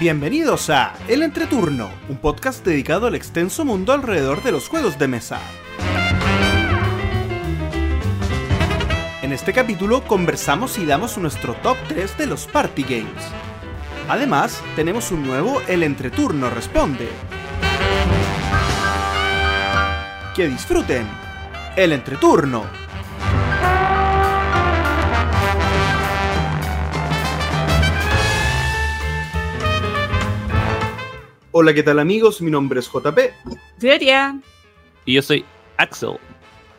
Bienvenidos a El Entreturno, un podcast dedicado al extenso mundo alrededor de los juegos de mesa. En este capítulo conversamos y damos nuestro top 3 de los party games. Además, tenemos un nuevo El Entreturno Responde. Que disfruten El Entreturno. Hola, ¿qué tal amigos? Mi nombre es JP Gloria. Y yo soy Axel.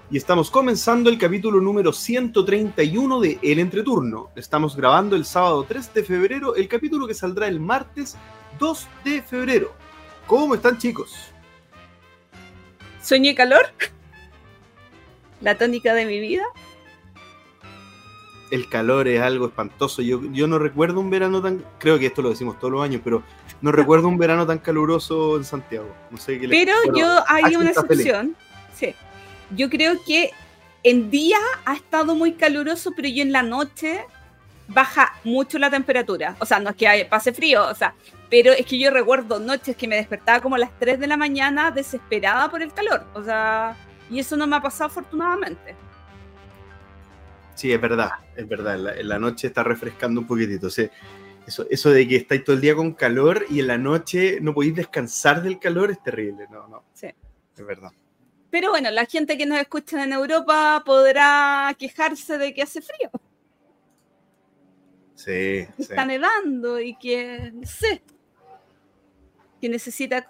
y estamos comenzando el capítulo número 131 de El Entreturno. Estamos grabando el sábado 3 de febrero, el capítulo que saldrá el martes 2 de febrero. ¿Cómo están chicos? Sueño y calor. La tónica de mi vida. El calor es algo espantoso. Yo, yo no recuerdo un verano tan... Creo que esto lo decimos todos los años, pero no recuerdo un verano tan caluroso en Santiago. No sé qué le- Pero bueno, yo hay una excepción. Sí. Yo creo que en día ha estado muy caluroso, pero yo en la noche baja mucho la temperatura. O sea, no es que haya- pase frío, o sea, pero es que yo recuerdo noches que me despertaba como a las 3 de la mañana desesperada por el calor. O sea, y eso no me ha pasado afortunadamente. Sí, es verdad, es verdad. En la, en la noche está refrescando un poquitito. Eso, eso de que estáis todo el día con calor y en la noche no podéis descansar del calor es terrible. No, no, Sí. es verdad. Pero bueno, la gente que nos escucha en Europa podrá quejarse de que hace frío. Sí, que sí. está nevando y que, no sé, que necesita...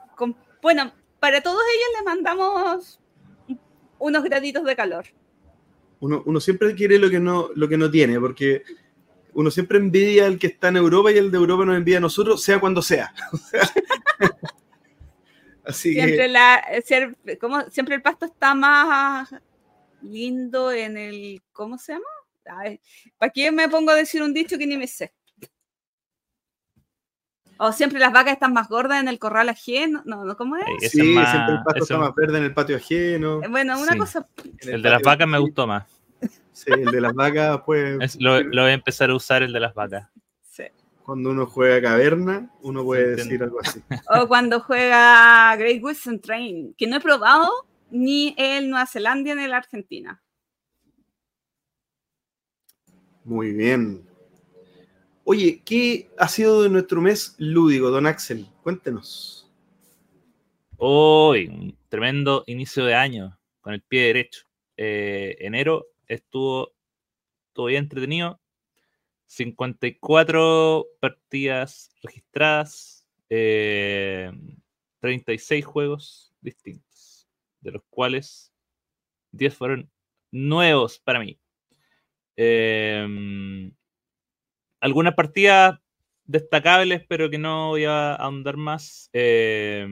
Bueno, para todos ellos les mandamos unos graditos de calor. Uno, uno siempre quiere lo que, no, lo que no tiene, porque uno siempre envidia al que está en Europa y el de Europa nos envidia a nosotros, sea cuando sea. Así Siempre, que la, siempre, como, siempre el pasto está más lindo en el... ¿Cómo se llama? ¿Para qué me pongo a decir un dicho que ni me sé? O siempre las vacas están más gordas en el corral ajeno. No, no, ¿cómo es? Sí, más- siempre el pasto está más verde en el patio ajeno. Eh, Bueno, una Sí. cosa... El de las vacas me gustó más. Sí, el de las vacas, pues, Es- lo, lo voy a empezar a usar el de las vacas. sí. cuando uno juega caverna, uno puede Entiendo. decir algo así. O cuando juega Great Western Train, que no he probado ni el Nueva Zelanda ni el Argentina. Muy bien. Oye, ¿qué ha sido de nuestro mes lúdico, don Axel? Cuéntenos. Hoy, un tremendo inicio de año con el pie derecho. Eh, enero estuvo bien entretenido. 54 partidas registradas, eh, 36 juegos distintos, de los cuales 10 fueron nuevos para mí. Eh, algunas partidas destacables, pero que no voy a ahondar más. eh,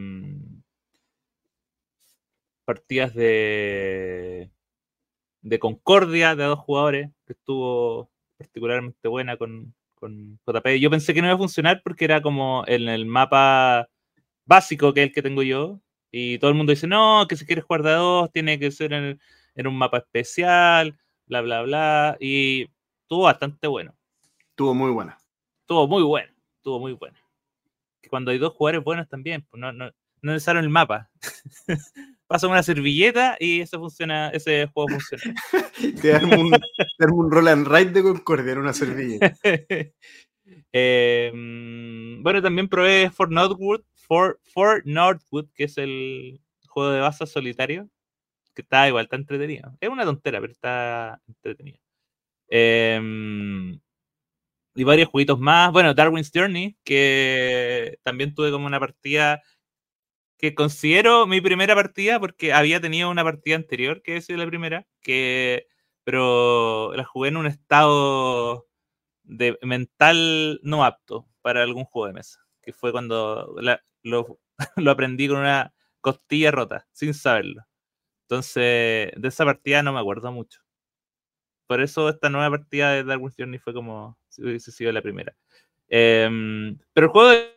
partidas de, de Concordia de dos jugadores, que estuvo particularmente buena con, con JP. Yo pensé que no iba a funcionar porque era como en el mapa básico que es el que tengo yo. Y todo el mundo dice, no, que si quieres jugar de dos, tiene que ser en, en un mapa especial, bla, bla, bla. Y estuvo bastante bueno. Estuvo muy buena. Estuvo muy bueno. Estuvo muy bueno. Que cuando hay dos jugadores buenos también, pues no, no, no necesario el mapa. Pasa una servilleta y eso funciona, ese juego funciona. Te armo un, te armo un roll and ride de Concordia en una servilleta. Eh, bueno, también probé For Northwood, For, For Northwood, que es el juego de baza solitario, que está igual, está entretenido. Es una tontera, pero está entretenido. Eh, y varios jueguitos más. Bueno, Darwin's Journey, que también tuve como una partida que considero mi primera partida porque había tenido una partida anterior que es la primera, que pero la jugué en un estado de mental no apto para algún juego de mesa, que fue cuando lo aprendí con una costilla rota, sin saberlo. Entonces, de esa partida no me acuerdo mucho. Por eso esta nueva partida de Darwin's Journey fue como si hubiese sido la primera. Em, pero el juego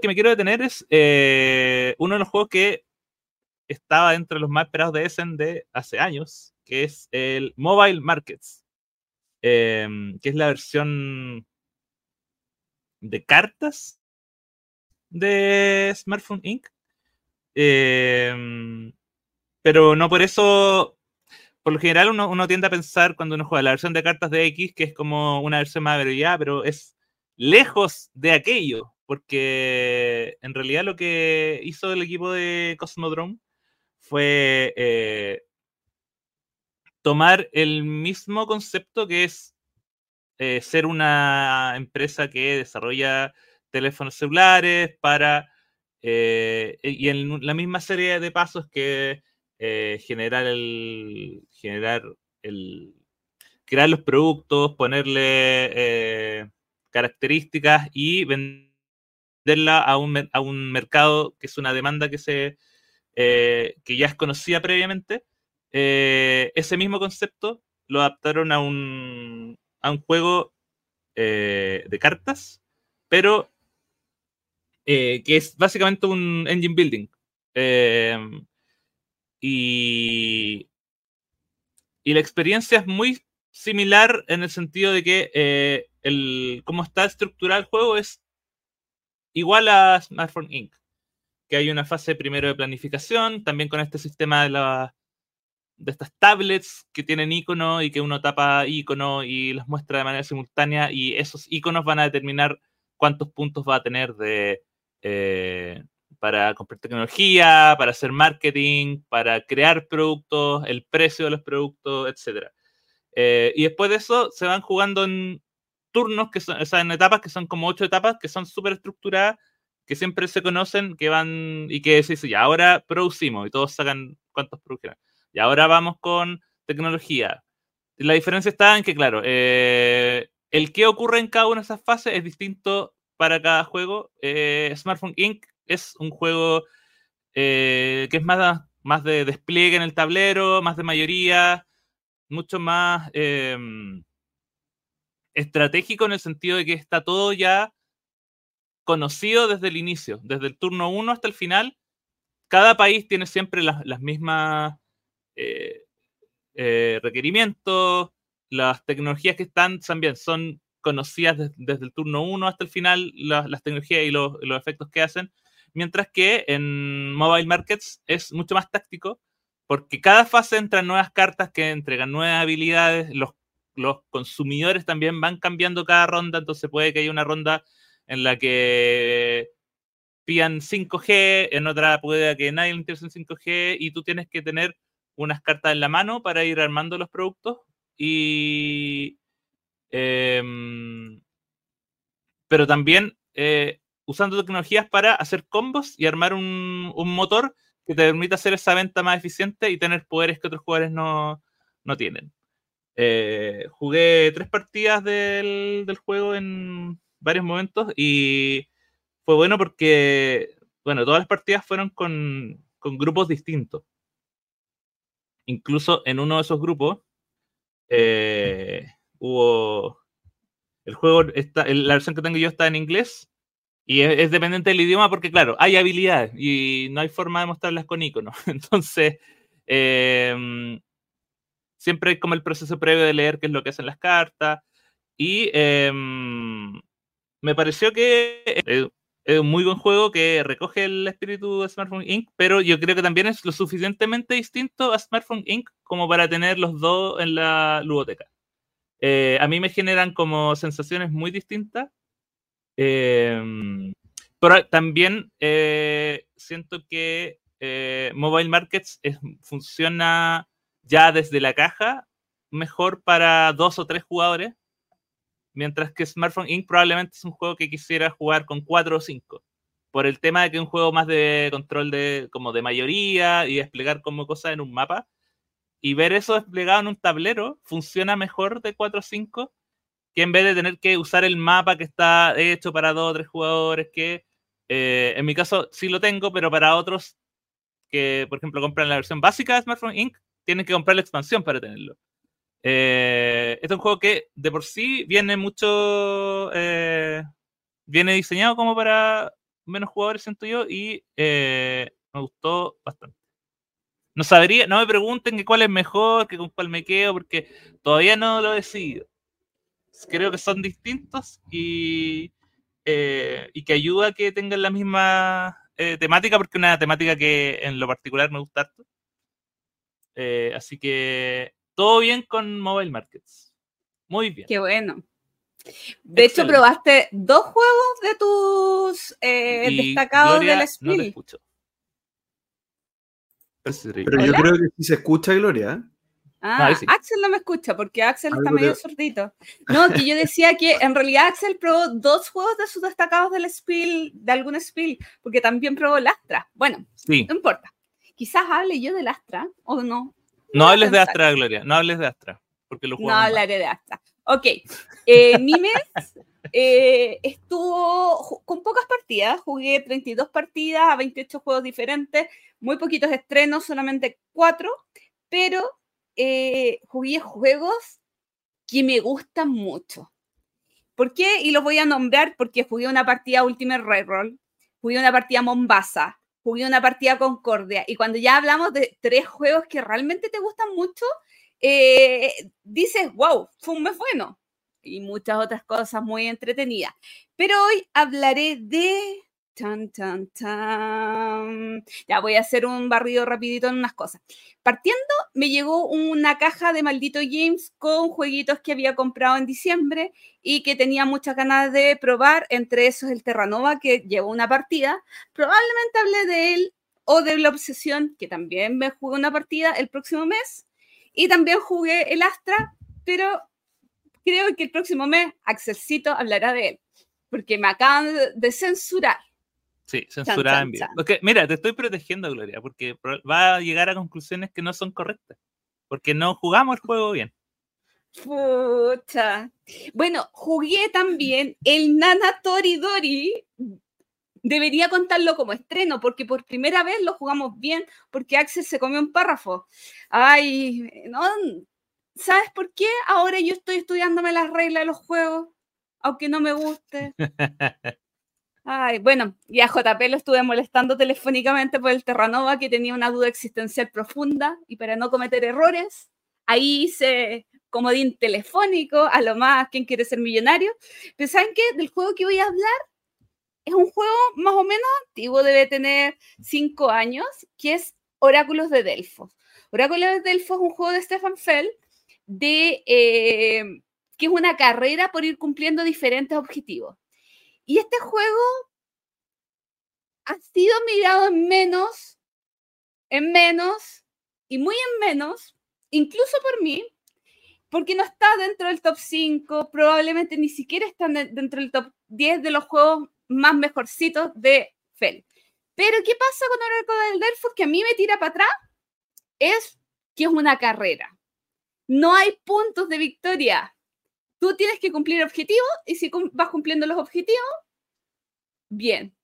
que me quiero detener es eh, uno de los juegos que estaba dentro de los más esperados de Essen de hace años, que es el Mobile Markets, em, que es la versión de cartas de Smartphone Inc. Em, pero no por eso, por lo general uno, tiende a pensar cuando uno juega la versión de cartas de X que es como una versión más abreviada, pero es lejos de aquello, porque en realidad lo que hizo el equipo de Cosmodrome fue eh, tomar el mismo concepto que es eh, ser una empresa que desarrolla teléfonos celulares para eh, y en la misma serie de pasos que eh, generar el generar el crear los productos ponerle características y venderla a un, a un mercado que es una demanda que se que ya es conocida previamente ese mismo concepto lo adaptaron a un a un juego eh, de cartas, pero eh, que es básicamente un engine building. Em, y, y la experiencia es muy similar en el sentido de que eh, el, cómo está estructurado el juego es igual a Smartphone Inc. Que hay una fase primero de planificación, también con este sistema de la, de estas tablets que tienen icono y que uno tapa icono y los muestra de manera simultánea y esos iconos van a determinar cuántos puntos va a tener de eh, para comprar tecnología, para hacer marketing, para crear productos, el precio de los productos, etc. Eh, y después de eso se van jugando en turnos, que son, o sea, en etapas que son como ocho etapas, que son súper estructuradas, que siempre se conocen, que van y que se dice, ya, ahora producimos y todos sacan cuántos produjeron. Y ahora vamos con tecnología. La diferencia está en que, claro, eh, el que ocurre en cada una de esas fases es distinto para cada juego. Eh, Smartphone Inc. es un juego eh, que es más, más de despliegue en el tablero, más de mayoría, mucho más em, estratégico en el sentido de que está todo ya conocido desde el inicio, desde el turno 1 hasta el final. Cada país tiene siempre las, las mismas eh, eh, requerimientos, las tecnologías que están también son conocidas desde el turno 1 hasta el final, las tecnologías y los, efectos que hacen, mientras que en Mobile Markets es mucho más táctico, porque cada fase entran nuevas cartas que entregan nuevas habilidades, los, los consumidores también van cambiando cada ronda, entonces puede que haya una ronda en la que pidan 5G, en otra puede que nadie le interese en 5G, y tú tienes que tener unas cartas en la mano para ir armando los productos. Y em, pero también eh, usando tecnologías para hacer combos y armar un, motor que te permita hacer esa venta más eficiente y tener poderes que otros jugadores no, tienen. Eh, jugué tres partidas del, del, juego en varios momentos y fue bueno porque, bueno, todas las partidas fueron con, con grupos distintos incluso en uno de esos grupos eh, hubo el juego está la versión que tengo yo está en inglés y es, dependiente del idioma porque claro hay habilidades y no hay forma de mostrarlas con iconos entonces em, siempre hay como el proceso previo de leer qué es lo que hacen las cartas y em, me pareció que es un muy buen juego que recoge el espíritu de Smartphone Inc., pero yo creo que también es lo suficientemente distinto a Smartphone Inc. como para tener los dos en la ludoteca. Eh, a mí me generan como sensaciones muy distintas, em, pero también eh, siento que eh, Mobile Markets funciona ya desde la caja mejor para dos o tres jugadores Mientras que Smartphone Inc. probablemente es un juego que quisiera jugar con 4 o 5. Por el tema de que es un juego más de control de, como de mayoría y desplegar como cosas en un mapa. Y ver eso desplegado en un tablero funciona mejor de 4 o 5 que en vez de tener que usar el mapa que está hecho para dos o tres jugadores, que eh, en mi caso sí lo tengo, pero para otros que, por ejemplo, compran la versión básica de Smartphone Inc., tienen que comprar la expansión para tenerlo. Eh, este es un juego que de por sí viene mucho. Eh, viene diseñado como para menos jugadores, siento yo, y me gustó bastante. No sabría, no me pregunten cuál es mejor, que con cuál me quedo, porque todavía no lo he decidido. Creo que son distintos y eh, y que ayuda a que tengan la misma eh, temática, porque es una temática que en lo particular me gusta harto. Eh, así que todo bien con Mobile Markets. Muy bien. Qué bueno. De hecho, probaste dos juegos de tus eh, destacados del Spiel. No te escucho. Pero yo creo que sí se escucha, Gloria. Ah, Axel no me escucha porque Axel está medio sordito. No, que yo decía que en realidad Axel probó dos juegos de sus destacados del Spiel, de algún Spiel, porque también probó Lastra. Bueno, no importa. Quizás hable yo de Astra o no. No, hables de Astra, Gloria, no hables de Astra. Porque lo no hablaré de Astra. Ok, eh, Nimes eh, estuvo con pocas partidas, jugué 32 partidas a 28 juegos diferentes, muy poquitos estrenos, solamente cuatro, pero eh, jugué juegos que me gustan mucho. ¿Por qué? Y los voy a nombrar porque jugué una partida Ultimate Reroll, jugué una partida Mombasa, jugué una partida Concordia. Y cuando ya hablamos de tres juegos que realmente te gustan mucho, eh, dices, wow, fue un mes bueno. Y muchas otras cosas muy entretenidas. Pero hoy hablaré de Tan, tan, tan. Ya voy a hacer un barrido rapidito en unas cosas. Partiendo, me llegó una caja de Maldito Games con jueguitos que había comprado en diciembre y que tenía muchas ganas de probar. Entre esos el Terranova, que llevó una partida. Probablemente hablé de él o de la Obsesión, que también me jugué una partida el próximo mes. Y también jugué el Astra, pero creo que el próximo mes Axelcito hablará de él, porque me acaban de censurar. Sí, censurada en vivo. mira, te estoy protegiendo, Gloria, porque va a llegar a conclusiones que no son correctas. Porque no jugamos el juego bien. Pucha. Bueno, jugué también el Nana Toridori. Debería contarlo como estreno, porque por primera vez lo jugamos bien, porque Axel se comió un párrafo. Ay, no. ¿Sabes por qué? Ahora yo estoy estudiándome las reglas de los juegos, aunque no me guste. Ay, bueno, y a JP lo estuve molestando telefónicamente por el Terranova que tenía una duda existencial profunda y para no cometer errores, ahí hice comodín telefónico, a lo más, ¿quién quiere ser millonario? Pero ¿saben qué? Del juego que voy a hablar es un juego más o menos antiguo, debe tener cinco años, que es Oráculos de Delfos. Oráculos de Delfos es un juego de Stefan Feld de, eh, que es una carrera por ir cumpliendo diferentes objetivos. Y este juego ha sido mirado en menos, en menos y muy en menos, incluso por mí, porque no está dentro del top 5, probablemente ni siquiera está dentro del top 10 de los juegos más mejorcitos de Fel. Pero ¿qué pasa con arco del Delfos que a mí me tira para atrás? Es que es una carrera. No hay puntos de victoria tú tienes que cumplir objetivos y si vas cumpliendo los objetivos, bien.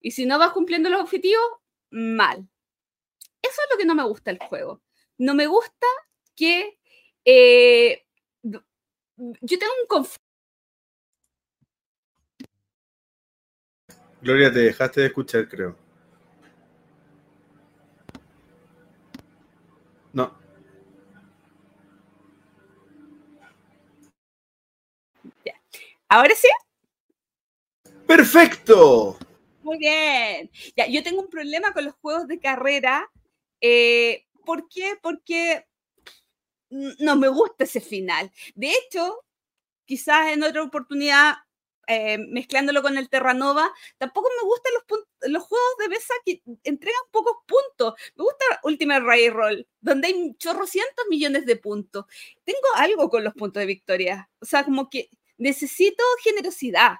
Y si no vas cumpliendo los objetivos, mal. Eso es lo que no me gusta del juego. No me gusta que eh, yo tengo un conflicto. Gloria, te dejaste de escuchar, creo. No. ¿Ahora sí? ¡Perfecto! Muy bien. Ya, yo tengo un problema con los juegos de carrera. Eh, ¿Por qué? Porque no me gusta ese final. De hecho, quizás en otra oportunidad, eh, mezclándolo con el Terranova, tampoco me gustan los, los juegos de mesa que entregan pocos puntos. Me gusta Ultimate Railroll, donde hay chorrocientos millones de puntos. Tengo algo con los puntos de victoria. O sea, como que necesito generosidad.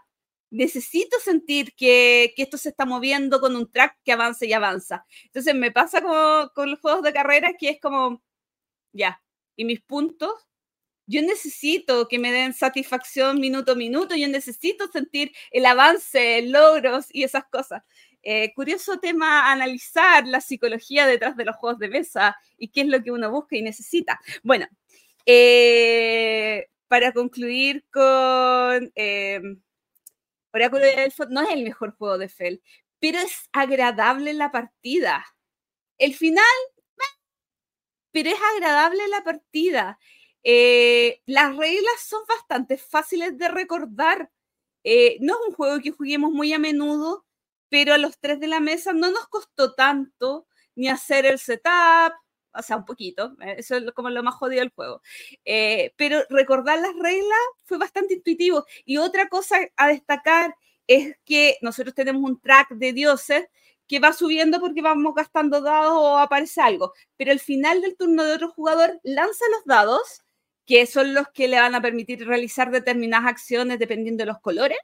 Necesito sentir que, esto se está moviendo con un track que avanza y avanza. Entonces me pasa con, con los juegos de carreras que es como, ya, y mis puntos, yo necesito que me den satisfacción minuto a minuto, yo necesito sentir el avance, logros y esas cosas. Eh, curioso tema analizar la psicología detrás de los juegos de mesa y qué es lo que uno busca y necesita. Bueno, eh, para concluir con eh, Oráculo de Delfos, no es el mejor juego de Fel, pero es agradable la partida. El final, pero es agradable la partida. Eh, las reglas son bastante fáciles de recordar. Eh, no es un juego que juguemos muy a menudo, pero a los tres de la mesa no nos costó tanto ni hacer el setup, o sea, un poquito, eh, eso es como lo más jodido del juego. Eh, pero recordar las reglas fue bastante intuitivo. Y otra cosa a destacar es que nosotros tenemos un track de dioses que va subiendo porque vamos gastando dados o aparece algo. Pero al final del turno de otro jugador lanza los dados, que son los que le van a permitir realizar determinadas acciones dependiendo de los colores.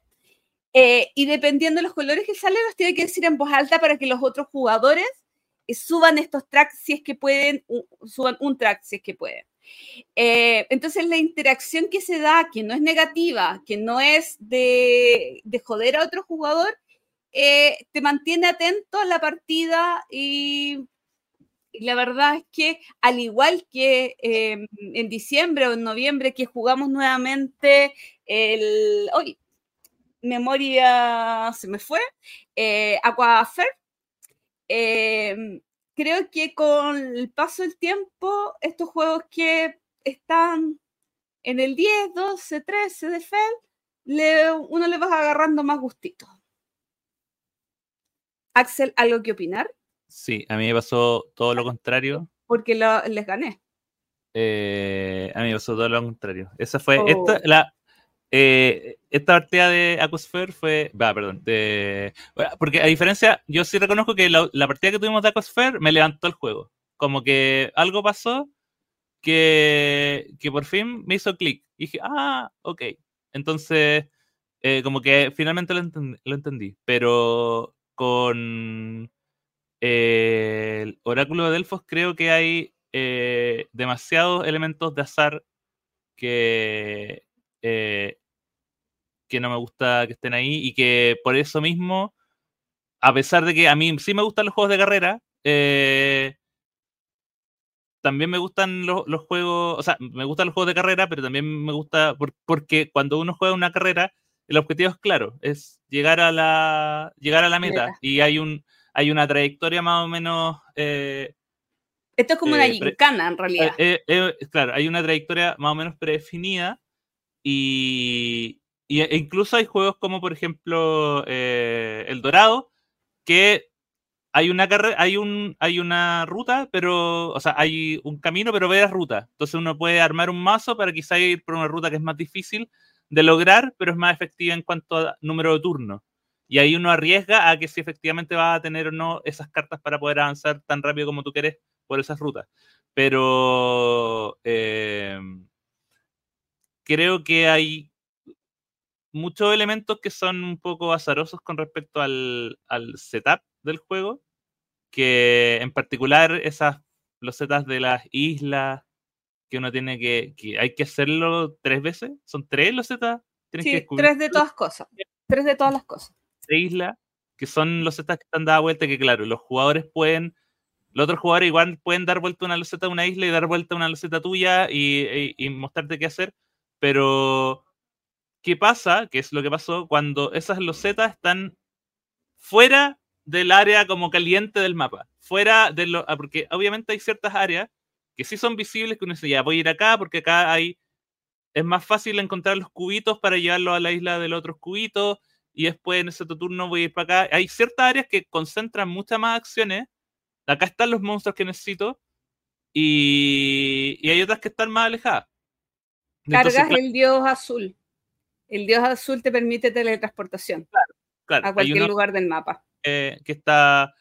Eh, y dependiendo de los colores que salen, los tiene que decir en voz alta para que los otros jugadores suban estos tracks si es que pueden, suban un track si es que pueden. Eh, entonces la interacción que se da, que no es negativa, que no es de, joder a otro jugador, eh, te mantiene atento a la partida y, la verdad es que al igual que em, en diciembre o en noviembre que jugamos nuevamente el... Hoy, memoria se me fue, eh, Em, creo que con el paso del tiempo, estos juegos que están en el 10, 12, 13 de FEL, le, uno le va agarrando más gustito. Axel, ¿algo que opinar? Sí, a mí me pasó todo lo contrario. Porque les gané. Eh, a mí me pasó todo lo contrario. Esa fue esta, oh. la, eh, esta partida de Aquasphere fue. Va, perdón. porque a diferencia, yo sí reconozco que la, partida que tuvimos de Aquasphere me levantó el juego. Como que algo pasó que, que por fin me hizo clic. Dije, ah, ok. Entonces, eh, como que finalmente lo, entendí. Pero con eh, el Oráculo de Delfos creo que hay demasiados elementos de azar que, eh, que no me gusta que estén ahí y que por eso mismo, a pesar de que a mí sí me gustan los juegos de carrera, eh, también me gustan los, juegos, o sea, me gustan los juegos de carrera, pero también me gusta porque cuando uno juega una carrera, el objetivo es claro, es llegar a la, llegar a la meta, y hay un hay una trayectoria más o menos eh, esto es como una gincana, en realidad. claro, hay una trayectoria más o menos predefinida y, e incluso hay juegos como, por ejemplo, eh, El Dorado, que hay una carrera, hay un, hay una ruta, pero, o sea, hay un camino, pero varias rutas. Entonces uno puede armar un mazo para quizá ir por una ruta que es más difícil de lograr, pero es más efectiva en cuanto a número de turnos. Y ahí uno arriesga a que si efectivamente va a tener o no esas cartas para poder avanzar tan rápido como tú quieres por esas rutas. Pero eh, creo que hay muchos elementos que son un poco azarosos con respecto al, setup del juego, que en particular esas los setups de las islas que uno tiene que, que hay que hacerlo tres veces, son tres los setups. Sí, tres de todas cosas, tres de todas las cosas. De isla, que son los setups que están dando vuelta, que claro, los jugadores pueden los otros jugadores igual pueden dar vuelta una loseta a una isla y dar vuelta una loseta tuya y, y, mostrarte qué hacer, pero, ¿qué pasa? ¿Qué es lo que pasó cuando esas losetas están fuera del área como caliente del mapa? Fuera de lo. Ah, porque obviamente hay ciertas áreas que sí son visibles, que uno dice, ya voy a ir acá porque acá hay. Es más fácil encontrar los cubitos para llevarlo a la isla de los otros cubitos y después en ese turno voy a ir para acá. Hay ciertas áreas que concentran muchas más acciones. Acá están los monstruos que necesito y, y hay otras que están más alejadas. Cargas el dios azul. El dios azul te permite teletransportación a cualquier lugar del mapa. que está,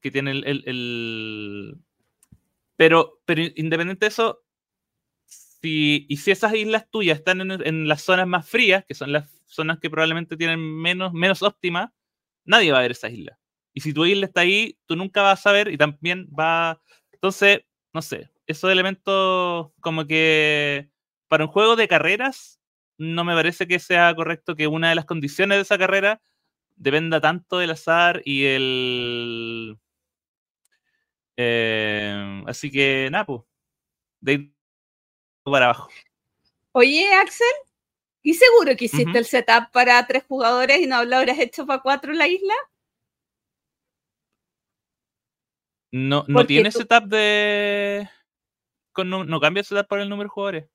que tiene el, Pero, pero independiente de eso, si, y si esas islas tuyas están en, las zonas más frías, que son las zonas que probablemente tienen menos, menos óptimas, nadie va a ver esas islas. Y si tu isla está ahí, tú nunca vas a ver y también va... Entonces, no sé, esos elementos como que para un juego de carreras, no me parece que sea correcto que una de las condiciones de esa carrera dependa tanto del azar y el. Eh, así que, nada, pues. De para abajo. Oye, Axel, ¿y seguro que hiciste el setup para tres jugadores y no lo habrás hecho para cuatro en la isla? No, no tiene setup de. no, no cambia setup para el número de jugadores.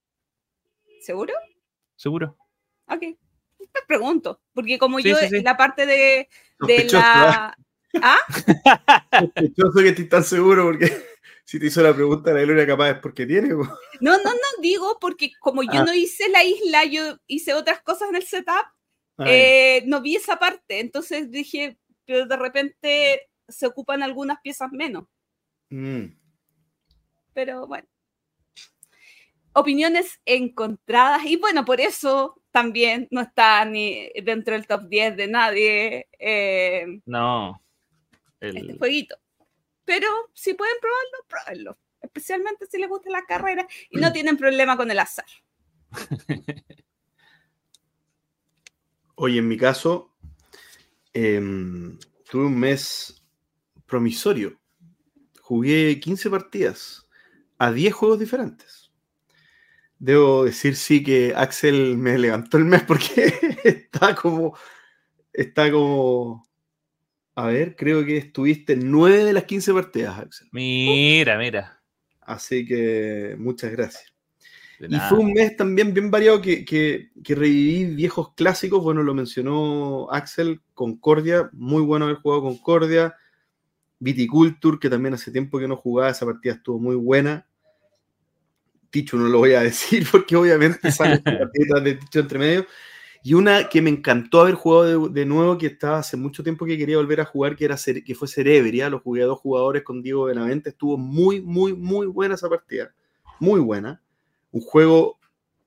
¿Seguro? Seguro. Ok. siempre pregunto, porque como Sí, yo, sí, sí. la parte de, de la... ¿Ah? Sospechoso que estoy tan seguro porque si te hizo la pregunta la Gloria capaz es porque tiene. No, no, no digo, porque como yo Ah. no hice la isla, yo hice otras cosas en el setup, Ah, eh, no vi esa parte, entonces dije, pero de repente se ocupan algunas piezas menos, mm. pero bueno. Opiniones encontradas y bueno, por eso también no está ni dentro del top 10 de nadie eh, No. este jueguito. Pero si pueden probarlo, pruébenlo. Especialmente si les gusta la carrera y no tienen problema con el azar. Oye, en mi caso, em, tuve un mes promisorio. Jugué 15 partidas a 10 juegos diferentes. Debo decir, sí, que Axel me levantó el mes porque está como. Está como. A ver, creo que estuviste en 9 de las 15 partidas, Axel. mira, mira. Así que muchas gracias. Y fue un mes también bien variado que, que, que reviví viejos clásicos. Bueno, lo mencionó Axel, Concordia, muy bueno haber jugado Concordia. Viticulture, que también hace tiempo que no jugaba, esa partida estuvo muy buena. Ticho no lo voy a decir porque obviamente sale partidas de Ticho entre medio. Y una que me encantó haber jugado de, de nuevo, que estaba hace mucho tiempo que quería volver a jugar, que, era, que fue Cerebria. Lo jugué a dos jugadores con Diego Benavente. Estuvo muy, muy, muy buena esa partida. Muy buena un juego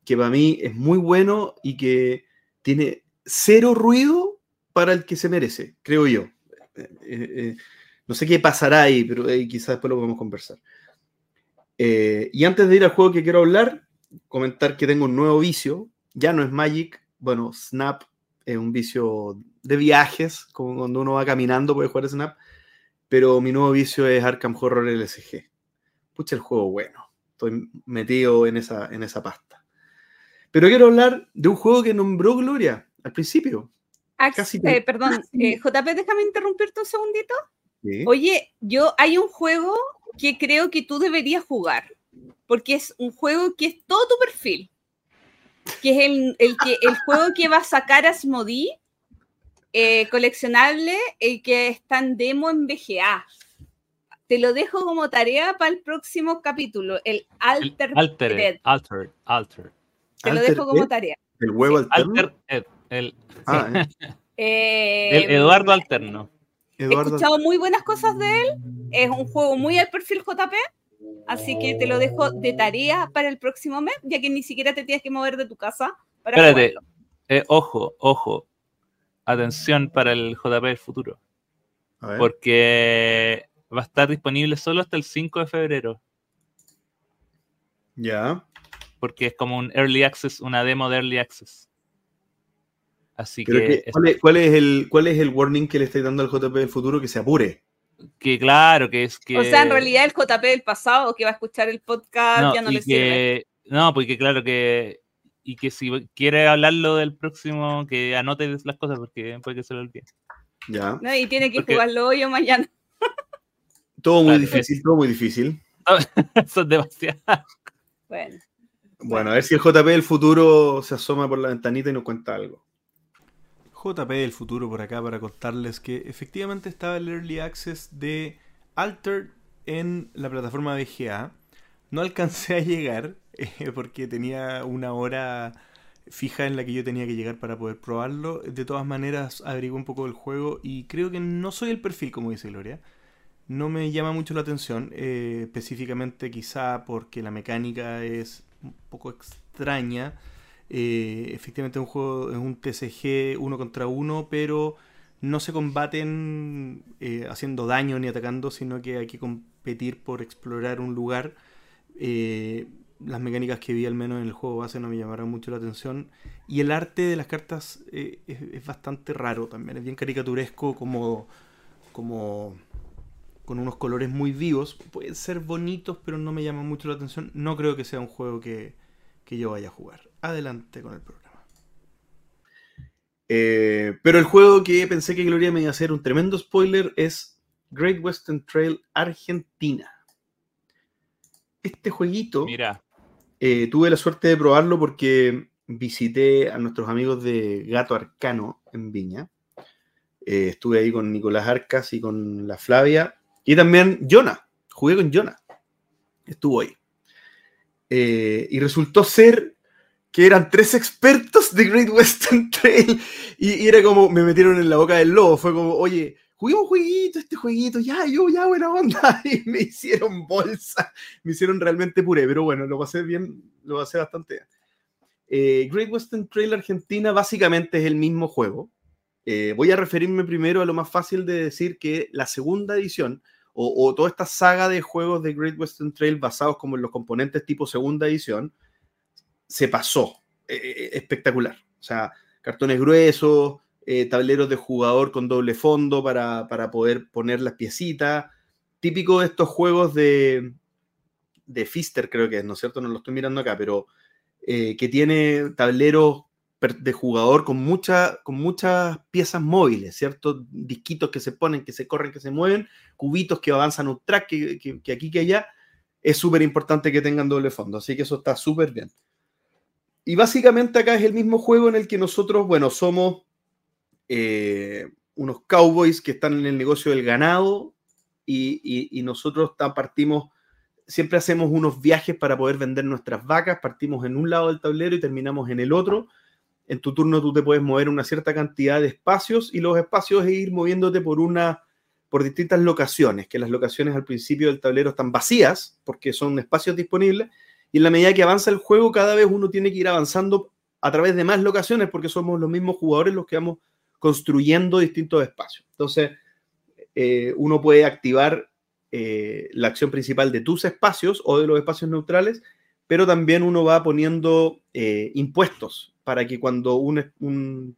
que para mí es muy bueno y que tiene cero ruido para el que se merece, creo yo. Eh, eh, eh, no sé qué pasará ahí, pero quizás después lo podemos conversar. Eh, y antes de ir al juego que quiero hablar, comentar que tengo un nuevo vicio. Ya no es Magic, bueno, Snap es un vicio de viajes, como cuando uno va caminando puede jugar Snap, pero mi nuevo vicio es Arkham Horror LSG. Pucha, el juego bueno estoy metido en esa, en esa pasta. Pero quiero hablar de un juego que nombró Gloria al principio. Ax- Casi eh, perdón, eh, JP, déjame interrumpirte un segundito. ¿sí? Oye, yo hay un juego que creo que tú deberías jugar, porque es un juego que es todo tu perfil, que es el, el que, el juego que va a sacar Asmodee, eh, coleccionable, el que está en demo en BGA. Te lo dejo como tarea para el próximo capítulo, el El Alter. Altered, Ed. Altered, Altered. Te lo Alter dejo como tarea. El huevo alterno. Alter Ed, el, Ah, eh, Eh, el Eduardo Alterno. He escuchado muy buenas cosas de él. Es un juego muy al perfil JP. Así que te lo dejo de tarea para el próximo mes, ya que ni siquiera te tienes que mover de tu casa para Espérate, eh, ojo, ojo. Atención para el JP del futuro. A ver. Porque va a estar disponible solo hasta el 5 de febrero. Ya. Porque es como un early access, una demo de early access. Así Pero que, ¿cuál, es, cuál es el, ¿cuál es el warning que le estáis dando al JP del futuro? Que se apure. que claro, que es que. O sea, en realidad el JP del pasado que va a escuchar el podcast no, ya no le sirve. que, No, porque claro que. Y que si quiere hablarlo del próximo, que anote las cosas porque puede que se lo olvide. Ya. ¿no? Y tiene que porque- jugarlo hoy o mañana. Todo muy Claro, difícil, todo muy difícil. Eso es demasiado. Bueno, Bueno, a ver si el JP del futuro se asoma por la ventanita y nos cuenta algo. JP del futuro por acá para contarles que efectivamente estaba el Early Access de Alter en la plataforma VGA. No alcancé a llegar eh, porque tenía una hora fija en la que yo tenía que llegar para poder probarlo. De todas maneras, averigué un poco del juego y creo que no soy el perfil, como dice Gloria. No me llama mucho la atención, eh, específicamente quizá porque la mecánica es un poco extraña. Eh, efectivamente es un juego, es un TCG uno contra uno, pero no se combaten eh, haciendo daño ni atacando, sino que hay que competir por explorar un lugar. Eh, las mecánicas que vi al menos en el juego base no me llamaron mucho la atención. Y el arte de las cartas es, bastante raro también, es bien caricaturesco como... como con unos colores muy vivos. Pueden ser bonitos, pero no me llaman mucho la atención. No creo que sea un juego que yo vaya a jugar. Adelante con el programa. Eh, pero el juego que pensé que Gloria me iba a hacer un tremendo spoiler es Great Western Trail Argentina. Este jueguito Mira, eh, tuve la suerte de probarlo porque visité a nuestros amigos de Gato Arcano en Viña. Eh, estuve ahí con Nicolás Arcas y con la Flavia. Y también Jonah. Jugué con Jonah. Estuvo ahí. Eh, y resultó ser que eran tres expertos de Great Western Trail. Y, y, era como, me metieron en la boca del lobo. Fue como, oye, juguemos un jueguito, este jueguito, ya, yo, ya, buena onda. Y me hicieron bolsa. Me hicieron realmente puré. Pero bueno, lo pasé bien, lo pasé bastante bien. Eh, Great Western Trail Argentina básicamente es el mismo juego. Eh, voy a referirme primero a lo más fácil de decir que la segunda edición o, o, toda esta saga de juegos de Great Western Trail basados como en los componentes tipo segunda edición se pasó. Eh, espectacular. O sea, cartones gruesos, eh, tableros de jugador con doble fondo para, para, poder poner las piecitas. Típico de estos juegos de, de Fister, creo que es, ¿no es cierto? No lo estoy mirando acá, pero eh, que tiene tableros de jugador con, mucha, con muchas piezas móviles, ¿cierto? Disquitos que se ponen, que se corren, que se mueven, cubitos que avanzan un track, que, que, que aquí, que allá. Es súper importante que tengan doble fondo, así que eso está súper bien. Y básicamente acá es el mismo juego en el que nosotros, bueno, somos eh, unos cowboys que están en el negocio del ganado y, y, y nosotros partimos siempre hacemos unos viajes para poder vender nuestras vacas, partimos en un lado del tablero y terminamos en el otro. En tu turno tú te puedes mover una cierta cantidad de espacios y los espacios es ir moviéndote por una por distintas locaciones, que las locaciones al principio del tablero están vacías porque son espacios disponibles y en la medida que avanza el juego cada vez uno tiene que ir avanzando a través de más locaciones porque somos los mismos jugadores los que vamos construyendo distintos espacios. Entonces, eh, uno puede activar eh, la acción principal de tus espacios o de los espacios neutrales, pero también uno va poniendo eh, impuestos para que cuando un, un,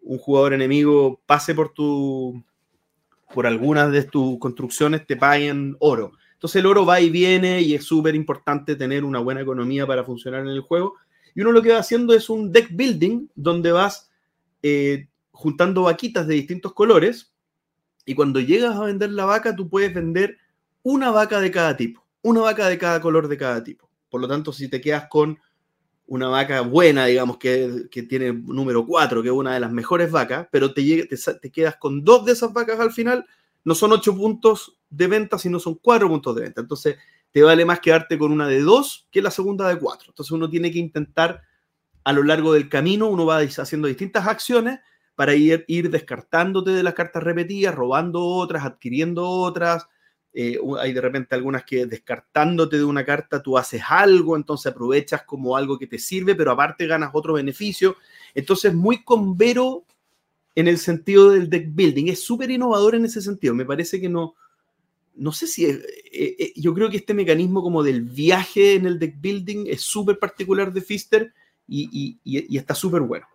un, jugador enemigo pase por tu por algunas de tus construcciones te paguen oro. Entonces el oro va y viene y es súper importante tener una buena economía para funcionar en el juego. Y uno lo que va haciendo es un deck building donde vas eh, juntando vaquitas de distintos colores y cuando llegas a vender la vaca, tú puedes vender una vaca de cada tipo, una vaca de cada color de cada tipo. Por lo tanto, si te quedas con una vaca buena, digamos, que, tiene número 4, que es una de las mejores vacas, pero te, te, te, quedas con dos de esas vacas al final, no son 8 puntos de venta, sino son 4 puntos de venta. Entonces, te vale más quedarte con una de 2 que la segunda de 4. Entonces, uno tiene que intentar a lo largo del camino, uno va haciendo distintas acciones para ir, ir descartándote de las cartas repetidas, robando otras, adquiriendo otras. Eh, hay de repente algunas que descartándote de una carta tú haces algo, entonces aprovechas como algo que te sirve, pero aparte ganas otro beneficio. Entonces, muy convero en el sentido del deck building. Es súper innovador en ese sentido. Me parece que no, no sé si, eh, eh, yo creo que este mecanismo como del viaje en el deck building es súper particular de Fister y, está súper bueno.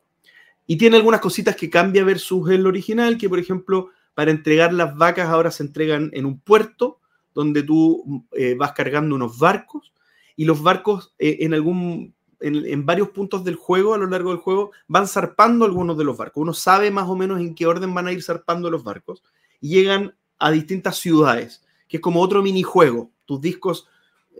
Y tiene algunas cositas que cambia versus el original, que por ejemplo, para entregar las vacas ahora se entregan en un puerto donde tú eh, vas cargando unos barcos y los barcos en algún en, en, varios puntos del juego, a lo largo del juego, van zarpando algunos de los barcos. Uno sabe más o menos en qué orden van a ir zarpando los barcos y llegan a distintas ciudades, que es como otro minijuego. Tus discos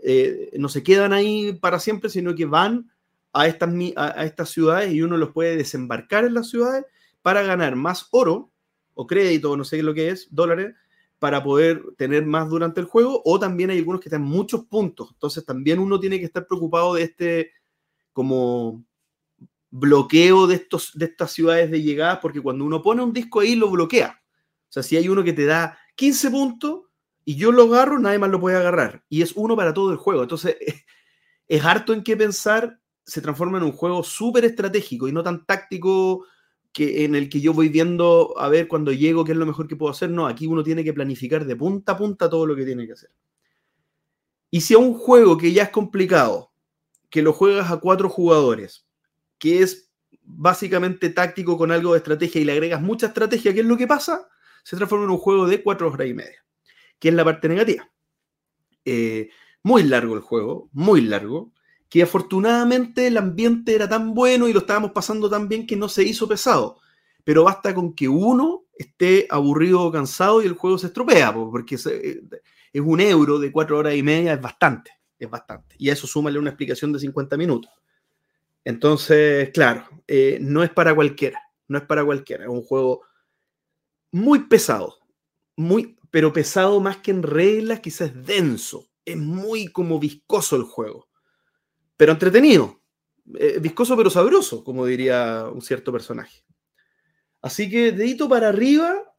eh, no se quedan ahí para siempre, sino que van a estas, a estas ciudades y uno los puede desembarcar en las ciudades para ganar más oro o crédito, no sé lo que es, dólares, para poder tener más durante el juego, o también hay algunos que están muchos puntos. Entonces también uno tiene que estar preocupado de este como bloqueo de, estos, de estas ciudades de llegada, porque cuando uno pone un disco ahí lo bloquea. O sea, si hay uno que te da 15 puntos y yo lo agarro, nadie más lo puede agarrar. Y es uno para todo el juego. Entonces, es harto en qué pensar se transforma en un juego súper estratégico y no tan táctico que en el que yo voy viendo a ver cuando llego qué es lo mejor que puedo hacer. No, aquí uno tiene que planificar de punta a punta todo lo que tiene que hacer. Y si a un juego que ya es complicado, que lo juegas a cuatro jugadores, que es básicamente táctico con algo de estrategia y le agregas mucha estrategia, ¿qué es lo que pasa? Se transforma en un juego de cuatro horas y media, que es la parte negativa. Eh, muy largo el juego, muy largo que afortunadamente el ambiente era tan bueno y lo estábamos pasando tan bien que no se hizo pesado. Pero basta con que uno esté aburrido o cansado y el juego se estropea, porque eh, es un euro de cuatro horas y media, es bastante, es bastante. Y a eso súmale una explicación de 50 minutos. Entonces, claro, eh, no es para cualquiera, no es para cualquiera, es un juego muy pesado, muy, pero pesado más que en reglas, quizás es denso, es muy como viscoso el juego, pero entretenido, eh, viscoso pero sabroso, como diría un cierto personaje. Así que dedito para arriba,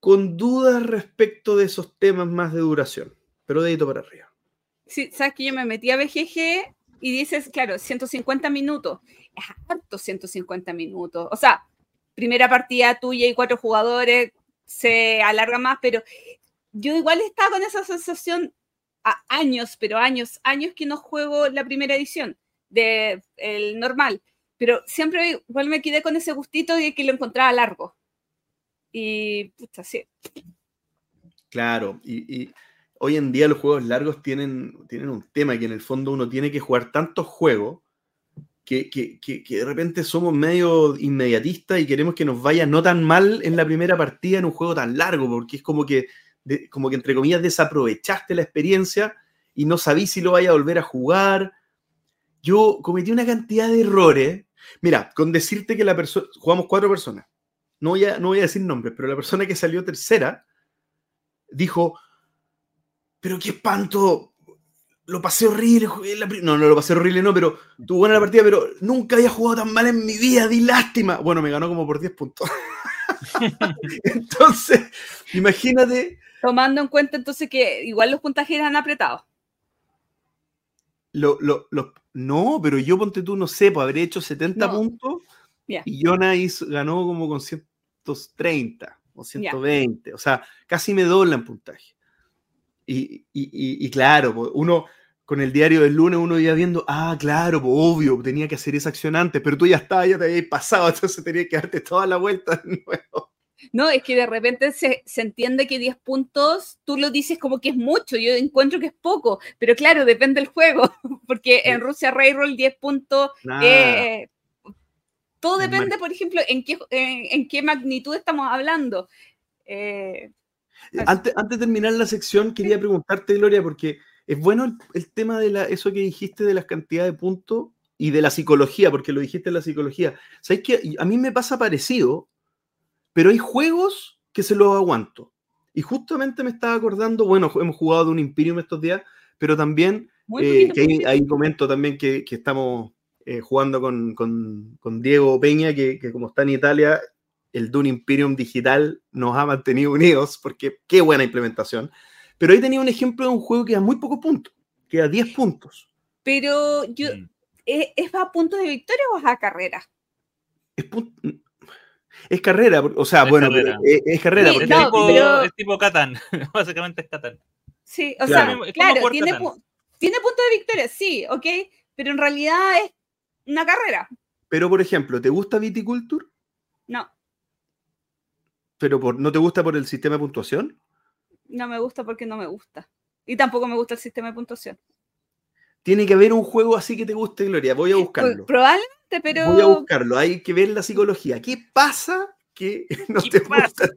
con dudas respecto de esos temas más de duración, pero dedito para arriba. Sí, sabes que yo me metí a BGG y dices, claro, 150 minutos. Es harto 150 minutos. O sea, primera partida tuya y cuatro jugadores se alarga más, pero yo igual estaba con esa sensación a años, pero años, años que no juego la primera edición de el normal, pero siempre igual me quedé con ese gustito de que lo encontraba largo. Y puta, sí. Claro, y, hoy en día los juegos largos tienen, tienen un tema que en el fondo uno tiene que jugar tantos juegos que, que, que, de repente somos medio inmediatistas y queremos que nos vaya no tan mal en la primera partida en un juego tan largo, porque es como que, como que entre comillas, desaprovechaste la experiencia y no sabís si lo vaya a volver a jugar. Yo cometí una cantidad de errores. Mira, con decirte que la persona, jugamos cuatro personas, no voy, a, no voy a decir nombres, pero la persona que salió tercera dijo, pero qué espanto, lo pasé horrible. No, no lo pasé horrible, no, pero tuvo buena la partida, pero nunca había jugado tan mal en mi vida, di lástima. Bueno, me ganó como por 10 puntos. entonces, imagínate. Tomando en cuenta entonces que igual los puntajes eran apretados. Lo, lo, no, pero yo ponte tú, no sé, pues habré hecho 70 puntos y Jonas ganó como con 130 o 120. O sea, casi me dobla en puntaje. Y, claro, uno con el diario del lunes uno iba viendo, ah, claro, obvio, tenía que hacer esa acción antes, pero tú ya estabas, ya te habías pasado, entonces tenía que darte toda la vuelta de nuevo. No, es que de repente se, entiende que 10 puntos, tú lo dices como que es mucho, yo encuentro que es poco, pero claro, depende del juego, porque en Rusia Railroll 10 puntos, eh, todo depende, por ejemplo, en qué, en, qué magnitud estamos hablando. Eh, antes, de terminar la sección, quería preguntarte, Gloria, porque es bueno el, tema de la, eso que dijiste de las cantidades de puntos y de la psicología, porque lo dijiste en la psicología. ¿Sabes que A mí me pasa parecido, pero hay juegos que se los aguanto. Y justamente me estaba acordando, bueno, hemos jugado de un Imperium estos días, pero también, eh, que ahí, comento también que, estamos eh, jugando con, Diego Peña, que, que, como está en Italia, el Dune Imperium digital nos ha mantenido unidos, porque qué buena implementación. Pero ahí tenía un ejemplo de un juego que da muy pocos puntos, que da 10 puntos. Pero yo, mm. ¿es, a puntos de victoria o es a carrera? Es, carrera, o sea, bueno, Es, carrera. porque es, tipo, es tipo Catán, básicamente es Catán. Sí, o sea, claro, tiene, tiene puntos de victoria, sí, ok, pero en realidad es una carrera. Pero, por ejemplo, ¿te gusta Viticulture? ¿Pero por, no te gusta por el sistema de puntuación? No me gusta porque no me gusta. Y tampoco me gusta el sistema de puntuación. Tiene que haber un juego así que te guste, Gloria. Voy a buscarlo. Probablemente, pero. Voy a buscarlo. Hay que ver la psicología. ¿Qué pasa que no te gusta?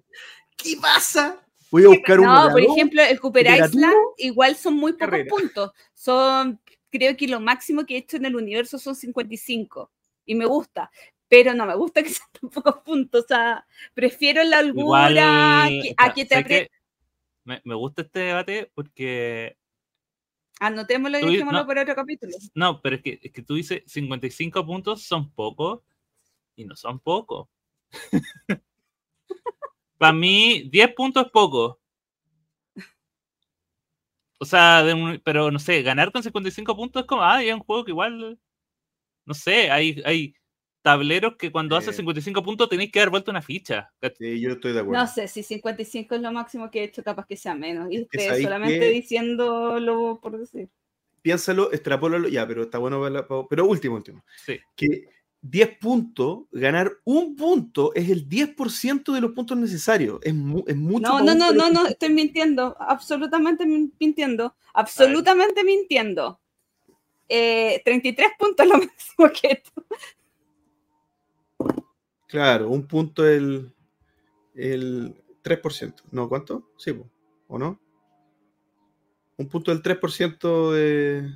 ¿Qué pasa? Voy a buscar un. No, por ejemplo, el Cooper Island igual son muy pocos puntos. Son, creo que lo máximo que he hecho en el universo son 55. Y me gusta pero no me gusta que sean tan pocos puntos. O sea, prefiero la holgura a que te me, me, gusta este debate porque. Anotémoslo y dejémoslo por otro capítulo. No, pero es que, es que tú dices 55 puntos son pocos y no son pocos. Para mí, 10 puntos es poco. O sea, pero no sé, ganar con 55 puntos es como, ah, hay un juego que igual, no sé, hay, hay tableros que cuando hace 55 puntos tenéis que dar vuelta una ficha. Sí, yo estoy de acuerdo. No sé, si 55 es lo máximo que he hecho, capaz que sea menos. Y usted solamente diciéndolo por decir. Piénsalo, extrapólalo, ya, pero está bueno Pero último, último. Sí. Que 10 puntos, ganar un punto es el 10% de los puntos necesarios. Es, es mucho. No, no, no, no, no, estoy mintiendo. Absolutamente mintiendo. Absolutamente mintiendo. 33 eh, puntos es lo máximo que hecho. Claro, un punto el, el 3%. ¿No? ¿Cuánto? Sí, ¿o no? Un punto del 3% de,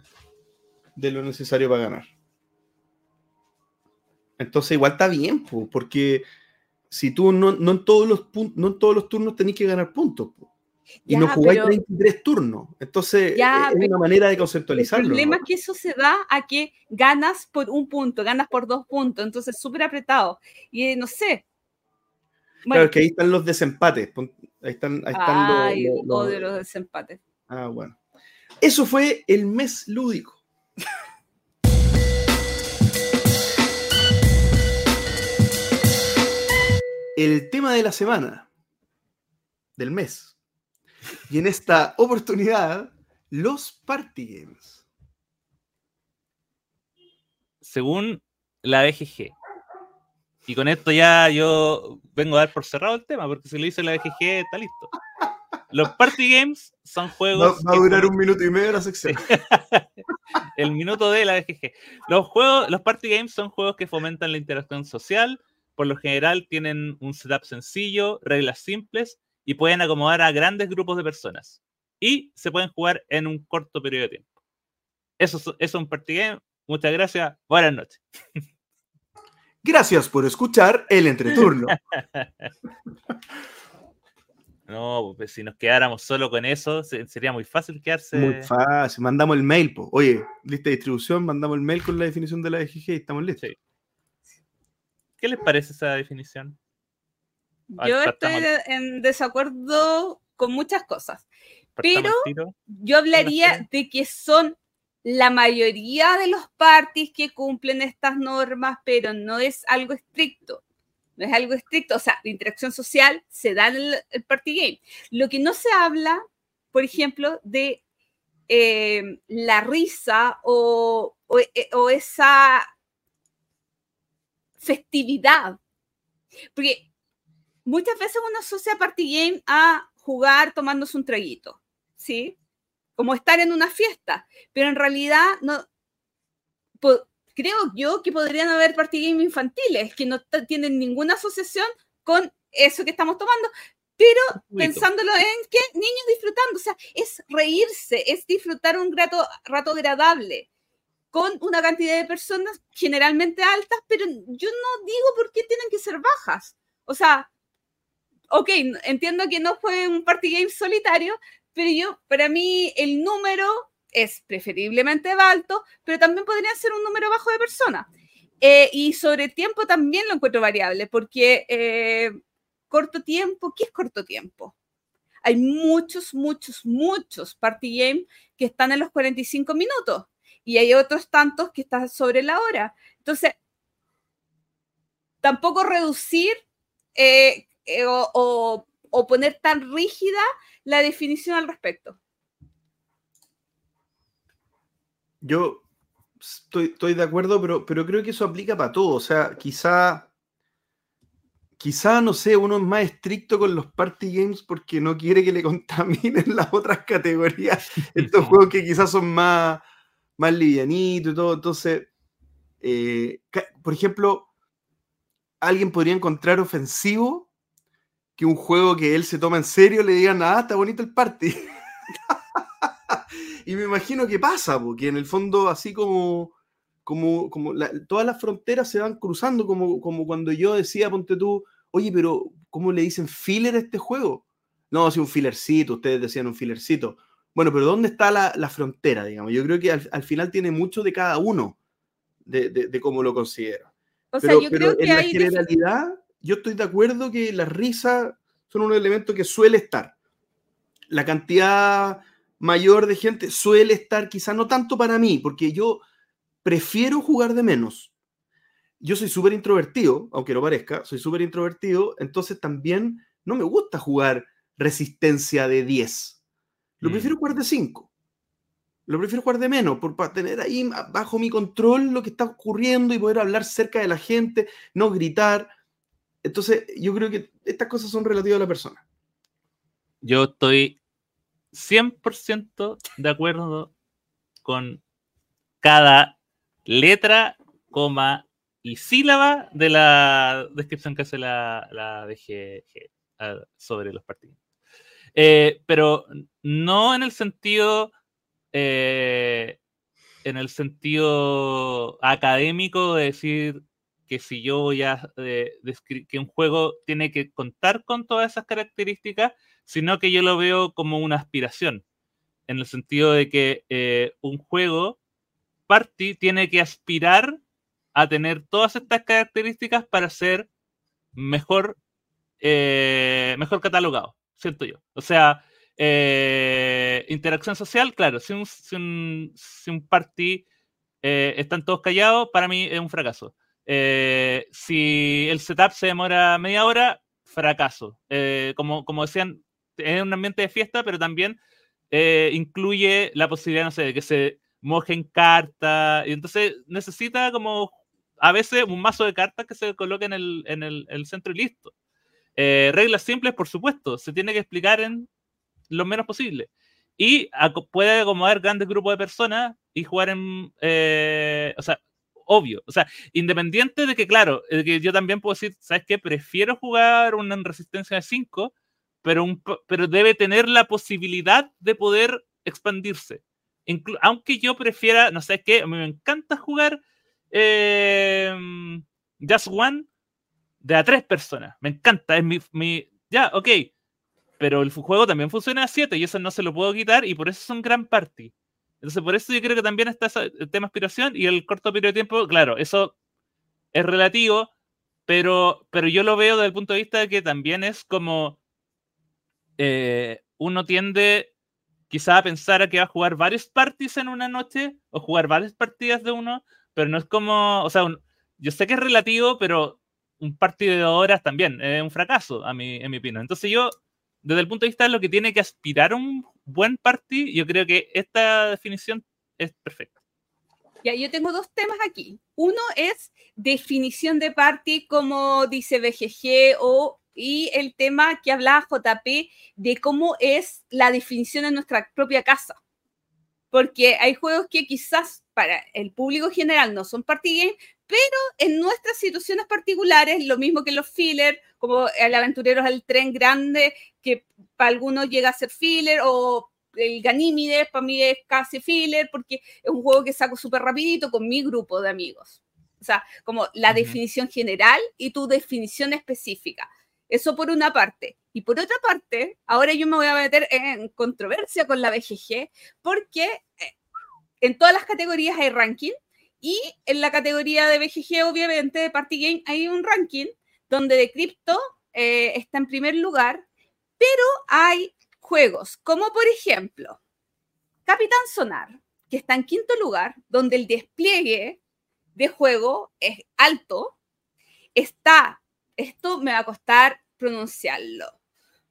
de lo necesario para ganar. Entonces igual está bien, po, porque si tú no, no en todos los no en todos los turnos tenés que ganar puntos. po. Y Ya, no jugáis pero- 33 turnos. Entonces Ya, es pero una manera de El conceptualizarlo. problema ¿no? es que eso se da a que ganas por un punto, ganas por dos puntos, entonces súper apretado. Y eh, no sé. Claro, Bueno, es que ahí están los desempates. Ahí están, ahí están los- ay, los- los- odio los desempates. Ah, bueno. Eso fue el mes lúdico. El tema de la semana, del mes. Y en esta oportunidad, los party games. Según la BGG. Y con esto ya yo vengo a dar por cerrado el tema, porque si lo dice la BGG está listo. Los party games son Va, juegos. va a que durar un minuto y medio la sección. el minuto de la BGG. Los juegos, los party games son juegos que fomentan la interacción social. Por lo general tienen un setup sencillo, reglas simples y pueden acomodar a grandes grupos de personas. Y se pueden jugar en un corto periodo de tiempo. Eso, es- eso es un party game. Muchas gracias. Buenas noches. Gracias por escuchar el entreturno. No, pues si nos quedáramos solo con eso, se- sería muy fácil quedarse. Muy fácil. Mandamos el mail, po. Oye, lista de distribución, mandamos el mail con la definición de la EGG y estamos listos. Sí. ¿Qué les parece esa definición? Ah, Yo estoy de- en desacuerdo con muchas cosas. Pero-. Yo hablaría de que son la mayoría de los parties que cumplen estas normas, pero no es algo estricto. No es algo estricto. O sea, la interacción social se da en el, el party game. Lo que no se habla, por ejemplo, de eh, la risa o, o- eh, o esa festividad. Porque muchas veces uno asocia party game a jugar tomándose un traguito, ¿sí? Como estar en una fiesta, pero en realidad no, creo yo que podrían haber party game infantiles que no tienen ninguna asociación con eso que estamos tomando, pero pensándolo en que niños disfrutando, o sea, es reírse, es disfrutar un rato, rato agradable con una cantidad de personas generalmente altas, pero yo no digo por qué tienen que ser bajas. O sea, ok, entiendo que no fue un party game solitario, pero yo, para mí, el número es preferiblemente alto, pero también podría ser un número bajo de personas. Eh, y sobre tiempo también lo encuentro variable, porque eh, corto tiempo, ¿qué es corto tiempo? Hay muchos, muchos, muchos party game que están en los 45 minutos y hay otros tantos que están sobre la hora. Entonces, tampoco reducir eh, eh, o, o- o poner tan rígida la definición al respecto. Yo estoy, estoy de acuerdo, pero, pero creo que eso aplica para todo. O sea, quizá, quizá, no sé, uno es más estricto con los party games porque no quiere que le contaminen las otras categorías. Estos juegos que quizás son más, más livianitos y todo. Entonces, eh, por ejemplo, alguien podría encontrar ofensivo que un juego que él se toma en serio le digan, ah, está bonito el party. y me imagino que pasa, porque en el fondo así como, como, como la- todas las fronteras se van cruzando, como, como cuando yo decía, ponte tú, oye, pero ¿cómo le dicen filler a este juego? No, sí, un fillercito, ustedes decían un fillercito. Bueno, pero ¿dónde está la, la frontera, digamos? Yo creo que al, al final tiene mucho de cada uno, de, de- de cómo lo considera. O sea, Pero, yo pero creo que en la hay... generalidad, yo estoy de acuerdo que las risas son un elemento que suele estar. La cantidad mayor de gente suele estar, quizá no tanto para mí, porque yo prefiero jugar de menos. Yo soy súper introvertido, aunque no parezca, soy súper introvertido, entonces también no me gusta jugar resistencia de 10. Lo Mm. prefiero jugar de 5. Lo prefiero jugar de menos, por, para tener ahí bajo mi control lo que está ocurriendo y poder hablar cerca de la gente, no gritar. Entonces, yo creo que estas cosas son relativas a la persona. Yo estoy 100% de acuerdo con cada letra, coma y sílaba de la descripción que hace la, la DGG ah, sobre los partidos. Eh, pero no en el sentido eh, en el sentido académico de decir que si yo voy a eh, que un juego tiene que contar con todas esas características, sino que yo lo veo como una aspiración, en el sentido de que eh, un juego party tiene que aspirar a tener todas estas características para ser mejor, eh, mejor catalogado, siento yo. O sea, eh, interacción social, claro, si un, si un, party están todos callados, para mí es un fracaso. Eh, si el setup se demora media hora, fracaso. Eh, como, decían, es un ambiente de fiesta, pero también eh, incluye la posibilidad, no sé, de que se mojen cartas, y entonces necesita como a veces un mazo de cartas que se coloque en el, en el, el centro y listo. Reglas simples, por supuesto, se tiene que explicar en lo menos posible. Y puede acomodar grandes grupos de personas y jugar en. o sea, obvio. O sea, independiente de que, claro, de que yo también puedo decir, ¿sabes qué? Prefiero jugar una en resistencia de 5, pero, un, pero debe tener la posibilidad de poder expandirse. Aunque yo prefiera, no sé qué, me encanta jugar eh, Just One de a tres personas. Me encanta, es mi, mi- Ya, ok. Pero el juego también funciona a 7 y eso no se lo puedo quitar y por eso son gran party. Entonces, por eso yo creo que también está el tema aspiración y el corto periodo de tiempo, claro, eso es relativo, pero, pero yo lo veo desde el punto de vista de que también es como eh, uno tiende quizá a pensar a que va a jugar varios parties en una noche o jugar varias partidas de uno, pero no es como, o sea, un- yo sé que es relativo, pero un partido de horas también es un fracaso, a mi, en mi opinión. Entonces yo, desde el punto de vista de lo que tiene que aspirar un buen party, yo creo que esta definición es perfecta. Ya, yo tengo dos temas aquí. Uno es definición de party, como dice BGG, o, y el tema que hablaba JP de cómo es la definición en nuestra propia casa. Porque hay juegos que quizás para el público general no son party game, pero en nuestras situaciones particulares, lo mismo que los filler, como el Aventureros del Tren Grande, que para algunos llega a ser filler, o el Ganímides, para mí es casi filler, porque es un juego que saco súper rapidito con mi grupo de amigos. O sea, como la Ujú. definición general y tu definición específica. Eso por una parte. Y por otra parte, ahora yo me voy a meter en controversia con la BGG, porque eh, en todas las categorías hay ranking y en la categoría de BGG, obviamente, de Party Game, hay un ranking donde de cripto eh, está en primer lugar, pero hay juegos como, por ejemplo, Capitán Sonar, que está en quinto lugar, donde el despliegue de juego es alto, está, esto me va a costar pronunciarlo,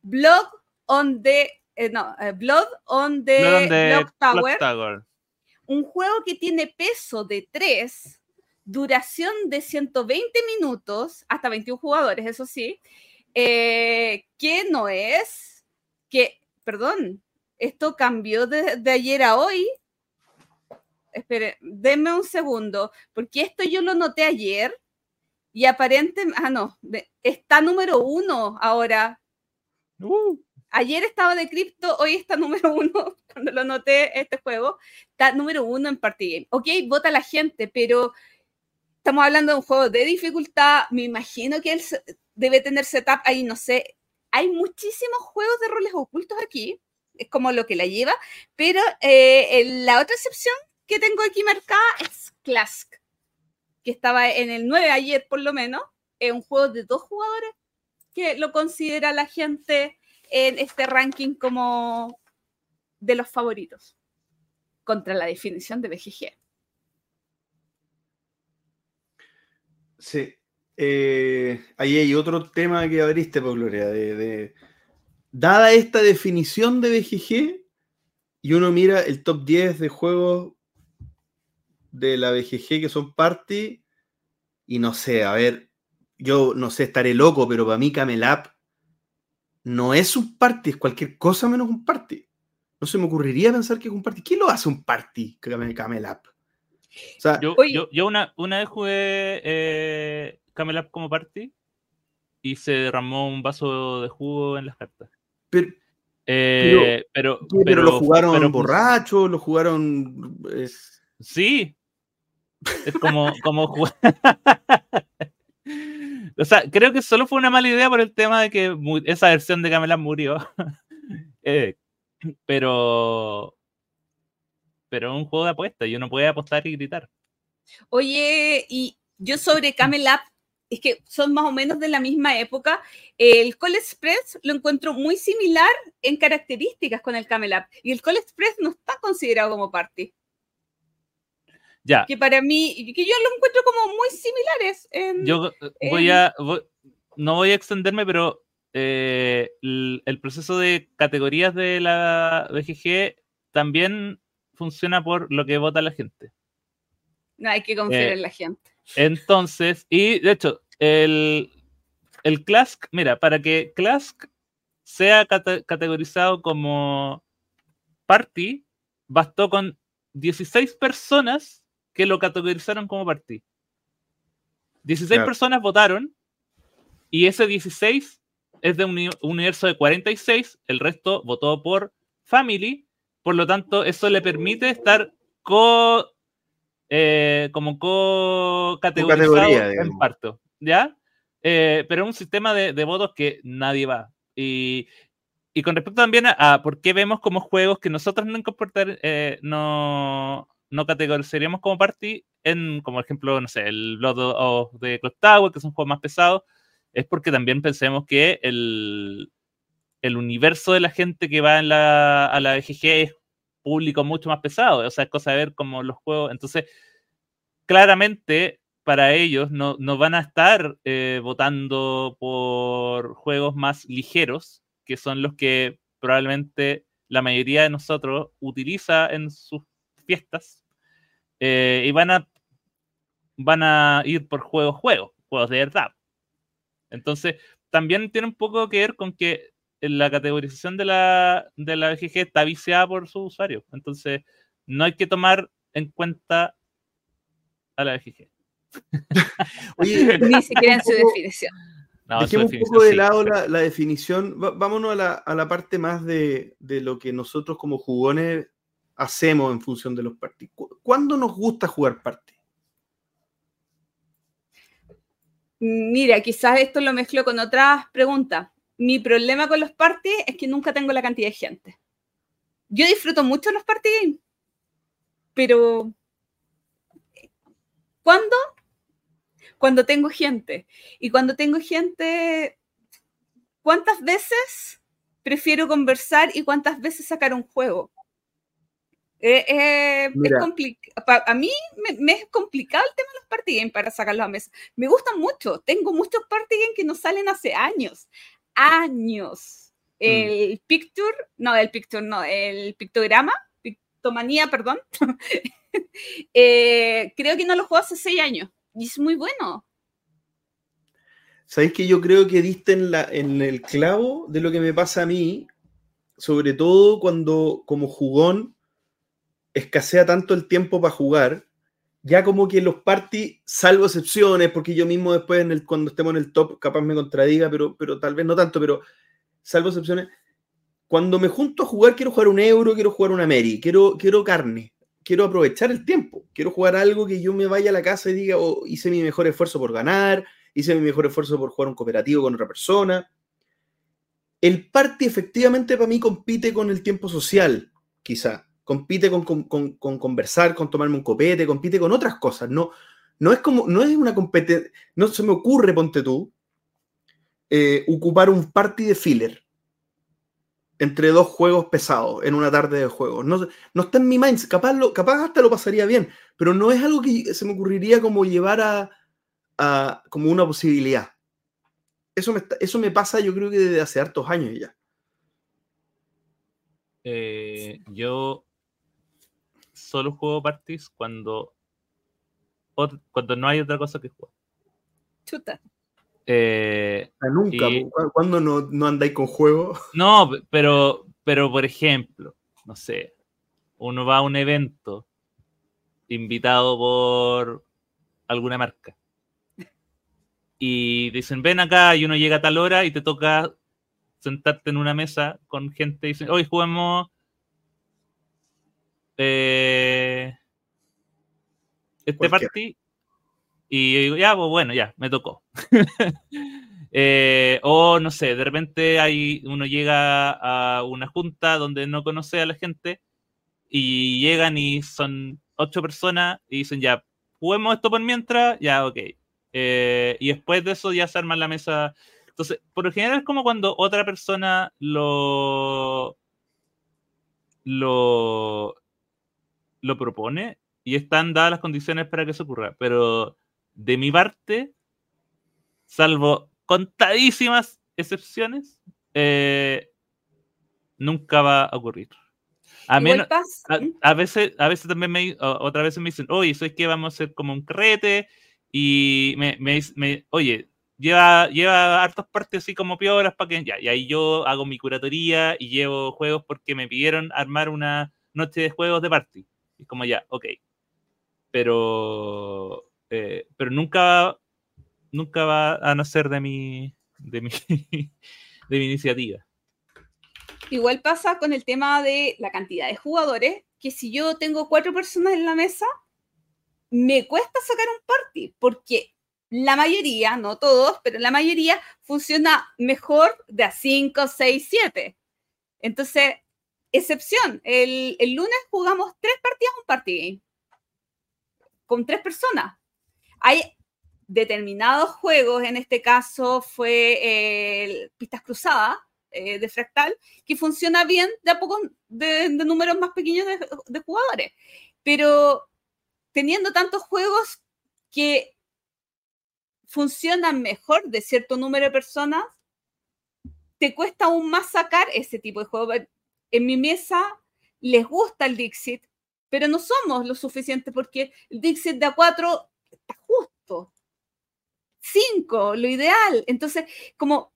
Blood on the, eh, no, eh, Blood on the Blood on the Clock Tower, Clock Tower. Un juego que tiene peso de 3, duración de 120 minutos, hasta 21 jugadores, eso sí, eh, que no es, que, perdón, esto cambió de, de ayer a hoy. Espere, denme un segundo, porque esto yo lo noté ayer y aparentemente, ah, no, está número uno ahora. Uh, Ayer estaba de cripto, hoy está número uno, cuando lo noté este juego, está número uno en Party Game. Ok, vota la gente, pero estamos hablando de un juego de dificultad, me imagino que él debe tener setup ahí, no sé. Hay muchísimos juegos de roles ocultos aquí, es como lo que la lleva, pero eh, la otra excepción que tengo aquí marcada es Clask, que estaba en el 9 ayer por lo menos, es un juego de dos jugadores que lo considera la gente en este ranking como de los favoritos contra la definición de BGG. Sí. Eh, ahí hay otro tema que abriste, por Gloria, de, Dada esta definición de BGG, y uno mira el top 10 de juegos de la BGG que son party, y no sé, a ver, yo no sé, estaré loco, pero para mí Camel Up no es un party, es cualquier cosa menos un party. No se me ocurriría pensar que es un party. ¿Quién lo hace un party, Camel, Camel Up? O sea, yo, yo, yo una, una vez jugué eh, Camel Up como party y se derramó un vaso de jugo en las cartas. pero, Eh, pero, pero, lo jugaron pero- borrachos, lo jugaron. Sí. Es como, como jugar. O sea, creo que solo fue una mala idea por el tema de que esa versión de Camelot murió. Eh, pero. Pero es un juego de apuesta y uno puede apostar y gritar. Oye, y yo sobre Camel Up, es que son más o menos de la misma época. El Call Express lo encuentro muy similar en características con el Camel Up. Y el Call Express no está considerado como party. Ya, Que para mí, que yo lo encuentro como muy similares. en- yo eh, voy a. voy- no voy a extenderme, pero eh, el, el proceso de categorías de la BGG también funciona por lo que vota la gente. No hay que confiar Eh, en la gente. Entonces, y de hecho, el, el Clask, mira, para que Clask sea cate- categorizado como party, bastó con 16 personas que lo categorizaron como party. 16 Claro. personas votaron y ese 16 es de un uni- universo de 46, el resto votó por Family, por lo tanto, eso le permite estar co eh, como co-categorizado en parto, ¿ya? Eh, pero es un sistema de, de votos que nadie va. Y, y con respecto también a, a por qué vemos como juegos que nosotros no, eh, no, no categorizaríamos como party, en, como ejemplo, no sé, el Blood of the Clock Tower, que es un juego más pesado, es porque también pensemos que el, el universo de la gente que va en la, a la BGG es público mucho más pesado, o sea, es cosa de ver como los juegos, entonces, claramente para ellos no, no van a estar eh, votando por juegos más ligeros, que son los que probablemente la mayoría de nosotros utiliza en sus fiestas, eh, y van a, van a ir por juegos, juegos, juegos de verdad. Entonces, también tiene un poco que ver con que la categorización de la, de la BGG está viciada por su usuario. Entonces, no hay que tomar en cuenta a la BGG. Oye, Ni siquiera en su definición. No, Dejemos un poco de sí. lado la, la definición. Va- vámonos a la, a la parte más de, de lo que nosotros como jugones hacemos en función de los parties. ¿Cu- ¿Cuándo nos gusta jugar party? Mira, quizás esto lo mezclo con otras preguntas. Mi problema con los parties es que nunca tengo la cantidad de gente. Yo disfruto mucho los party games, pero ¿cuándo? Cuando tengo gente. Y cuando tengo gente, ¿cuántas veces prefiero conversar y cuántas veces sacar un juego? Eh, eh, es a mí me, me es complicado el tema de los party games para sacarlos a mesa. Me gustan mucho. Tengo muchos party games que no salen hace años. Años. El picture, no, el picture, no, el pictograma, pictomanía, perdón. Eh, creo que no lo juego hace seis años. Y es muy bueno. Sabéis que yo creo que diste en, la, en el clavo de lo que me pasa a mí, sobre todo cuando como jugón escasea tanto el tiempo para jugar, ya como que los party, salvo excepciones, porque yo mismo después cuando estemos en el top capaz me contradiga, pero, pero tal vez no tanto, pero salvo excepciones, cuando me junto a jugar quiero jugar un euro, quiero jugar una Mary, quiero, quiero carne, quiero aprovechar el tiempo, quiero jugar algo que yo me vaya a la casa y diga, oh, hice mi mejor esfuerzo por ganar, hice mi mejor esfuerzo por jugar un cooperativo con otra persona. El party efectivamente para mí compite con el tiempo social, quizá. Compite con, con- con- con conversar, con tomarme un copete, compite con otras cosas. No, no es como, no es una competencia, no se me ocurre, ponte tú, eh, ocupar un party de filler entre dos juegos pesados en una tarde de juegos. No, no está en mi mind, capaz, lo, capaz hasta lo pasaría bien, pero no es algo que se me ocurriría como llevar a, a- como una posibilidad. Eso me, eso me pasa yo creo que desde hace hartos años ya. Eh, yo solo juego parties cuando, cuando no hay otra cosa que jugar. Chuta. Eh, nunca. Y- po. ¿Cu- ¿Cuándo no, no andáis con juegos? no, pe- pero, pero por ejemplo, no sé, uno va a un evento invitado por alguna marca y dicen ven acá y uno llega a tal hora y te toca sentarte en una mesa con gente y dicen hoy juguemos eh, este Cualquiera. party Y ya, pues bueno, ya, me tocó. Eh, o no sé, de repente hay, uno llega a una junta donde no conoce a la gente y llegan y son ocho personas y dicen, ya, juguemos esto por mientras, ya, ok. Eh, y después de eso ya se arma la mesa. Entonces, por lo general es como cuando otra persona lo, lo, lo propone y están dadas las condiciones para que eso ocurra. Pero de mi parte, salvo contadísimas excepciones, eh, nunca va a ocurrir. A, menos, a, a veces, a veces también me, otra vez me dicen, oye, ¿sabes que vamos a hacer como un carrete? Y me, me, me- oye, lleva, lleva hartas partes así como piolas para que ya. Y ahí yo hago mi curatoría y llevo juegos porque me pidieron armar una noche de juegos de party. Como ya, ok. Pero, eh, pero nunca, nunca va a nacer de mi, de mi, de mi iniciativa. Igual pasa con el tema de la cantidad de jugadores, que si yo tengo cuatro personas en la mesa, me cuesta sacar un party, porque la mayoría, no todos, pero la mayoría funciona mejor de a 5, 6, 7. Entonces, excepción, el, lunes jugamos tres partidas un party game, con tres personas. Hay determinados juegos, en este caso fue Pistas Cruzadas, eh, de Fractal, que funciona bien de a de, números más pequeños de, de jugadores. Pero teniendo tantos juegos que funcionan mejor de cierto número de personas, te cuesta aún más sacar ese tipo de juego. En mi mesa les gusta el Dixit, pero no somos lo suficiente porque el Dixit de A4 está justo. 5, lo ideal. Entonces, como,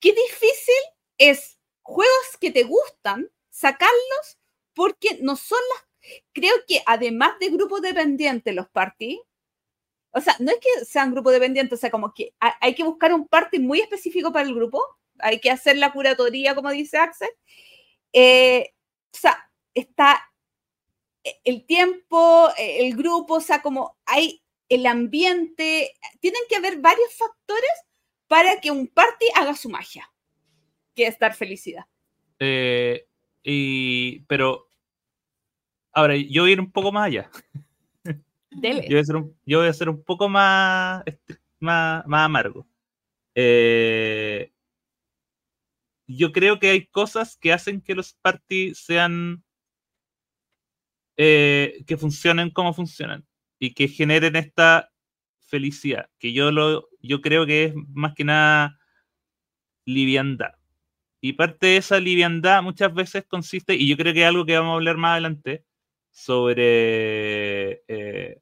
qué difícil es juegos que te gustan, sacarlos porque no son las... Creo que además de grupo dependiente los party, o sea, no es que sean grupo dependiente, o sea, como que ha- hay que buscar un party muy específico para el grupo, hay que hacer la curatoría, como dice Axel. Eh, o sea, está e- el tiempo, eh, el grupo, o sea, como hay el ambiente, tienen que haber varios factores para que un party haga su magia, que es dar felicidad. Eh, y, pero, ahora, yo voy a ir un poco más allá. Dele. Yo voy a ser un, yo voy a ser un poco más, más, más amargo. Eh, yo creo que hay cosas que hacen que los parties sean. eh, que funcionen como funcionan y que generen esta felicidad. Que yo, lo, yo creo que es más que nada liviandad. Y parte de esa liviandad muchas veces consiste, y yo creo que es algo que vamos a hablar más adelante, sobre eh,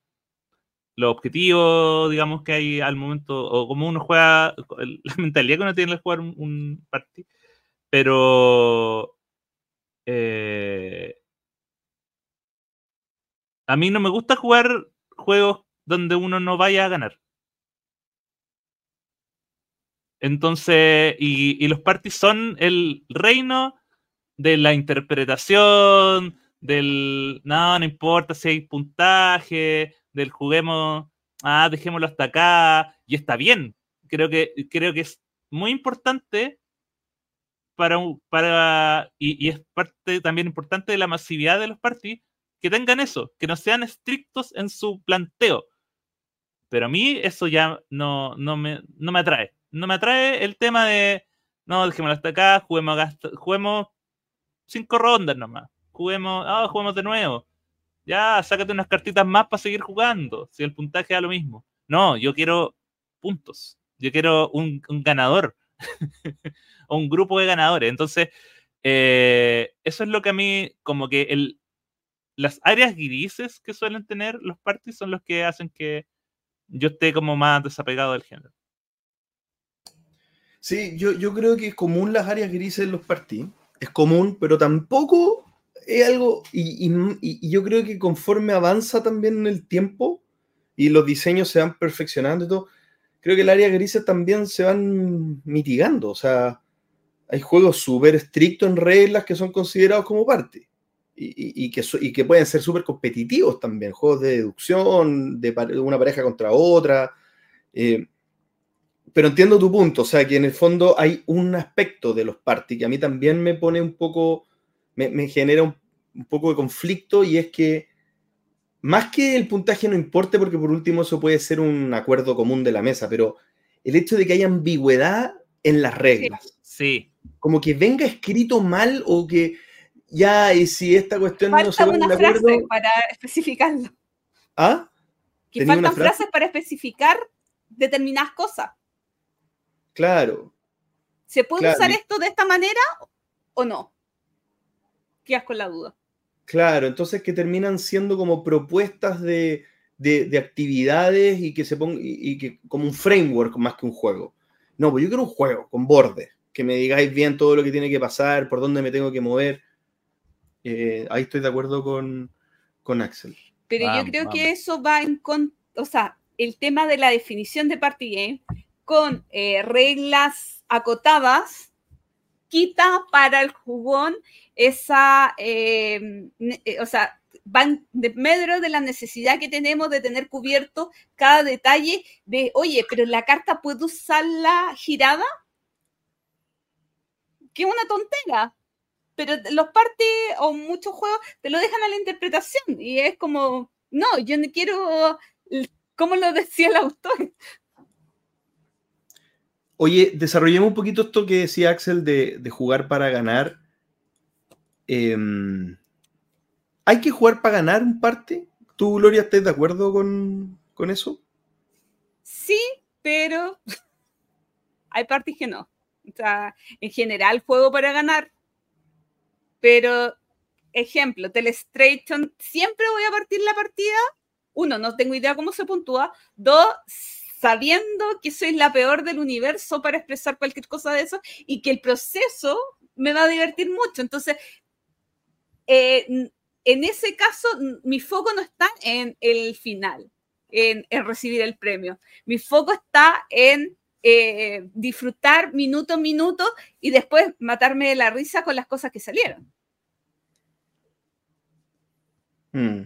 los objetivos, digamos, que hay al momento, o cómo uno juega, la mentalidad que uno tiene al jugar un, un party. Pero eh, a mí no me gusta jugar juegos donde uno no vaya a ganar. Entonces, y, los parties son el reino de la interpretación, del no, no importa si hay puntaje, del juguemos, ah, dejémoslo hasta acá, y está bien. Creo que, creo que es muy importante para, para y, y es parte también importante de la masividad de los parties que tengan eso, que no sean estrictos en su planteo. Pero a mí eso ya no, no, me, no me atrae. No me atrae el tema de, no, dejémoslo hasta acá, juguemos, juguemos cinco rondas nomás. Juguemos, ah, juguemos de nuevo. Ya, sácate unas cartitas más para seguir jugando. Si el puntaje da lo mismo. No, yo quiero puntos. Yo quiero un, un ganador. O un grupo de ganadores. Entonces, eh, eso es lo que a mí, como que el, las áreas grises que suelen tener los parties son los que hacen que yo esté como más desapegado del género. Sí, yo, yo creo que es común las áreas grises en los partidos. Es común, pero tampoco es algo. Y, yo creo que conforme avanza también el tiempo y los diseños se van perfeccionando y todo, creo que las áreas grises también se van mitigando. O sea, hay juegos súper estrictos en reglas que son considerados como parte. y, que, y que pueden ser súper competitivos también, juegos de deducción, de, una pareja contra otra. Eh, pero entiendo tu punto, o sea, que en el fondo hay un aspecto de los party que a mí también me pone un poco, me, genera un, poco de conflicto y es que más que el puntaje no importe, porque por último eso puede ser un acuerdo común de la mesa, pero el hecho de que haya ambigüedad en las reglas. Sí. Como que venga escrito mal o que ya, y si esta cuestión no se una frase para especificarlo. ¿Ah? Que faltan frases para especificar determinadas cosas. Claro. ¿Se puede usar esto de esta manera o no? Quedas con la duda. Claro, entonces que terminan siendo como propuestas de, actividades y que se pongan, y, que como un framework más que un juego. No, pues yo quiero un juego con bordes, que me digáis bien todo lo que tiene que pasar, por dónde me tengo que mover. Eh, ahí estoy de acuerdo con, Axel. Pero yo creo que eso va en con, o sea, el tema de la definición de party game con eh, reglas acotadas quita para el jugón esa, em, eh, o sea, van de medio de la necesidad que tenemos de tener cubierto cada detalle de, oye, pero la carta puedo usarla girada, que es una tontera. Pero los partes o muchos juegos te lo dejan a la interpretación y es como, no, yo no quiero, como lo decía el autor, Oye, desarrollemos un poquito esto que decía Axel de, jugar para ganar. Em, ¿Hay que jugar para ganar un parte? ¿Tú, Gloria, estás de acuerdo con, eso? Sí, pero hay partes que no. O sea, en general juego para ganar, pero ejemplo, Telestration, siempre voy a partir la partida. Uno, no tengo idea cómo se puntúa. Dos, sabiendo que soy la peor del universo para expresar cualquier cosa de eso y que el proceso me va a divertir mucho. Entonces, eh, en ese caso, mi foco no está en el final, en, recibir el premio. Mi foco está en eh, disfrutar minuto a minuto y después matarme de la risa con las cosas que salieron. Hmm.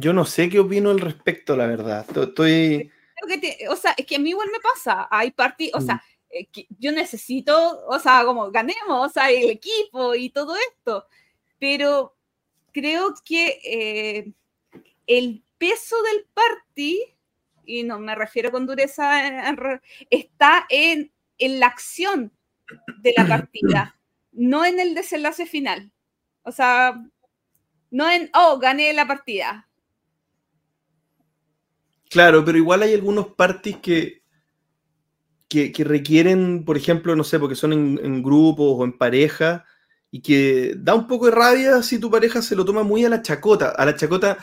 Yo no sé qué opino al respecto, la verdad. Estoy. o sea, es que a mí igual me pasa. Hay partidos, o sea, mm. eh, yo necesito, o sea, como ganemos, o sea, el equipo y todo esto. Pero creo que eh, el peso del party, y no me refiero con dureza, está en, en la acción de la partida, no en el desenlace final. O sea, no en, oh, gané la partida. Claro, pero igual hay algunos parties que, que, requieren, por ejemplo, no sé, porque son en, grupos o en pareja, y que da un poco de rabia si tu pareja se lo toma muy a la chacota, a la chacota,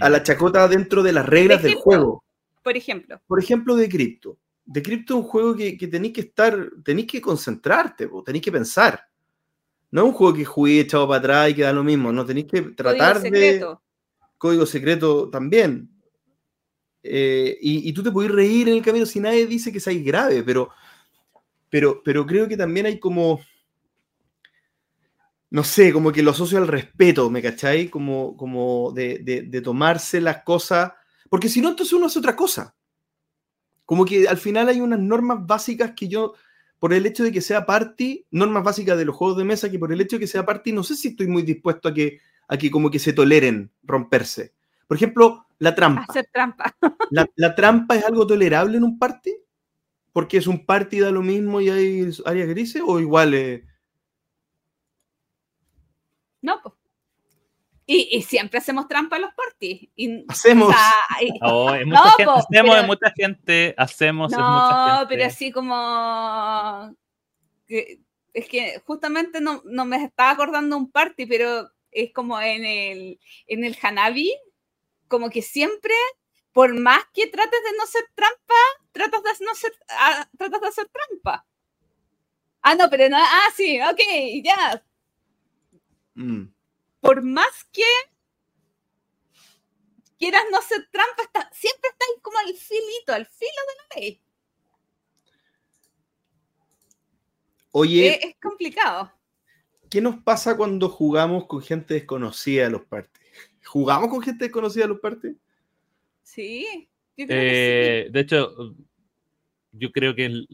a la mm. chacota dentro de las reglas del juego. Por ejemplo. Por ejemplo, de cripto. De cripto es un juego que, que tenéis que estar, tenéis que concentrarte, tenéis que pensar. No es un juego que jugué echado para atrás y que da lo mismo, no tenéis que tratar Código secreto. de. Código secreto también. Eh, y, tú te puedes reír en el camino si nadie dice que sea grave, pero, pero, pero creo que también hay como, no sé, como que lo asocio al respeto, ¿me cachai? Como, como de, tomarse las cosas, porque si no, entonces uno hace otra cosa. Como que al final hay unas normas básicas que yo, por el hecho de que sea party, normas básicas de los juegos de mesa, que por el hecho de que sea party, no sé si estoy muy dispuesto a que, a que como que se toleren romperse. Por ejemplo, la trampa. Hacer trampa. La, trampa es algo tolerable en un party? Porque es un party da lo mismo y hay áreas grises o igual eh? No, pues. Y, siempre hacemos trampa en los parties. hacemos. no, mucha gente, hacemos mucha gente, hacemos no, pero así como. es que justamente no, no, me estaba acordando un party, pero es como en el, en el Hanabi, como que siempre, por más que trates de no ser trampa, tratas de no ser, ah, tratas de hacer trampa. Ah, no, pero no, ah, sí, ok, ya. Mm. Por más que quieras no hacer trampa, está, siempre estás como al filito, al filo de la ley. Oye. Es, complicado. ¿qué nos pasa cuando jugamos con gente desconocida a los parties? ¿Jugamos con gente desconocida a los parties? Sí, yo creo que Eh, de hecho, yo creo que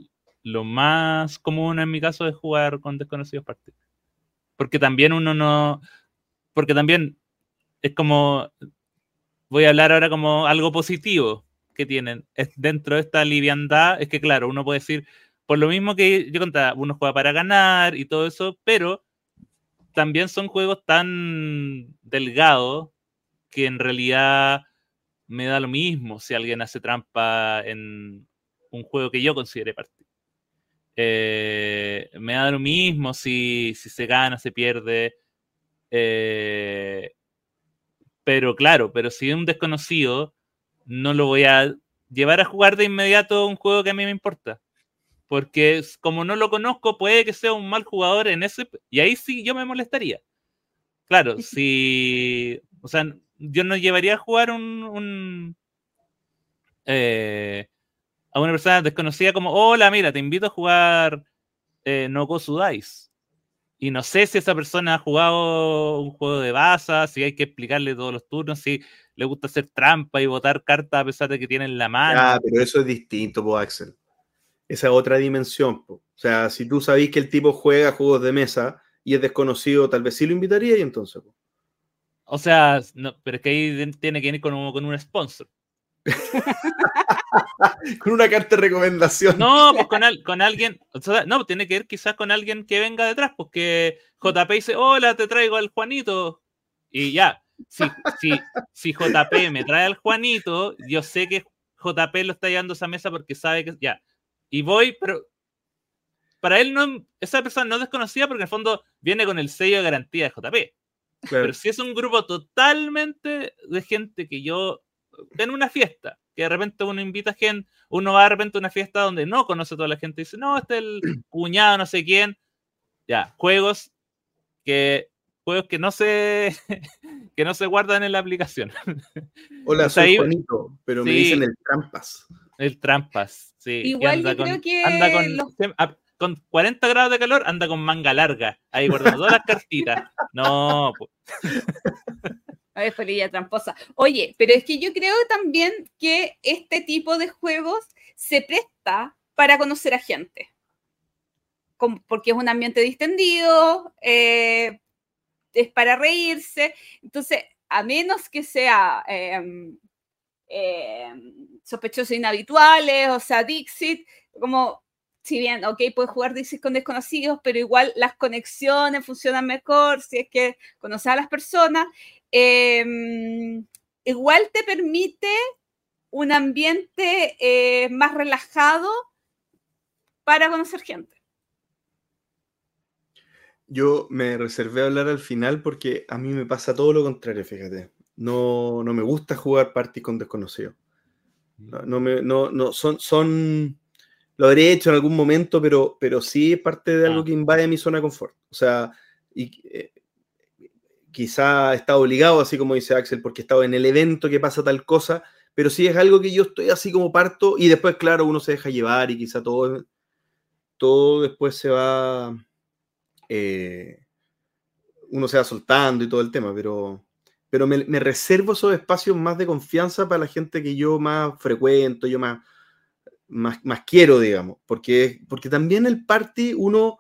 lo más común en mi caso es jugar con desconocidos partidos. Porque también uno no. Porque también es como. Voy a hablar ahora como algo positivo que tienen. Es dentro de esta liviandad. Es que, claro, uno puede decir. Por lo mismo que yo contaba, uno juega para ganar y todo eso, pero también son juegos tan delgados que en realidad me da lo mismo si alguien hace trampa en un juego que yo considere partido. Eh, me da lo mismo si, si se gana, se pierde. eh, pero claro, pero si es un desconocido, no lo voy a llevar a jugar de inmediato un juego que a mí me importa. Porque como no lo conozco, puede que sea un mal jugador en ese. Y ahí sí yo me molestaría. Claro, si. O sea, yo no llevaría a jugar un. eh, a una persona desconocida como: Hola, mira, te invito a jugar eh, No Go Dice. Y no sé si esa persona ha jugado un juego de baza, si hay que explicarle todos los turnos, si le gusta hacer trampa y botar cartas a pesar de que tienen la mano. Ah, pero eso es distinto, po, Axel. Esa es otra dimensión. O sea, si tú sabís que el tipo juega juegos de mesa y es desconocido, tal vez sí lo invitaría y entonces. O sea, no, pero es que ahí tiene que ir con un, con un sponsor. Con una carta de recomendación. No, pues con, al- con alguien, o sea, no, tiene que ir quizás con alguien que venga detrás, porque JP dice, hola, te traigo al Juanito. Y ya, si, si, si JP me trae al Juanito, yo sé que JP lo está llevando a esa mesa porque sabe que, ya, y voy, pero para él no, esa persona no es desconocida porque en el fondo viene con el sello de garantía de JP. Claro. Pero si es un grupo totalmente de gente que yo. En una fiesta, que de repente uno invita a gente, uno va de repente a una fiesta donde no conoce a toda la gente y dice, no, este es el cuñado, no sé quién. Ya, juegos que. Juegos que no se. que no se guardan en la aplicación. Hola, o sea, soy ahí- Juanito, pero me dicen el trampas. El trampas, sí. que Igual anda yo creo que anda con, los- a- con 40 grados de calor, anda con manga larga, ahí guardando todas las cartitas. No. Ay, polilla tramposa. Oye, pero es que yo creo también que este tipo de juegos se presta para conocer a gente. Porque es un ambiente distendido, eh, es para reírse. Entonces, a menos que sea em, em, sospechosos inhabituales, o sea, Dixit, como si bien, ok, puedes jugar Dixit con desconocidos, pero igual las conexiones funcionan mejor si es que conoces a las personas eh, igual te permite un ambiente eh, más relajado para conocer gente. Yo me reservé a hablar al final porque a mí me pasa todo lo contrario, fíjate. No, no me gusta jugar parties con desconocidos. No, no me, no, no, son, son, lo habré hecho en algún momento, pero, pero sí es parte de algo Ah. que invade mi zona de confort. O sea, y, eh, quizá he estado obligado, así como dice Axel, porque he estado en el evento que pasa tal cosa, pero sí es algo que yo estoy así como parto y después, claro, uno se deja llevar y quizá todo, todo después se va, eh, uno se va soltando y todo el tema, pero, pero me, me reservo esos espacios más de confianza para la gente que yo más frecuento, yo más, más, más quiero, digamos, porque, porque también el party uno,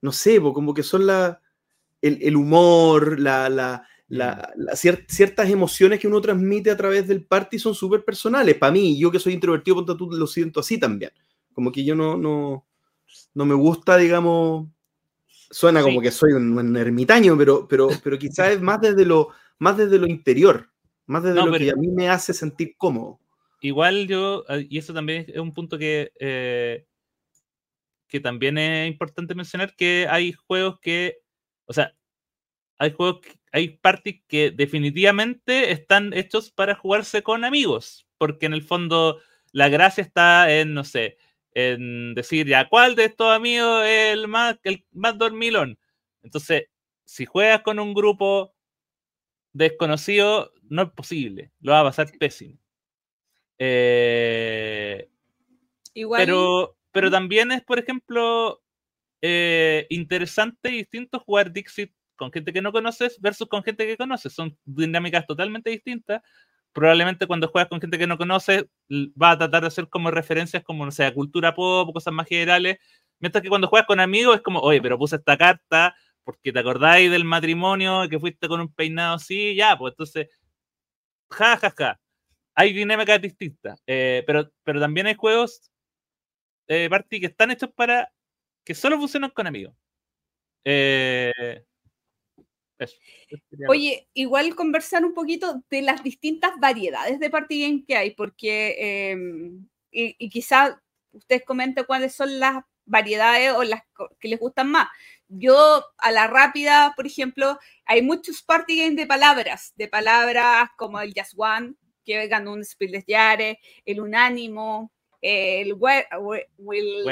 no sé, como que son la, el, el humor, la, la, la- la cier- ciertas emociones que uno transmite a través del party son súper personales. Para mí, yo que soy introvertido, tú, lo siento así también. Como que yo no, no, no me gusta, digamos, suena como Sí. que soy un, un ermitaño, pero, pero, pero quizás es más desde lo, más desde lo interior, más desde No, lo que pero- a mí me hace sentir cómodo. Igual yo, eh, y eso también es un punto que, eh, que también es importante mencionar, que hay juegos que, o sea, hay juegos, que- hay parties que definitivamente están hechos para jugarse con amigos, porque en el fondo la gracia está en, no sé, en decir ya, ¿cuál de estos amigos es el más, el más dormilón? Entonces, si juegas con un grupo desconocido, no es posible, lo va a pasar pésimo. Eh, Igual, pero, pero también es, por ejemplo, eh, interesante y distinto jugar Dixit con gente que no conoces versus con gente que conoces. Son dinámicas totalmente distintas. Probablemente cuando juegas con gente que no conoces, va a tratar de hacer como referencias como, no sé, cultura pop, cosas más generales. Mientras que cuando juegas con amigos es como, oye, pero puse esta carta porque te acordáis del matrimonio que fuiste con un peinado así, ya, pues entonces, ja, ja, ja. Hay dinámicas distintas, eh, pero, pero también hay juegos, eh, party, que están hechos para que solo funcionan con amigos. Eh, Oye, igual conversar un poquito de las distintas variedades de party game que hay, porque em, y, y quizá ustedes comenten cuáles son las variedades o las que les gustan más. Yo, a la rápida, por ejemplo, hay muchos party games de palabras, de palabras como el Just One, que ganó un Spiel Jahres, el Unánimo, el Will,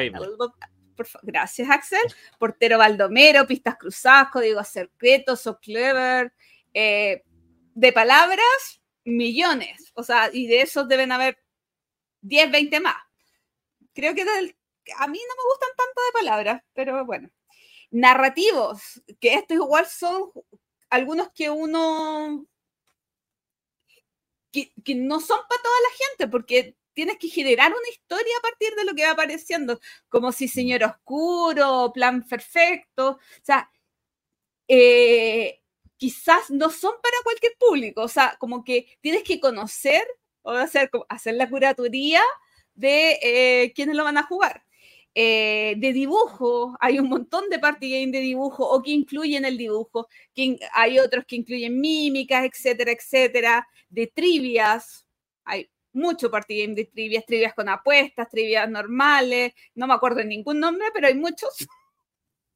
gracias, Axel. Portero Baldomero, Pistas Cruzadas, Código Secreto, So Clever. Eh, de palabras, millones. O sea, y de esos deben haber 10, 20 más. Creo que a mí no me gustan tanto de palabras, pero bueno. Narrativos, que estos igual son algunos que uno que, que, no son para toda la gente, porque tienes que generar una historia a partir de lo que va apareciendo, como si Señor Oscuro, Plan Perfecto, o sea, eh, quizás no son para cualquier público, o sea, como que tienes que conocer o hacer, hacer la curatoría de eh, quiénes lo van a jugar. Eh, de dibujo, hay un montón de party game de dibujo o que incluyen el dibujo, que hay otros que incluyen mímicas, etcétera, etcétera, de trivias, hay mucho party game de trivias, trivias con apuestas, trivias normales, no me acuerdo de ningún nombre, pero hay muchos.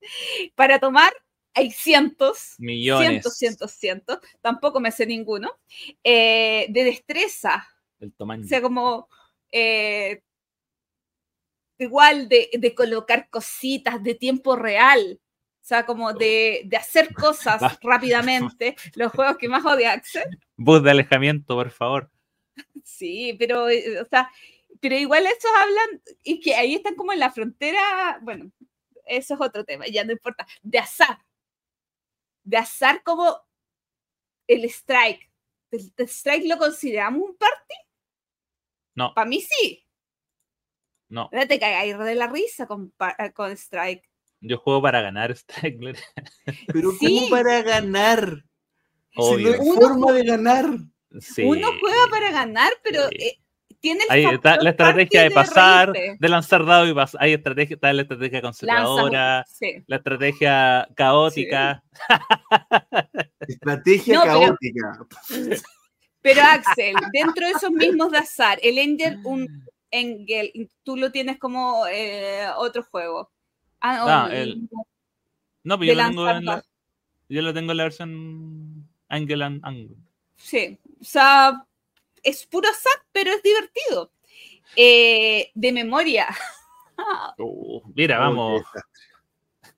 Para tomar hay cientos, millones, cientos, cientos, cientos, tampoco me sé ninguno, eh, de destreza. El tamaño. O sea, como eh, igual de, de, colocar cositas de tiempo real. O sea, como de, de hacer cosas rápidamente. Los juegos que más odia Axel. Bus de alejamiento, por favor. Sí, pero, eh, o sea, pero igual esos hablan, y que ahí están como en la frontera, bueno, eso es otro tema, ya no importa, de azar. De azar como el strike. ¿El, strike lo consideramos un party? No. Para mí sí. No. Te cagáis de la risa con, eh, con strike. Yo juego para ganar strike. Pero sí. ¿cómo para ganar? Obvio. Si no hay forma de ganar. Sí. Uno juega para ganar, pero Sí. eh, tiene el Ahí está la estrategia de pasar, reírte. de lanzar dado y pasar. Hay estrategia, está la estrategia conservadora, sí. la estrategia caótica. Estrategia No, caótica. Pero Axel, dentro de esos mismos de azar, el Engel, un Engel, tú lo tienes como eh, otro juego. Ah, Ah, o- el- No, pero de yo lo, tengo en la, dados. yo lo tengo en la versión Angel and Angle. Sí, o sea, es puro azar, pero es divertido. Eh, de memoria. Uh, mira, Oh, vamos.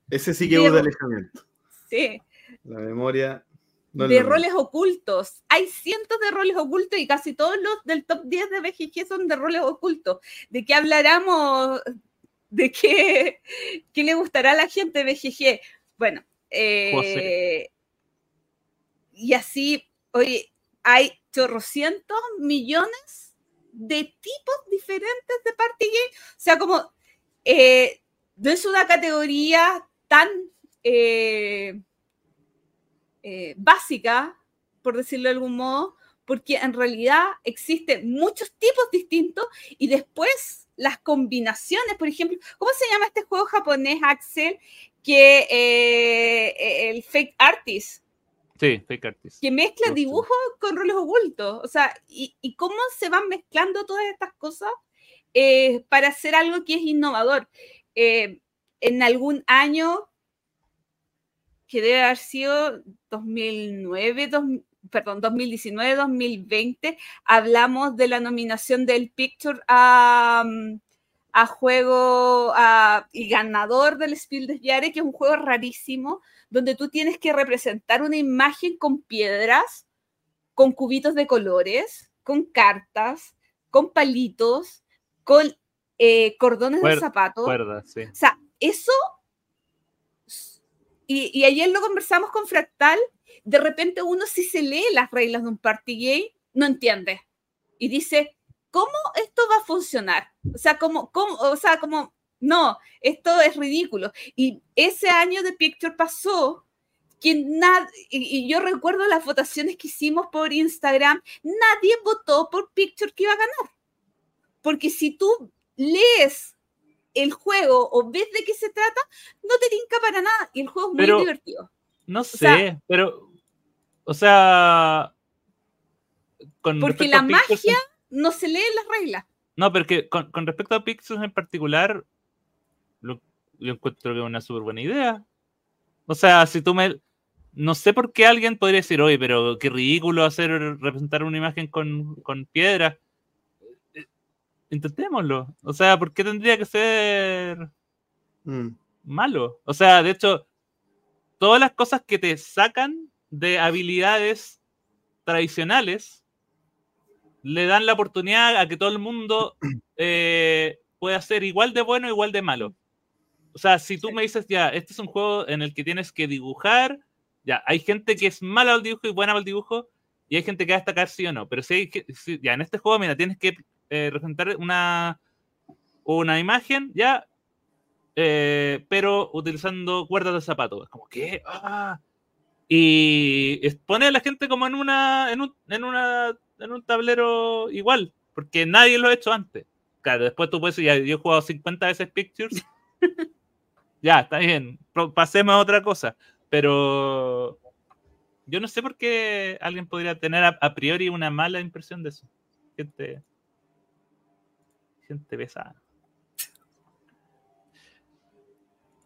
Ese sí que es De- alejamiento. Sí, La memoria. no de roles ocultos. Hay cientos de roles ocultos y casi todos los del top 10 de BGG son de roles ocultos. ¿De qué hablaremos? ¿De qué, qué le gustará a la gente de BGG? Bueno, eh, y así, oye, hay chorrocientos millones de tipos diferentes de party game. O sea, como eh, no es una categoría tan eh, básica, por decirlo de algún modo, porque en realidad existen muchos tipos distintos y después las combinaciones, por ejemplo, ¿cómo se llama este juego japonés, Axel? Que eh, el fake artist, Sí, Fake Artist. que mezcla dibujos con roles ocultos. O sea, y, y cómo se van mezclando todas estas cosas eh, para hacer algo que es innovador. Eh, en algún año, que debe haber sido 2009, dos- perdón, 2019, 2020, hablamos de la nominación del Picture a, a juego a- y ganador del Spiel des Jahres, que es un juego rarísimo, donde tú tienes que representar una imagen con piedras, con cubitos de colores, con cartas, con palitos, con eh, cordones de zapatos. Cuerda, sí. O sea, eso y, y ayer lo conversamos con Fractal, de repente uno si se lee las reglas de un party game, no entiende. Y dice, ¿cómo esto va a funcionar? O sea, como, cómo, o sea, como, no, esto es ridículo. Y ese año de Picture pasó que y, yo recuerdo las votaciones que hicimos por Instagram, nadie votó por Picture que iba a ganar. Porque si tú lees el juego o ves de qué se trata, no te tinca para nada. Y el juego es muy Pero- divertido. No sé, sea- pero. O sea. Con Porque la magia no se lee en las reglas. No, pero que con, con respecto a Pixels en particular, lo, yo encuentro que es una súper buena idea. O sea, si tú me. No sé por qué alguien podría decir, oye, pero qué ridículo hacer representar una imagen con, con piedra. Intentémoslo. O sea, ¿por qué tendría que ser Mm. malo? O sea, de hecho, todas las cosas que te sacan de habilidades tradicionales le dan la oportunidad a que todo el mundo eh, pueda ser igual de bueno, igual de malo. O sea, si tú me dices, ya, este es un juego en el que tienes que dibujar, ya, hay gente que es mala al dibujo y buena al dibujo, y hay gente que va a destacar sí o no. Pero si hay que, si- ya, en este juego, mira, tienes que eh, representar una, una imagen, ya, eh, pero utilizando cuerdas de zapato. Es como, ¿qué? Ah. Y pone a la gente como en una, en un, en una, en un tablero igual, porque nadie lo ha hecho antes. Claro, después tú puedes decir, ya, yo he jugado 50 veces Pictures. ya, está bien, pasemos a otra cosa. Pero yo no sé por qué alguien podría tener a, a priori una mala impresión de eso. Gente, gente pesada.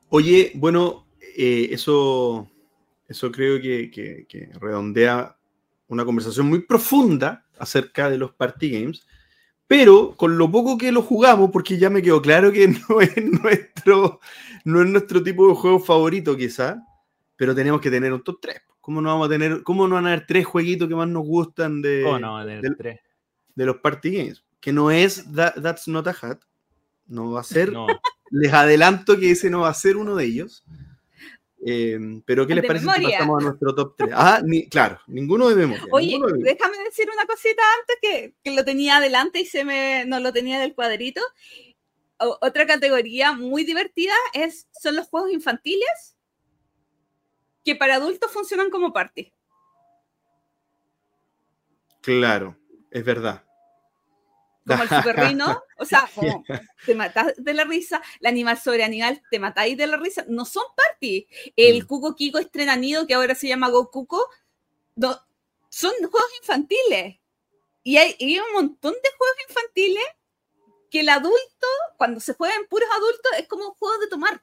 Oye, bueno, eh, eso, eso creo que, que- que redondea una conversación muy profunda acerca de los party games, pero con lo poco que lo jugamos, porque ya me quedó claro que no es nuestro, no es nuestro tipo de juego favorito quizá, pero tenemos que tener un top 3. ¿Cómo no vamos a tener, cómo no van a haber tres jueguitos que más nos gustan de, tres. de los party games? Que no es That- That's Not a Hat, no va a ser No. les adelanto que ese no va a ser uno de ellos. Eh, pero ¿qué les De parece si pasamos a nuestro top 3? Ah, ni- claro, ninguno de memoria. Oye, ninguno de memoria. déjame decir una cosita antes que, que lo tenía adelante y se me no lo tenía del cuadrito. O- otra categoría muy divertida es son los juegos infantiles que para adultos funcionan como party. Claro, es verdad. Como el Super Rino, o sea, como te matas de la risa, la animal sobre animal, te matáis de la risa, no son party. El Mm. Cuco Kiko Estrena Nido, que ahora se llama Go Cuco, no, son juegos infantiles. Y hay, y hay un montón de juegos infantiles que el adulto, cuando se juegan puros adultos, es como un juego de tomar.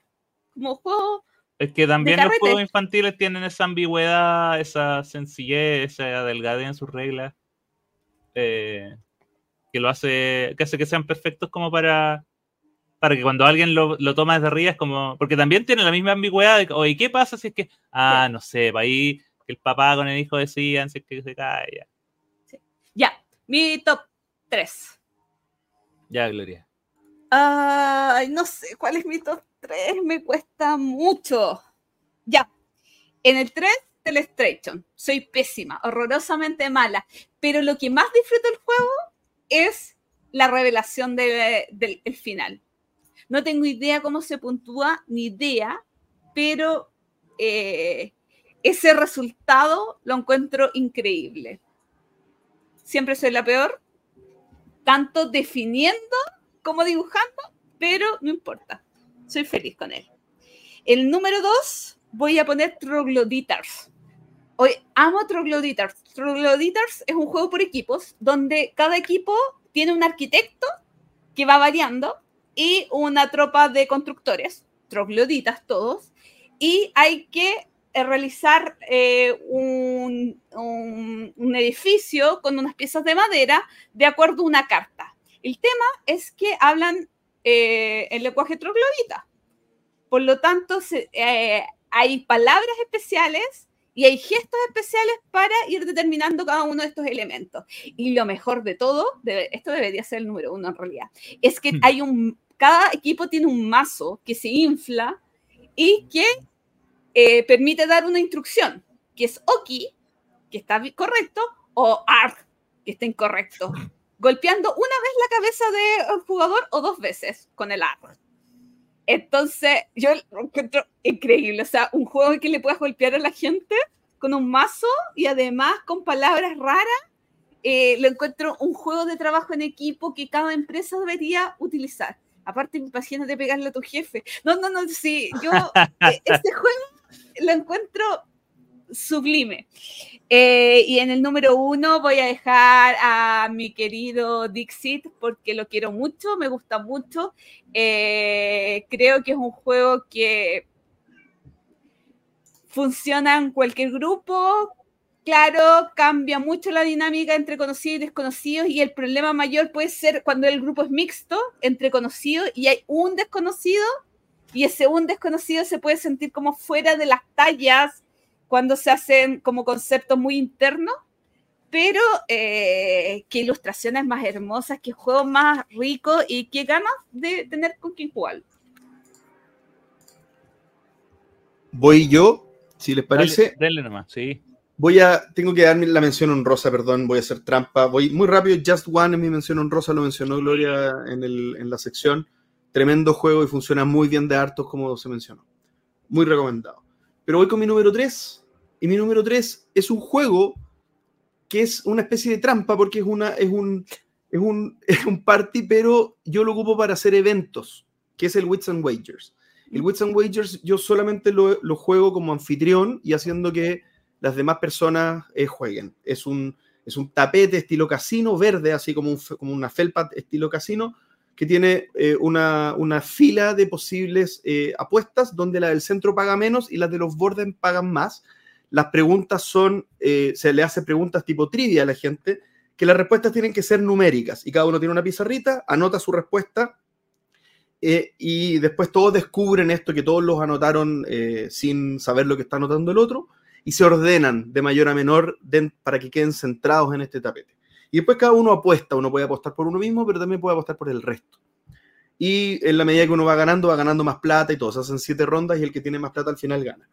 Como juego. Es que también los juegos infantiles tienen esa ambigüedad, esa sencillez, esa delgadez en sus reglas, eh, que lo hace, que hace que sean perfectos como para, para que cuando alguien lo, lo toma desde arriba es como, porque también tiene la misma ambigüedad de, oye, ¿qué pasa si es que, ah, no sé, va ahí que el papá con el hijo decían si es que se cae, ya, Ya, mi top 3. ya, Gloria. Ay, no sé cuál es mi top 3, me cuesta mucho. Ya, en el 3, Telestration. Soy pésima, horrorosamente mala, pero lo que más disfruto del juego es la revelación de- del el final. No tengo idea cómo se puntúa, ni idea, pero eh, ese resultado lo encuentro increíble. Siempre soy la peor, tanto definiendo como dibujando, pero no importa. Soy feliz con él. El número dos, voy a poner Troglodytars. Hoy amo Troglodytars. Troglodytars es un juego por equipos donde cada equipo tiene un arquitecto que va variando y una tropa de constructores, trogloditas todos, y hay que eh, realizar eh, un, edificio con unas piezas de madera de acuerdo a una carta. El tema es que hablan eh, el lenguaje troglodita. Por lo tanto, eh, hay palabras especiales y hay gestos especiales para ir determinando cada uno de estos elementos. Y lo mejor de todo, debe- esto debería ser el número uno en realidad, es que Hmm. hay un, cada equipo tiene un mazo que se infla y que eh, permite dar una instrucción, que es Oki, que está correcto, o ARG, que está incorrecto, golpeando una vez la cabeza del jugador o dos veces con el ARG. Entonces, yo lo encuentro increíble. O sea, un juego en que le puedas golpear a la gente con un mazo y además con palabras raras. Eh, lo encuentro un juego de trabajo en equipo que cada empresa debería utilizar. Aparte, imagínate de pegarle a tu jefe. No, no, no, sí, yo eh, este juego lo encuentro sublime. Eh, y en el número uno voy a dejar a mi querido Dixit porque lo quiero mucho, me gusta mucho. Eh, creo que es un juego que funciona en cualquier grupo. Claro, cambia mucho la dinámica entre conocidos y desconocidos y el problema mayor puede ser cuando el grupo es mixto entre conocidos y hay un desconocido y ese un desconocido se puede sentir como fuera de las tallas cuando se hacen como conceptos muy internos, pero eh, qué ilustraciones más hermosas, qué juegos más ricos y qué ganas de tener con quien jugar. Voy yo, si les parece. Dale, nomás, sí. Voy a, tengo que darme la mención honrosa, perdón, voy a hacer trampa. Voy muy rápido, Just One es mi mención honrosa, lo mencionó Gloria en, el, en la sección. Tremendo juego y funciona muy bien de hartos, como se mencionó. Muy recomendado. Pero voy con mi número 3. Y mi número 3 es un juego que es una especie de trampa porque es, una, es, un, es, un, es un party, pero yo lo ocupo para hacer eventos, que es el Wits and Wagers. El Wits and Wagers yo solamente lo, lo juego como anfitrión y haciendo que las demás personas eh, jueguen. Es un, es un tapete estilo casino, verde, así como, un, como una felpa estilo casino, que tiene eh, una, una, fila de posibles eh, apuestas donde la del centro paga menos y las de los bordes pagan más. Las preguntas son, eh, se le hace preguntas tipo trivia a la gente, que las respuestas tienen que ser numéricas y cada uno tiene una pizarrita, anota su respuesta y después todos descubren esto que todos los anotaron sin saber lo que está anotando el otro y se ordenan de mayor a menor para que queden centrados en este tapete. Y después cada uno apuesta, uno puede apostar por uno mismo, pero también puede apostar por el resto. Y en la medida que uno va ganando, va ganando más plata y todo. Se hacen siete rondas y el que tiene más plata al final gana.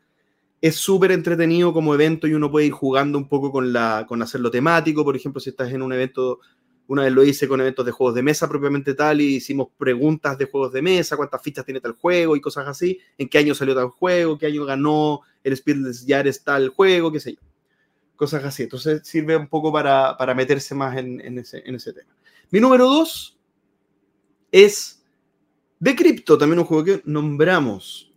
Es súper entretenido como evento y uno puede ir jugando un poco con, la, con hacerlo temático. Por ejemplo, si estás en un evento, una vez lo hice con eventos de juegos de mesa propiamente tal y hicimos preguntas de juegos de mesa, cuántas fichas tiene tal juego y cosas así, en qué año salió tal juego, qué año ganó el Speedless Yares tal juego, qué sé yo cosas así. Entonces sirve un poco para, meterse más en, ese, tema. Mi número dos es de Crypto, también un juego que nombramos.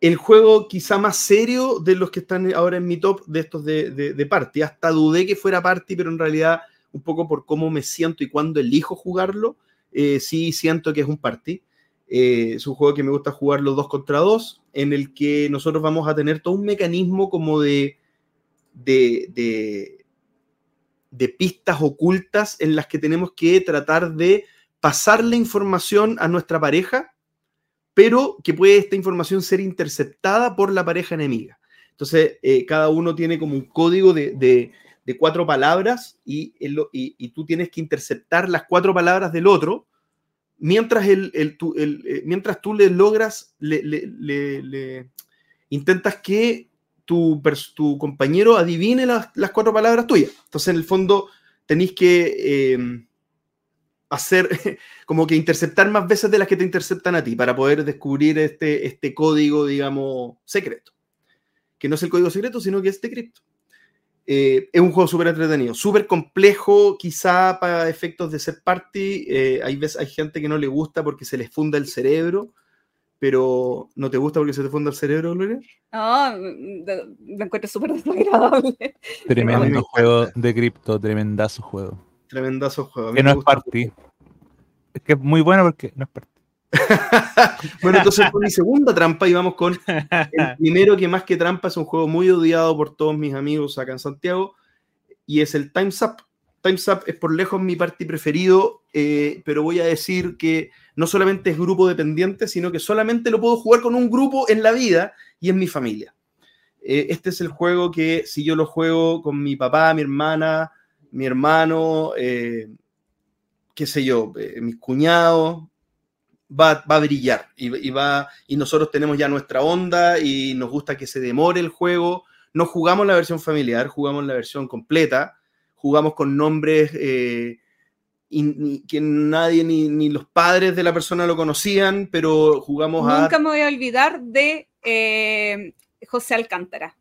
El juego quizá más serio de los que están ahora en mi top de estos de, de, party. Hasta dudé que fuera party, pero en realidad un poco por cómo me siento y cuándo elijo jugarlo, eh, sí siento que es un party. Eh, es un juego que me gusta jugar los dos contra dos, en el que nosotros vamos a tener todo un mecanismo como de de, de, pistas ocultas en las que tenemos que tratar de pasar la información a nuestra pareja, pero que puede esta información ser interceptada por la pareja enemiga. Entonces, eh, cada uno tiene como un código de, cuatro palabras y, tú tienes que interceptar las cuatro palabras del otro mientras, eh, mientras tú le logras, le, intentas que tu, compañero adivine las, cuatro palabras tuyas. Entonces, en el fondo, tenéis que em, hacer, como que interceptar más veces de las que te interceptan a ti para poder descubrir este, este código, digamos, secreto. Que no es el código secreto, sino que es de cripto. Eh, es un juego súper entretenido, súper complejo, quizá para efectos de ser party. Eh, hay, veces, hay gente que no le gusta porque se les funda el cerebro pero ¿no te gusta porque se te funda el cerebro, Gloria? No, me encuentro súper desagradable. Tremendo juego de cripto, tremendazo juego. Tremendazo juego. Que no es party. Es que es muy bueno porque no es party. bueno, entonces con mi segunda trampa y vamos con el primero que más que trampa es un juego muy odiado por todos mis amigos acá en Santiago y es el Time's Up. Time's Up es por lejos mi party preferido, eh, pero voy a decir que no solamente es grupo dependiente, sino que solamente lo puedo jugar con un grupo en la vida y en mi familia. Eh, este es el juego que si yo lo juego con mi papá, mi hermana, mi hermano, eh, qué sé yo, eh, mis cuñados, va, va a brillar y, va, y nosotros tenemos ya nuestra onda y nos gusta que se demore el juego. No jugamos la versión familiar, jugamos la versión completa, jugamos con nombres eh, que nadie, ni, ni los padres de la persona lo conocían, pero jugamos a Nunca me voy a olvidar de eh, José Alcántara.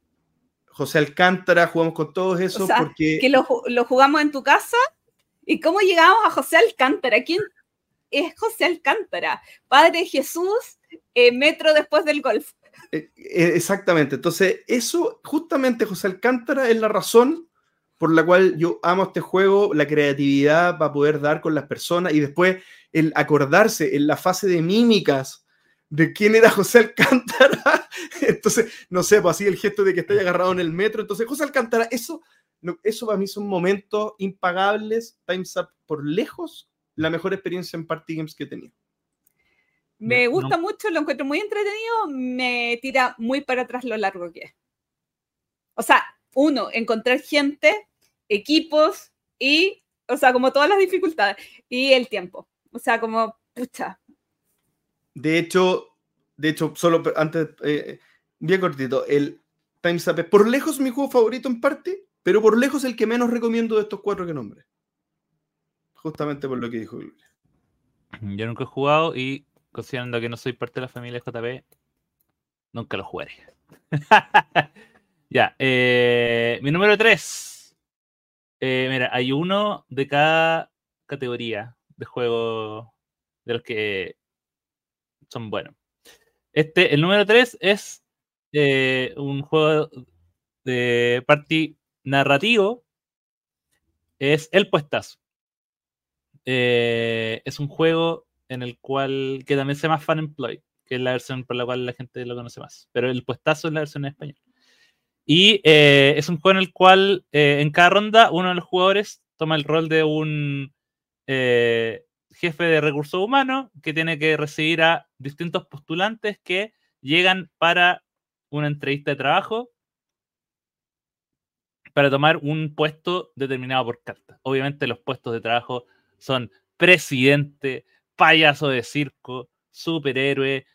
José Alcántara, jugamos con todos esos O sea, porque Que lo jugamos en tu casa. ¿Y cómo llegamos a José Alcántara? ¿Quién es José Alcántara? Padre Jesús, eh, metro después del golf. Eh, eh, Exactamente. Entonces, eso, justamente José Alcántara es la razón por la cual yo amo este juego, la creatividad para poder dar con las personas y después el acordarse en la fase de mímicas de quién era José Alcántara. Entonces, no sé, pues así el gesto de que esté agarrado en el metro. Entonces, José Alcántara, eso, eso para mí son momentos impagables. Time's Up por lejos, la mejor experiencia en Party Games que he tenido. Me No. gusta mucho, lo encuentro muy entretenido, me tira muy para atrás lo largo que es. O sea, uno, encontrar gente, equipos y, o sea, como todas las dificultades y el tiempo. O sea, como, pucha, De hecho, de hecho, solo antes, eh, bien cortito, el Time's Up es por lejos mi juego favorito en parte, pero por lejos el que menos recomiendo de estos cuatro que nombré. Justamente por lo que dijo. Yo nunca he jugado y considerando que no soy parte de la familia JP, nunca lo jugaré. ya, eh, mi número 3. mira, hay uno de cada categoría de juego de los que son buenos. Este, el número 3 es eh, un juego de party narrativo. Es El Puestazo. Eh, es un juego en el cual, que también se llama Fun Employed, que es la versión por la cual la gente lo conoce más. Pero el puestazo es la versión en español. Y eh, es un juego en el cual eh, en cada ronda uno de los jugadores toma el rol de un jefe de recursos humanos que tiene que recibir a distintos postulantes que llegan para una entrevista de trabajo para tomar un puesto determinado por carta. Obviamente los puestos de trabajo son presidente, payaso de circo, superhéroe,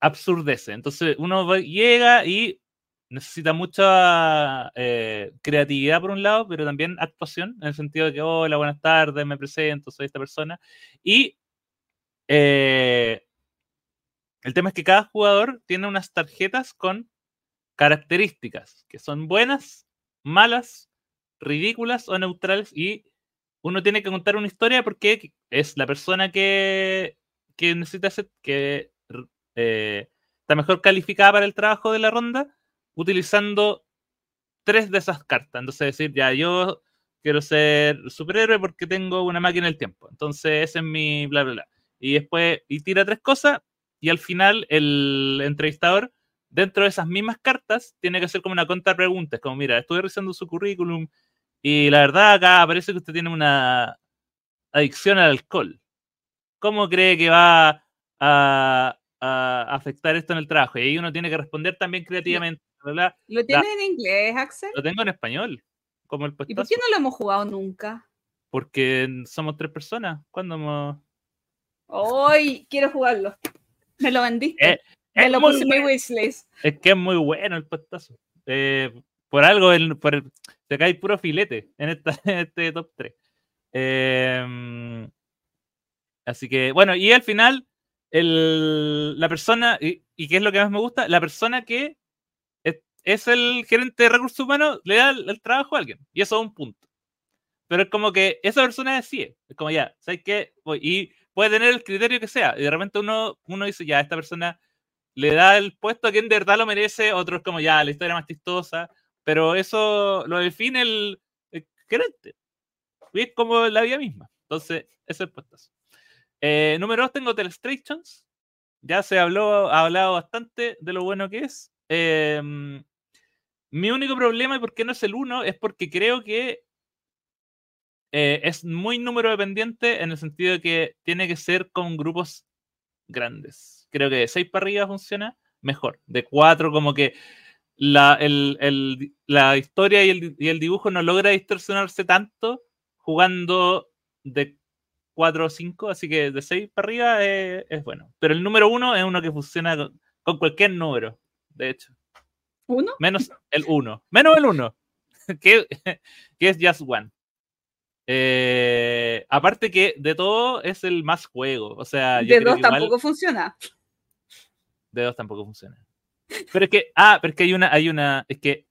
absurdece. Entonces uno llega y necesita mucha eh, creatividad por un lado, pero también actuación, en el sentido de que, hola, buenas tardes, me presento, soy esta persona. Y eh, el tema es que cada jugador tiene unas tarjetas con características que son buenas, malas, ridículas o neutrales y uno tiene que contar una historia porque es la persona que, que necesita ser, que eh, está mejor calificada para el trabajo de la ronda utilizando tres de esas cartas. Entonces decir, ya yo quiero ser superhéroe porque tengo una máquina del tiempo. Entonces ese es mi bla, bla, bla. Y después, y tira tres cosas y al final el entrevistador dentro de esas mismas cartas tiene que hacer como una contra preguntas, como mira, estoy revisando su currículum y la verdad acá parece que usted tiene una adicción al alcohol. ¿Cómo cree que va a, a afectar esto en el trabajo? Y ahí uno tiene que responder también creativamente. ¿Lo tienes en inglés, Axel? Lo tengo en español, como el ¿Y por qué no lo hemos jugado nunca? porque somos tres personas. ¿Cuándo hemos...? Hoy quiero jugarlo. Me lo vendiste. Eh, Me es lo puse en mi wishlist. Es que es muy bueno el puestazo. Eh, por algo, el, por el- se cae puro filete en, esta, en este top 3. así que, bueno, y al final, el- la persona, y, y qué es lo que más me gusta, la persona que es, el gerente de recursos humanos le da el, trabajo a alguien. Y eso es un punto. Pero es como que esa persona decide. Es como ya, ¿sabes qué? Y puede tener el criterio que sea. Y de repente uno, uno dice, ya, esta persona le da el puesto a quien de verdad lo merece, otro es como ya, la historia más chistosa, pero eso lo define el, el gerente. Y es como la vida misma. Entonces, ese es el puestazo. Eh, número dos, tengo Telestrations. Ya se habló, ha hablado bastante de lo bueno que es. Eh, mi único problema y por qué no es el uno es porque creo que eh, es muy número dependiente en el sentido de que tiene que ser con grupos grandes. Creo que de 6 para arriba funciona mejor. De 4 como que la, la historia y el, dibujo no logra distorsionarse tanto jugando de 4 o 5, así que de 6 para arriba es, es bueno. Pero el número 1 es uno que funciona con cualquier número, de hecho. ¿Uno? Menos el 1. Menos el 1. que, que es Just One. Eh, aparte que de todo es el más juego. O sea, De dos igual- tampoco funciona. de dos tampoco funciona. Pero es que, ah, pero es que hay una, hay una, es que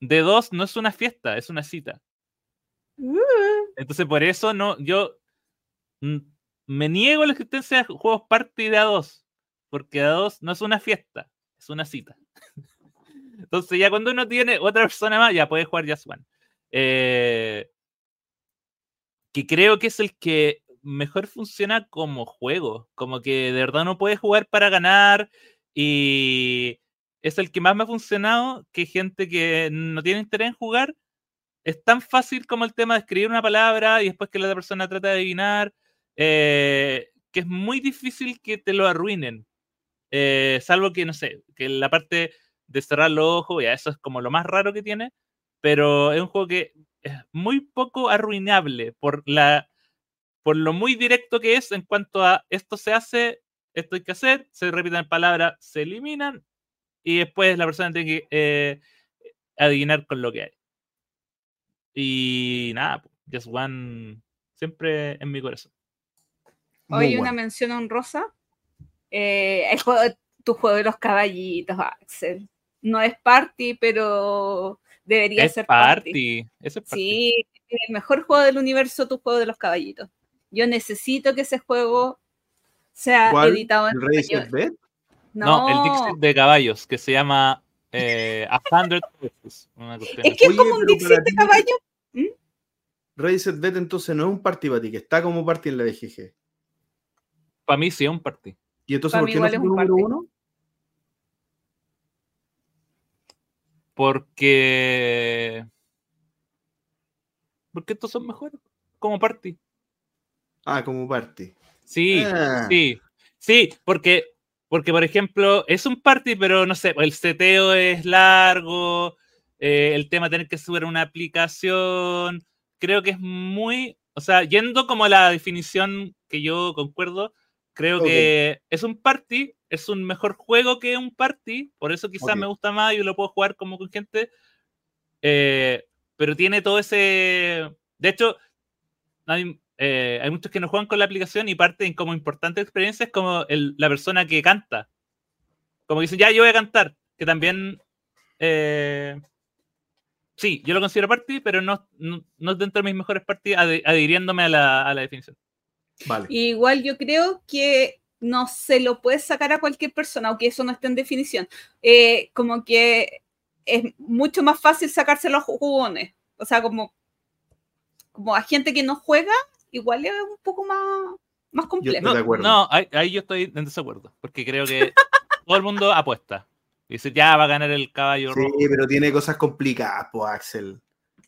de dos no es una fiesta, es una cita. Uh, Entonces por eso no, yo me niego a la existencia de juegos party de A2, porque A2 no es una fiesta, es una cita. Entonces ya cuando uno tiene otra persona más, ya puede jugar Just One. Eh, que creo que es el que mejor funciona como juego, como que de verdad no puede jugar para ganar y es el que más me ha funcionado que gente que no tiene interés en jugar es tan fácil como el tema de escribir una palabra y después que la otra persona trata de adivinar, eh, que es muy difícil que te lo arruinen. Eh, salvo que, no sé, que la parte de cerrar los ojos, ya eso es como lo más raro que tiene, pero es un juego que es muy poco arruinable por, la, por lo muy directo que es en cuanto a esto se hace, esto hay que hacer, se repiten palabras, se eliminan y después la persona tiene que eh, adivinar con lo que hay. Y nada, pues, Just One siempre en mi corazón. Hoy una mención honrosa. Eh, el juego, tu juego de los caballitos, Axel. No es party, pero debería Es ser party. party. Es party. Sí, el mejor juego del universo, tu juego de los caballitos. Yo necesito que ese juego sea ¿Cuál? editado en ¿El español. Bet? No, el Dixit de caballos, que se llama eh, A Hundred Es que es como un Dixit de ti- caballo. Rey Set Bet entonces no es un party para ti, que está como party en la BGG. Para mí sí es un party. ¿Y entonces Para por qué no fue es un número uno? Porque. Porque estos son mejores. Como party. Ah, como party. Sí, Ah. sí. Sí, porque, porque, por ejemplo, es un party, pero no sé, el seteo es largo, eh, el tema de tener que subir una aplicación. Creo que es muy. O sea, yendo como a la definición que yo concuerdo, creo Ok. que es un party, es un mejor juego que un party, por eso quizás Ok. me gusta más y lo puedo jugar como con gente. eh, pero tiene todo ese. De hecho, hay, eh, hay muchos que no juegan con la aplicación y parten como importantes experiencias como el- la persona que canta. Como dicen, ya, yo voy a cantar. Que también. eh, sí, yo lo considero party, pero no, no, no es dentro de mis mejores parties ade- adhiriéndome a la, a la definición. Vale. Igual yo creo que no se lo puede sacar a cualquier persona, aunque eso no esté en definición. Eh, como que es mucho más fácil sacárselo a los jugones. O sea, como, como a gente que no juega, igual es un poco más, más complejo. Estoy No, de acuerdo. no ahí, ahí yo estoy en desacuerdo, porque creo que todo el mundo apuesta. Y dice, ya va a ganar el caballo Sí, rojo. pero tiene cosas complicadas, pues, Axel.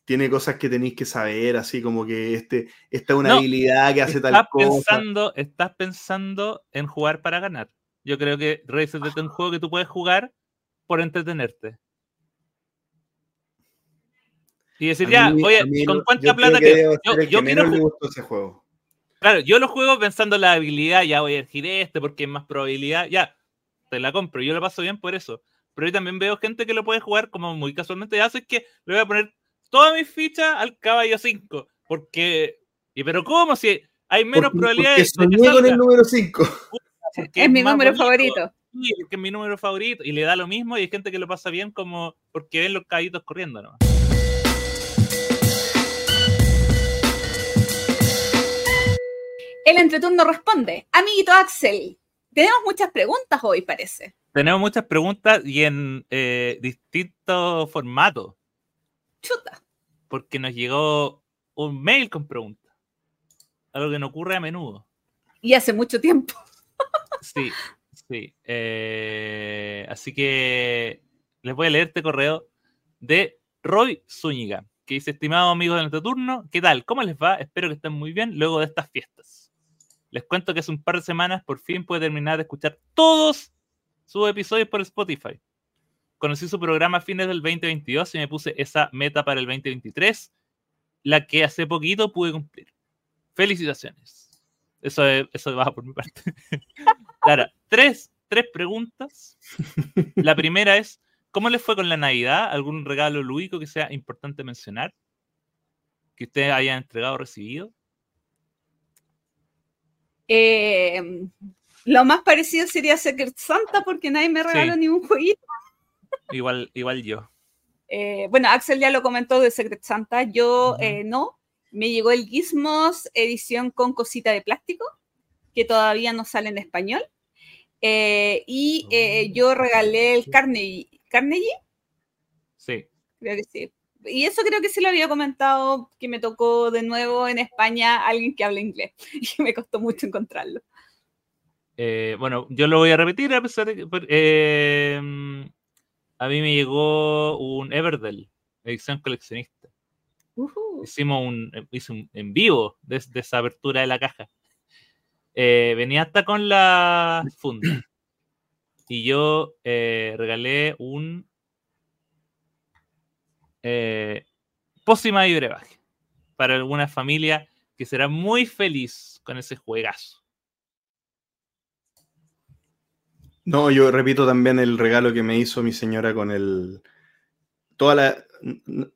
Tiene cosas que tenéis que saber, así como que este, esta es una No, habilidad que hace tal cosa. pensando, estás pensando en jugar para ganar. Yo creo que Razer es un juego que tú puedes jugar por entretenerte. Y decir, ya, oye, mí ¿con cuánta yo plata que Yo, que quiero gustó ese juego. Claro, yo lo juego pensando en la habilidad, ya voy a elegir este porque es más probabilidad, ya, te la compro, yo lo paso bien por eso. Pero yo también veo gente que lo puede jugar como muy casualmente, ya sé que le voy a poner todas mis fichas al caballo 5, porque... ¿Y pero cómo? Si hay menos Porque- probabilidades porque de que con el número 5. porque es mi número bonito. favorito. Sí, porque es mi número favorito y le da lo mismo y hay gente que lo pasa bien como porque ven los caballitos corriendo, ¿no? El entreturno responde, amiguito Axel, tenemos muchas preguntas hoy, parece. Tenemos muchas preguntas y en eh, distintos formatos. Chuta. Porque nos llegó un mail con preguntas. Algo que no ocurre a menudo. Y hace mucho tiempo. Sí, sí. Eh, así que les voy a leer este correo de Roy Zúñiga, que dice, estimados amigos de nuestro turno, ¿qué tal? ¿Cómo les va? Espero que estén muy bien luego de estas fiestas. Les cuento que hace un par de semanas por fin pude terminar de escuchar todos sus episodios por Spotify. Conocí su programa a fines del 2022 y me puse esa meta para el 2023, la que hace poquito pude cumplir. Felicitaciones. Eso, es- eso va por mi parte. Claro, tres, tres preguntas. La primera es, ¿cómo les fue con la Navidad? ¿Algún regalo lúdico que sea importante mencionar? Que ustedes hayan entregado o recibido. Eh, lo más parecido sería Secret Santa porque nadie me regaló Sí. ni un jueguito. Igual, igual yo. Eh, bueno, Axel ya lo comentó de Secret Santa, yo eh, no. Me llegó el Gizmos edición con cosita de plástico, que todavía no sale en español. Eh, y Oh, yo regalé el. Carnegie, Carnegie, Sí. creo que sí. Y eso creo que sí lo había comentado, que me tocó de nuevo en España alguien que habla inglés. Y me costó mucho encontrarlo. Bueno, yo lo voy a repetir a pesar de que. A mí me llegó un Everdell, edición coleccionista. Hicimos un, eh, hice un en vivo desde esa apertura de la caja. Eh, venía hasta con la funda. Y yo eh, regalé un eh, pócima y brebaje para alguna familia que será muy feliz con ese juegazo. No, yo repito también el regalo que me hizo mi señora con el. Toda la-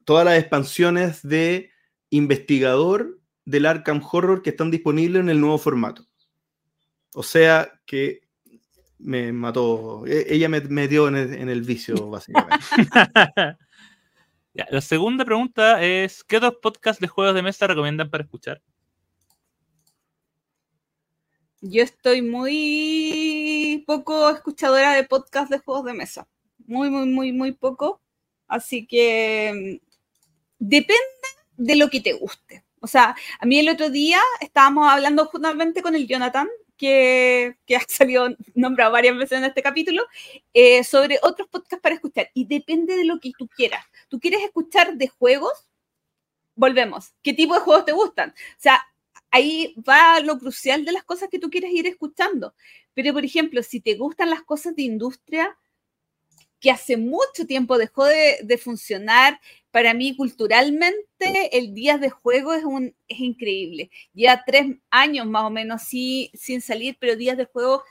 todas las expansiones de investigador del Arkham Horror que están disponibles en el nuevo formato. O sea que me mató. e- Ella me metió en el, en el vicio, básicamente. Ya, la segunda pregunta es: ¿qué dos podcasts de juegos de mesa recomiendan para escuchar? Yo estoy muy poco escuchadora de podcast de juegos de mesa. Muy, muy, muy, muy poco. Así que mm, depende de lo que te guste. O sea, a mí el otro día estábamos hablando justamente con el Jonathan, que, que ha salido nombrado varias veces en este capítulo, eh, sobre otros podcasts para escuchar. Y depende de lo que tú quieras. ¿Tú quieres escuchar de juegos? Volvemos. ¿Qué tipo de juegos te gustan? O sea, ahí va lo crucial de las cosas que tú quieres ir escuchando. Pero, por ejemplo, si te gustan las cosas de industria que hace mucho tiempo dejó de, funcionar, para mí culturalmente el Días de Juego es, un, es increíble. Lleva tres años más o menos sin salir, pero Días de Juego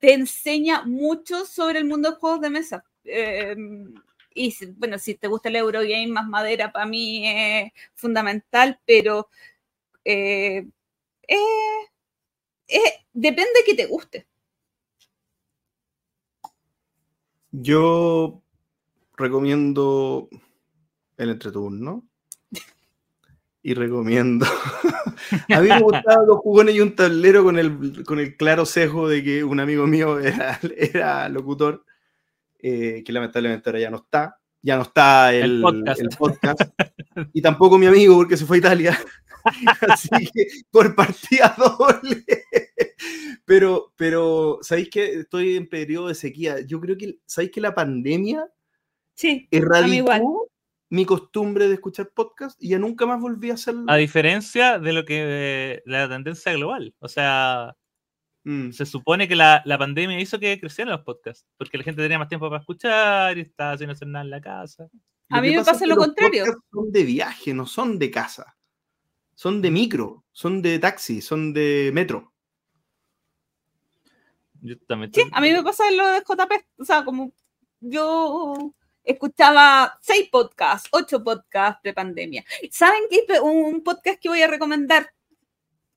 te enseña mucho sobre el mundo de juegos de mesa. Eh, y bueno, si te gusta el Eurogame más madera, para mí es fundamental, pero eh, eh, eh, depende que te guste. Yo recomiendo el entreturno. Y recomiendo. A mí me gustaban los jugones y un tablero con el, con el claro sesgo de que un amigo mío era, era locutor, eh, que lamentablemente ahora ya no está. Ya no está el, El podcast. el podcast. Y tampoco mi amigo porque se fue a Italia. Así que por partida doble. Pero, pero, ¿sabéis que estoy en periodo de sequía? Yo creo que, ¿sabéis que la pandemia Sí, igual. erradicó mi costumbre de escuchar podcast y ya nunca más volví a hacerlo? A diferencia de lo que de la tendencia global. O sea, Mm. se supone que la, la pandemia hizo que crecieran los podcasts, porque la gente tenía más tiempo para escuchar y estaba sin hacer nada en la casa. A mí que me pasa pasa lo los contrario. podcasts Son de viaje, no son de casa. Son de micro, son de taxi, son de metro. Yo también Sí, a mí me pasa lo de JP. O sea, como yo escuchaba seis podcasts, ocho podcasts de pandemia. ¿Saben qué? Un podcast que voy a recomendar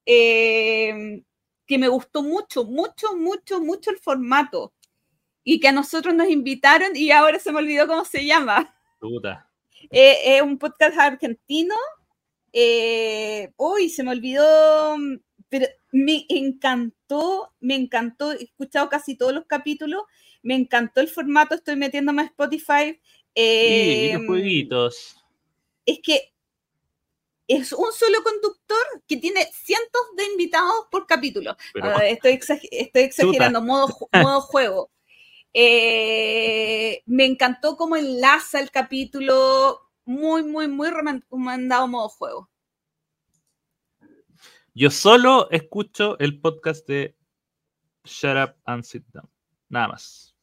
eh, que me gustó mucho, mucho, mucho, mucho el formato y que a nosotros nos invitaron y ahora se me olvidó cómo se llama. Puta. Eh, es un podcast argentino. Eh, uy, se me olvidó, pero me encantó, me encantó. He escuchado casi todos los capítulos. Me encantó el formato. Estoy metiéndome a Spotify. y Eh, los jueguitos. es que es un solo conductor que tiene cientos de invitados por capítulo. Pero, estoy, exag- estoy exagerando, modo juego. Eh, me encantó cómo enlaza el capítulo. Muy, muy, muy recomendado modo juego. yo solo escucho el podcast de Shut Up and Sit Down. Nada más.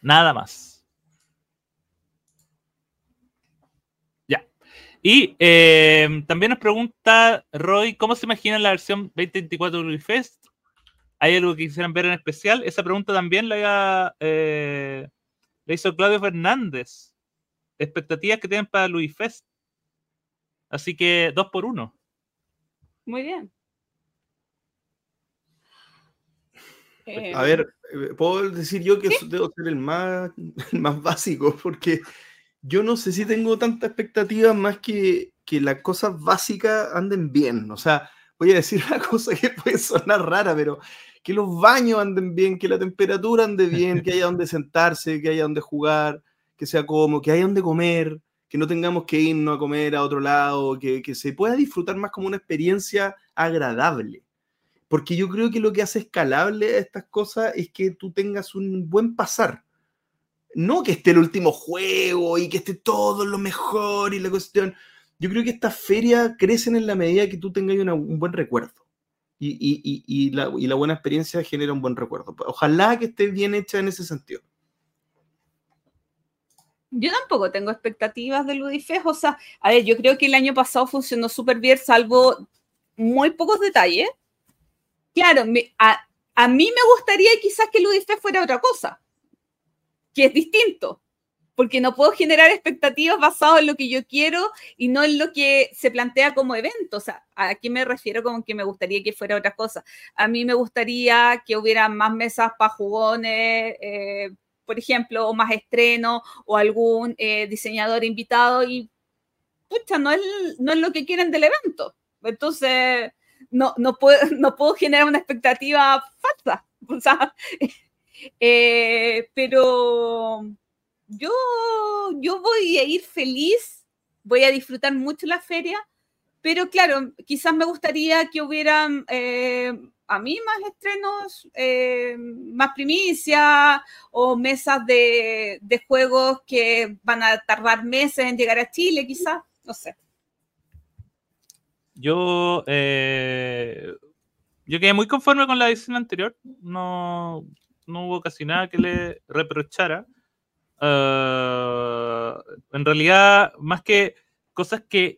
Nada más. Ya. Y eh, también nos pregunta Roy, ¿cómo se imagina la versión 2024 de Fest? ¿Hay algo que quisieran ver en especial? Esa pregunta también la, eh, la hizo Claudio Fernández. Expectativas que tienen para Louis Fest. Así que dos por uno. Muy bien. A ver, eh, puedo decir yo que debo ser el más, el más básico, porque yo no sé si tengo tanta expectativa más que que las cosas básicas anden bien. O sea, voy a decir una cosa que puede sonar rara, pero que los baños anden bien, que la temperatura ande bien, que haya donde sentarse, que haya donde jugar, que sea cómodo, que haya donde comer, que no tengamos que irnos a comer a otro lado, que, que se pueda disfrutar más como una experiencia agradable. Porque yo creo que lo que hace escalable estas cosas es que tú tengas un buen pasar no que esté el último juego y que esté todo lo mejor y la cuestión. Yo creo que estas ferias crecen en la medida que tú tengas un buen recuerdo. Y, la, buena experiencia genera un buen recuerdo. Ojalá que esté bien hecha en ese sentido. Yo tampoco tengo expectativas de Ludifest. O sea, a ver, yo creo que el año pasado funcionó súper bien, salvo muy pocos detalles. Claro, a, mí me gustaría quizás que Ludifest fuera otra cosa que es distinto, porque no puedo generar expectativas basadas en lo que yo quiero y no en lo que se plantea como evento. O sea, ¿a qué me refiero con que me gustaría que fuera otra cosa? A mí me gustaría que hubiera más mesas para jugones, eh, por ejemplo, o más estreno o algún eh, diseñador invitado y, pucha, no es, no es lo que quieren del evento. Entonces, no, no, puedo, no puedo generar una expectativa falsa. O sea, eh, pero yo, yo voy a ir feliz, voy a disfrutar mucho la feria, pero claro, quizás me gustaría que hubieran eh, a mí más estrenos, eh, más primicia o mesas de, de, juegos que van a tardar meses en llegar a Chile, quizás, no sé. Yo, yo quedé muy conforme con la edición anterior. No, no hubo casi nada que le reprochara. Ah, en realidad, más que cosas que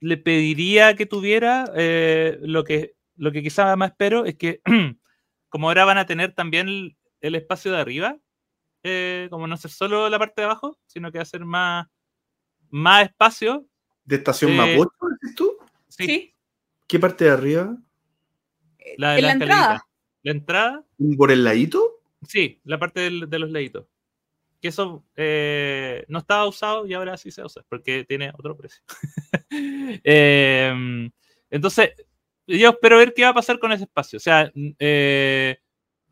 le pediría que tuviera, eh, lo, que, lo que quizá más espero es que, como ahora van a tener también el, espacio de arriba, eh, como no ser solo la parte de abajo, sino que va a ser más, más espacio. ¿De estación eh, Mapocho, dices tú? Sí. ¿Qué parte de arriba? La de la, entrada. La entrada. ¿Por el ladito? Sí, la parte de los laditos. Que eso eh, no estaba usado y ahora sí se usa, porque tiene otro precio. Entonces, yo espero ver qué va a pasar con ese espacio. O sea, eh,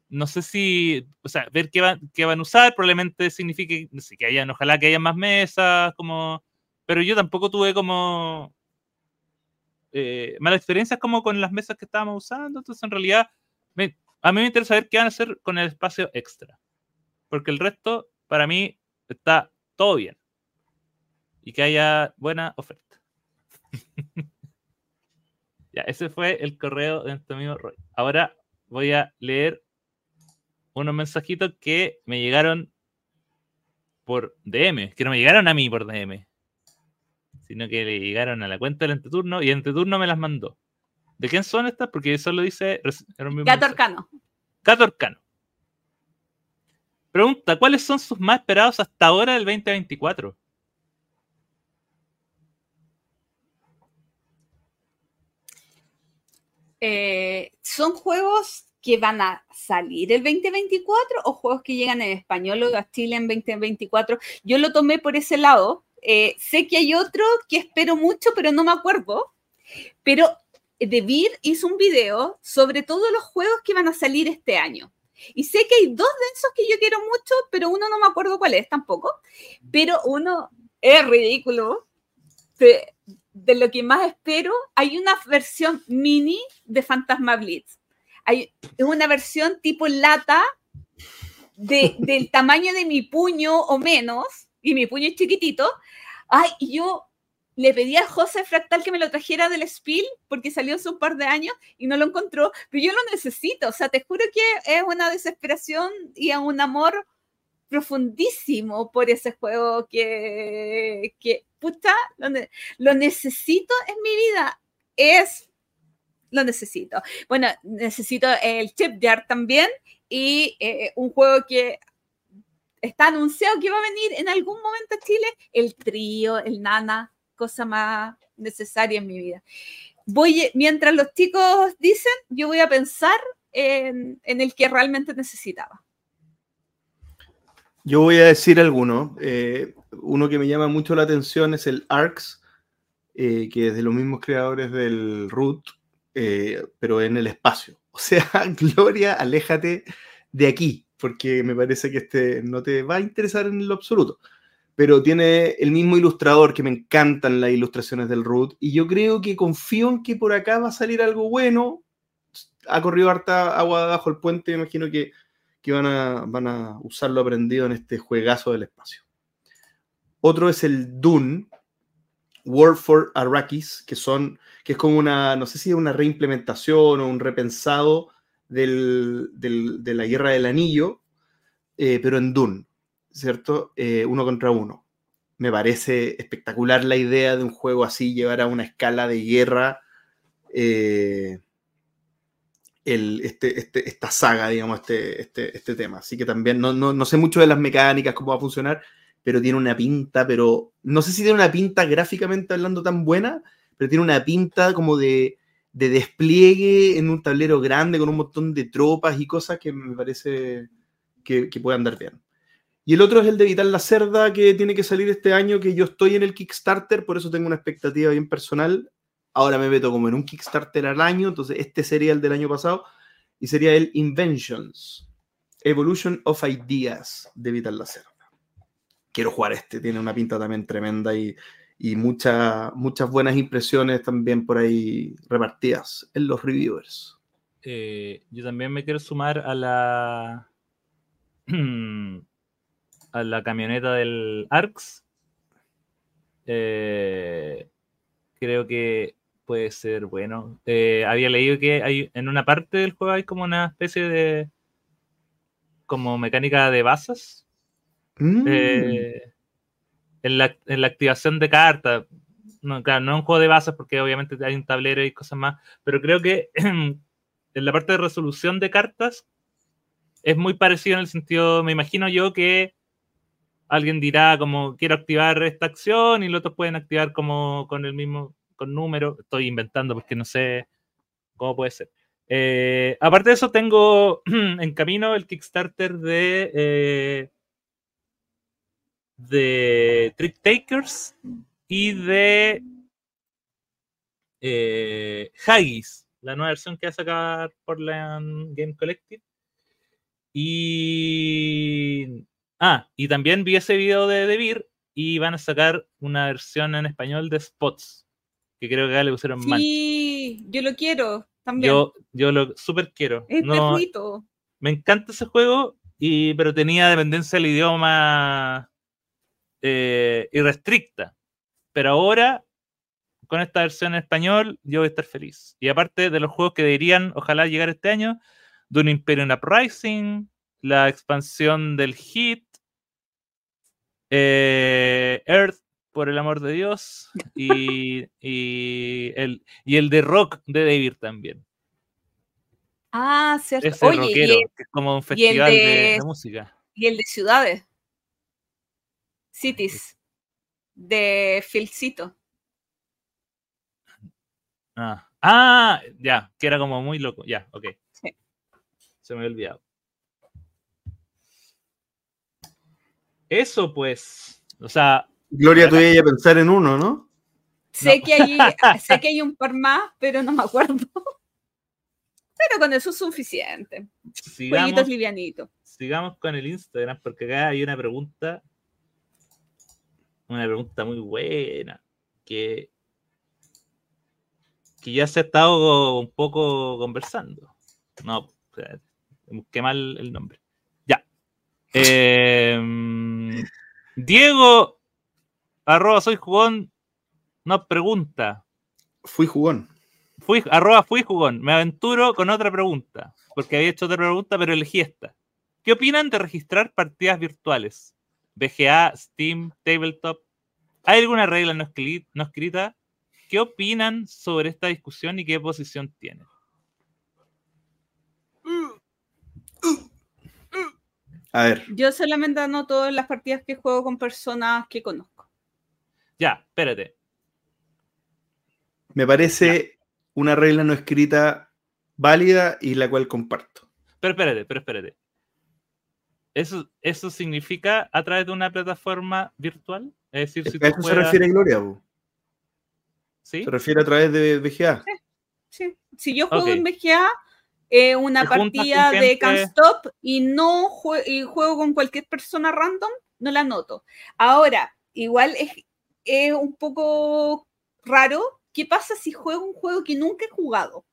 no sé si, o sea, ver qué, van, qué van a usar, probablemente signifique no sé, que hayan, ojalá que haya más mesas, como, pero yo tampoco tuve como eh, malas experiencias como con las mesas que estábamos usando, entonces en realidad a mí me interesa saber qué van a hacer con el espacio extra. Porque el resto, para mí, está todo bien. Y que haya buena oferta. ya, ese fue el correo de nuestro amigo Roy. Ahora voy a leer unos mensajitos que me llegaron por DM, que no me llegaron a mí por DM, sino que le llegaron a la cuenta del entreturno y el entreturno me las mandó. ¿De quién son estas? Porque solo dice. Catorcano. Catorcano. Pregunta: ¿cuáles son sus más esperados hasta ahora del 2024? Eh, ¿Son juegos que van a salir el 2024 o juegos que llegan en español o a Chile en 2024? Yo lo tomé por ese lado. Eh, sé que hay otro que espero mucho, pero no me acuerdo. Pero de Vir hizo un video sobre todos los juegos que van a salir este año. Y sé que hay dos de esos que yo quiero mucho, pero uno no me acuerdo cuál es tampoco. Pero uno es ridículo. De, lo que más espero, hay una versión mini de Fantasma Blitz. Hay, es una versión tipo lata del tamaño de mi puño o menos, y mi puño es chiquitito. Ay, yo le pedí a José Fractal que me lo trajera del Spiel porque salió hace un par de años y no lo encontró, pero yo lo necesito, o sea, te juro que es una desesperación y un amor profundísimo por ese juego que, que lo, lo necesito en mi vida. Es, lo necesito. Bueno, necesito el Chip Jar también y eh, un juego que está anunciado que va a venir en algún momento a Chile, el trío, el nana, cosa más necesaria en mi vida. Voy, mientras los chicos dicen, yo voy a pensar en, en el que realmente necesitaba. Yo voy a decir alguno. Eh, uno que me llama mucho la atención es el ARX, eh, que es de los mismos creadores del Root, eh, pero en el espacio. O sea, Gloria, aléjate de aquí, porque me parece que este no te va a interesar en lo absoluto. Pero tiene el mismo ilustrador que me encantan las ilustraciones del Root, y yo creo que confío en que por acá va a salir algo bueno. Ha corrido harta agua bajo el puente, imagino que que van a, van a usar lo aprendido en este juegazo del espacio. Otro es el Dune, War for Arrakis, que son, que es como una, no sé si es una reimplementación o un repensado del, de la Guerra del Anillo, eh, pero en Dune, ¿cierto? Eh, uno contra uno. Me parece espectacular la idea de un juego así, llevar a una escala de guerra eh, el, este, este- esta saga, digamos, este, este, este tema. Así que también no, no, no sé mucho de las mecánicas, cómo va a funcionar, pero tiene una pinta, pero no sé si tiene una pinta gráficamente hablando tan buena, pero tiene una pinta como de, de despliegue en un tablero grande con un montón de tropas y cosas que me parece que, que puede andar bien. Y el otro es el de Vital la Cerda, que tiene que salir este año, que yo estoy en el Kickstarter, por eso tengo una expectativa bien personal. Ahora me meto como en un Kickstarter al año, entonces este sería el del año pasado, y sería el Inventions, Evolution of Ideas de Vital la Cerda. Quiero jugar este, tiene una pinta también tremenda y, y mucha- muchas buenas impresiones también por ahí repartidas en los reviewers. Eh, yo también me quiero sumar a la a la camioneta del ARX. Eh, creo que puede ser bueno. Eh, había leído que hay en una parte del juego hay como una especie de como mecánica de bazas Mm, eh, en, la, en la activación de cartas. No, claro, no es un juego de bazas porque obviamente hay un tablero y cosas más, pero creo que en la parte de resolución de cartas es muy parecido en el sentido, me imagino yo que alguien dirá como quiero activar esta acción y los otros pueden activar como con el mismo, con número. Estoy inventando porque no sé cómo puede ser. Eh, aparte de eso, tengo en camino el Kickstarter de eh, de Trick Takers y de eh, Haggis, la nueva versión que va a sacar Portland Game Collective. Y. Ah, y también vi ese video de Devir y van a sacar una versión en español de Spots, que creo que acá le pusieron mal. Sí, yo lo quiero también. Yo, yo lo super quiero. es No, me encanta ese juego, y, pero tenía dependencia del idioma eh, irrestricta. Pero ahora, con esta versión en español, yo voy a estar feliz. Y aparte de los juegos que deberían, ojalá, llegar este año, Dune Imperium Uprising, la expansión del Hit, eh, Earth, por el amor de Dios, y, y el, y el de Rock de David también. Ah, cierto. Ese Oye, rockero, y, que es como un festival de, de- de música. y el de ciudades. Cities. De Filcito. Ah. Ah, ya, que era como muy loco. Ya, ok. Sí. Se me había olvidado. Eso, pues. O sea, Gloria, tú ibas a pensar en uno, ¿no? Sé, No. que hay, sé que hay un par más, pero no me acuerdo. Pero con eso es suficiente. sigamos, Jueguitos livianitos. sigamos con el Instagram, porque acá hay una pregunta. Una pregunta muy buena. Que, que ya se ha estado un poco conversando. No, busqué mal el nombre. Ya. Em, Diego, arroba soy jugón, nos pregunta. Fui jugón. Fui, arroba fui jugón. Me aventuro con otra pregunta. Porque había hecho otra pregunta, pero elegí esta. ¿Qué opinan de registrar partidas virtuales? VGA, Steam, Tabletop. ¿Hay alguna regla no, escri- no escrita? ¿Qué opinan sobre esta discusión y qué posición tienen? A ver, Yo solamente anoto las partidas que juego con personas que conozco. Ya, espérate. me parece una regla no escrita válida y la cual comparto. Pero espérate, pero espérate. ¿Eso, ¿Eso significa a través de una plataforma virtual? Es decir, Es si que a tú eso se refiere Gloria, po. ¿Sí? se refiere a través de VGA. Sí. Si yo juego en BGA, eh, una partida de Can't Stop y no jue- y juego con cualquier persona random, no la noto. Ahora, igual es, es un poco raro. ¿Qué pasa si juego un juego que nunca he jugado?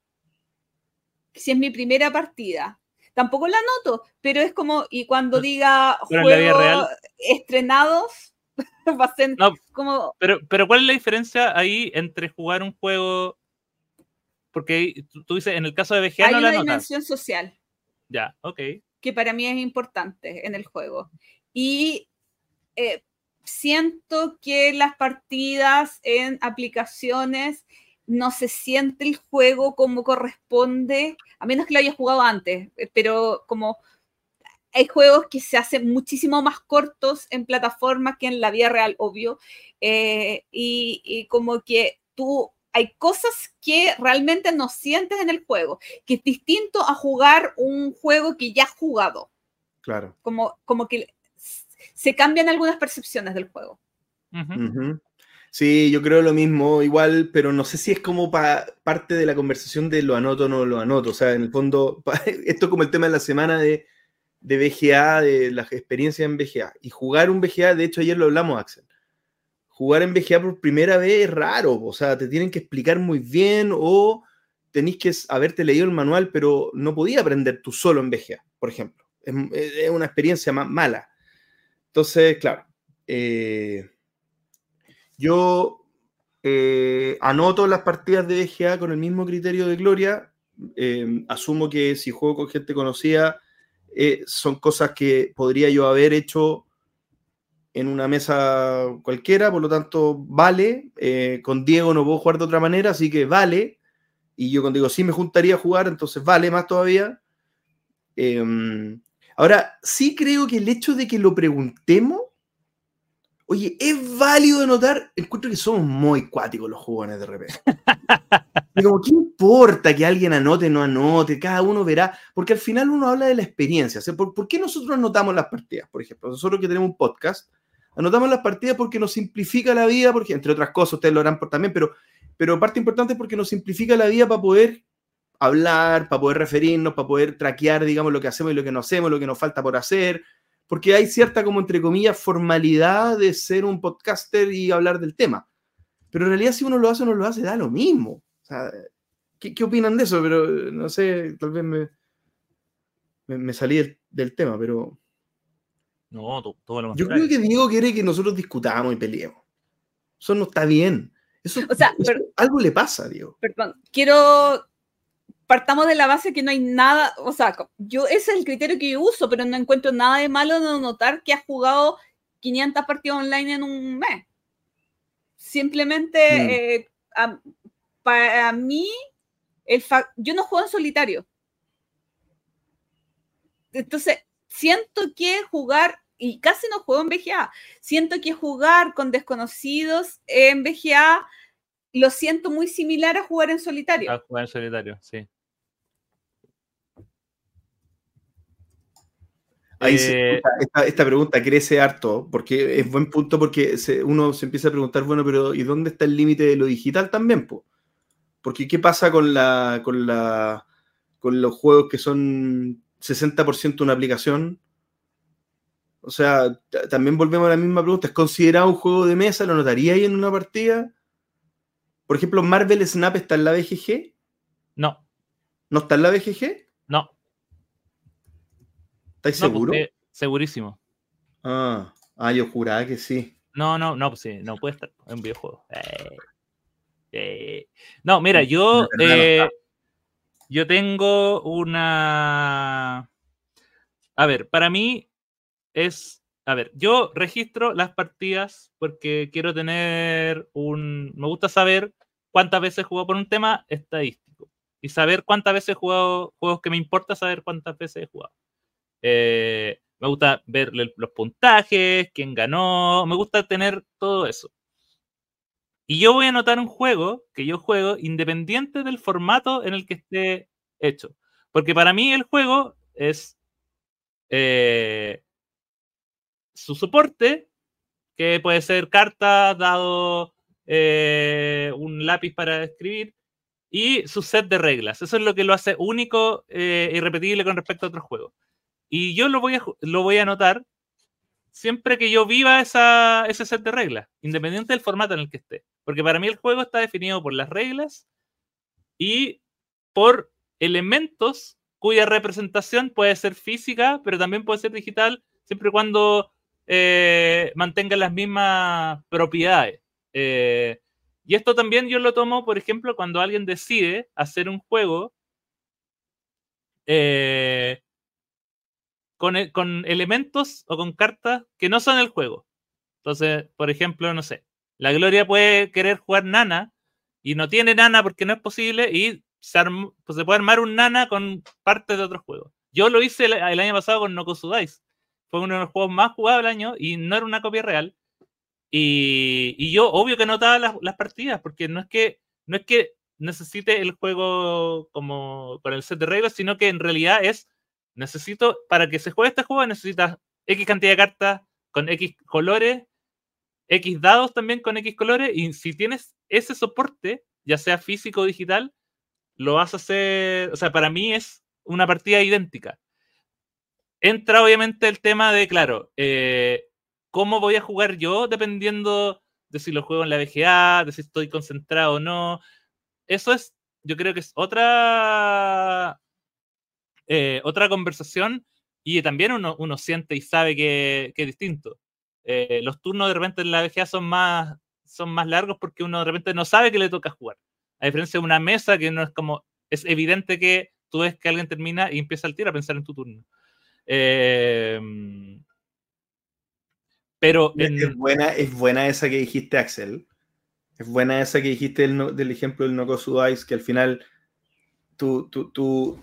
Si es mi primera partida. Tampoco la noto, pero es como, y cuando diga juegos estrenados, va a ser No. como, Pero, pero ¿cuál es la diferencia ahí entre jugar un juego? Porque tú, dices, en el caso de VGA hay no una la notas. dimensión social. Ya, ok. que para mí es importante en el juego. Y eh, siento que las partidas en aplicaciones no se siente el juego como corresponde, a menos que lo haya jugado antes, eh, pero como hay juegos que se hacen muchísimo más cortos en plataformas que en la vida real, obvio, eh, y, y como que tú, hay cosas que realmente no sientes en el juego, que es distinto a jugar un juego que ya has jugado, Claro. como, como que se cambian algunas percepciones del juego. Sí, yo creo lo mismo, igual, pero no sé si es como pa- parte de la conversación de lo anoto o no lo anoto. O sea, en el fondo, esto es como el tema de la semana de, de VGA, de las experiencias en VGA. Y jugar un VGA, de hecho, ayer lo hablamos, Axel. Jugar en VGA por primera vez es raro, o sea, te tienen que explicar muy bien o tenés que haberte leído el manual, pero no podía aprender tú solo en VGA, por ejemplo. Es, es una experiencia ma- mala. Entonces, claro. eh, yo eh, anoto las partidas de VGA con el mismo criterio de Gloria. eh, asumo que si juego con gente conocida, son cosas que podría yo haber hecho en una mesa cualquiera, por lo tanto, vale. Con Diego no puedo jugar de otra manera, así que vale. Y yo con Diego sí me juntaría a jugar, entonces vale más todavía. Ahora, sí creo que el hecho de que lo preguntemos Oye, es válido notar, encuentro que somos muy cuáticos los jugones de repente. Como, ¿qué importa que alguien anote o no anote? Cada uno verá, porque al final uno habla de la experiencia. O sea, ¿por, por qué nosotros anotamos las partidas? Por ejemplo, nosotros que tenemos un podcast, anotamos las partidas porque nos simplifica la vida, porque entre otras cosas ustedes lo harán por también, pero, pero parte importante es porque nos simplifica la vida para poder hablar, para poder referirnos, para poder traquear, digamos, lo que hacemos y lo que no hacemos, lo que nos falta por hacer, porque hay cierta, como entre comillas, formalidad de ser un podcaster y hablar del tema. Pero en realidad si uno lo hace o no lo hace, da lo mismo. O sea, ¿qué, qué opinan de eso? Pero no sé, tal vez me, me, me salí del, del tema, pero No, tú- todo lo yo contrario. creo que Diego quiere que nosotros discutamos y peleemos. Eso no está bien. Eso, O sea, eso- pero- algo le pasa, Diego. Perdón, quiero partamos de la base que no hay nada, o sea, yo ese es el criterio que yo uso, pero no encuentro nada de malo en notar que has jugado 500 partidas online en un mes. Simplemente, Mm. eh, a- para mí, el yo no juego en solitario. Entonces, siento que jugar, y casi no juego en VGA, siento que jugar con desconocidos en VGA lo siento muy similar a jugar en solitario. A jugar en solitario, sí. Ahí Eh, esta, esta pregunta crece harto, porque es buen punto porque se- uno se empieza a preguntar, bueno, pero ¿y dónde está el límite de lo digital también? po? Porque ¿qué pasa con, la, con, la, con los juegos que son 60% una aplicación? O sea, también volvemos a la misma pregunta, ¿es considerado un juego de mesa? ¿Lo notaría ahí en una partida? Por ejemplo, Marvel Snap está en la BGG, no, ¿no está en la BGG? no. ¿Estáis no, pues, eh, segurísimo. Ah, ah, yo juraba que sí. No, no, no, pues sí, no puede estar en un videojuego. Eh, eh. No, mira, yo, yo tengo una. A ver, para mí es a ver, yo registro las partidas porque quiero tener un. Me gusta saber cuántas veces he jugado por un tema estadístico y saber cuántas veces he jugado juegos que me importa saber cuántas veces he jugado. Eh, me gusta ver los puntajes, quién ganó, me gusta tener todo eso. Y yo voy a anotar un juego que yo juego independiente del formato en el que esté hecho. Porque para mí el juego es eh, su soporte, que puede ser cartas, dado eh, un lápiz para escribir, y su set de reglas. Eso es lo que lo hace único e irrepetible con respecto a otros juegos. Y yo lo voy a, lo voy a anotar siempre que yo viva esa, ese set de reglas, independiente del formato en el que esté. Porque para mí el juego está definido por las reglas y por elementos cuya representación puede ser física, pero también puede ser digital, siempre y cuando eh, mantenga las mismas propiedades. Eh, y esto también yo lo tomo, por ejemplo, cuando alguien decide hacer un juego eh, e, con, elementos o con cartas que no son el juego. Entonces, por ejemplo, no sé, la Gloria puede querer jugar Nana y no tiene Nana porque no es posible y se, pues se puede armar un Nana con partes de otros juegos. Yo lo hice el, año pasado con Nokozudais. Fue uno de los juegos más jugados del año y no era una copia real. Y, yo, obvio que notaba las, las, partidas, porque no es que no es que necesite el juego como con el set de reglas, sino que en realidad es necesito, para que se juegue este juego, necesitas X cantidad de cartas con X colores, X dados también con X colores, y si tienes ese soporte, ya sea físico o digital, lo vas a hacer, o sea, para mí es una partida idéntica. Entra obviamente el tema de, claro, eh, cómo voy a jugar yo dependiendo de si lo juego en la VGA, de si estoy concentrado o no. Eso es, yo creo que es otra eh, otra conversación y también uno, uno siente y sabe que, es distinto. Eh, los turnos de repente en la VGA son más, son más largos porque uno de repente no sabe que le toca jugar. A diferencia de una mesa que no es como, es evidente que tú ves que alguien termina y empieza al tiro a pensar en tu turno. Em, pero es, buena, es buena esa que dijiste, Axel. Es buena esa que dijiste del, ejemplo del Nokosu Ice, que al final tú,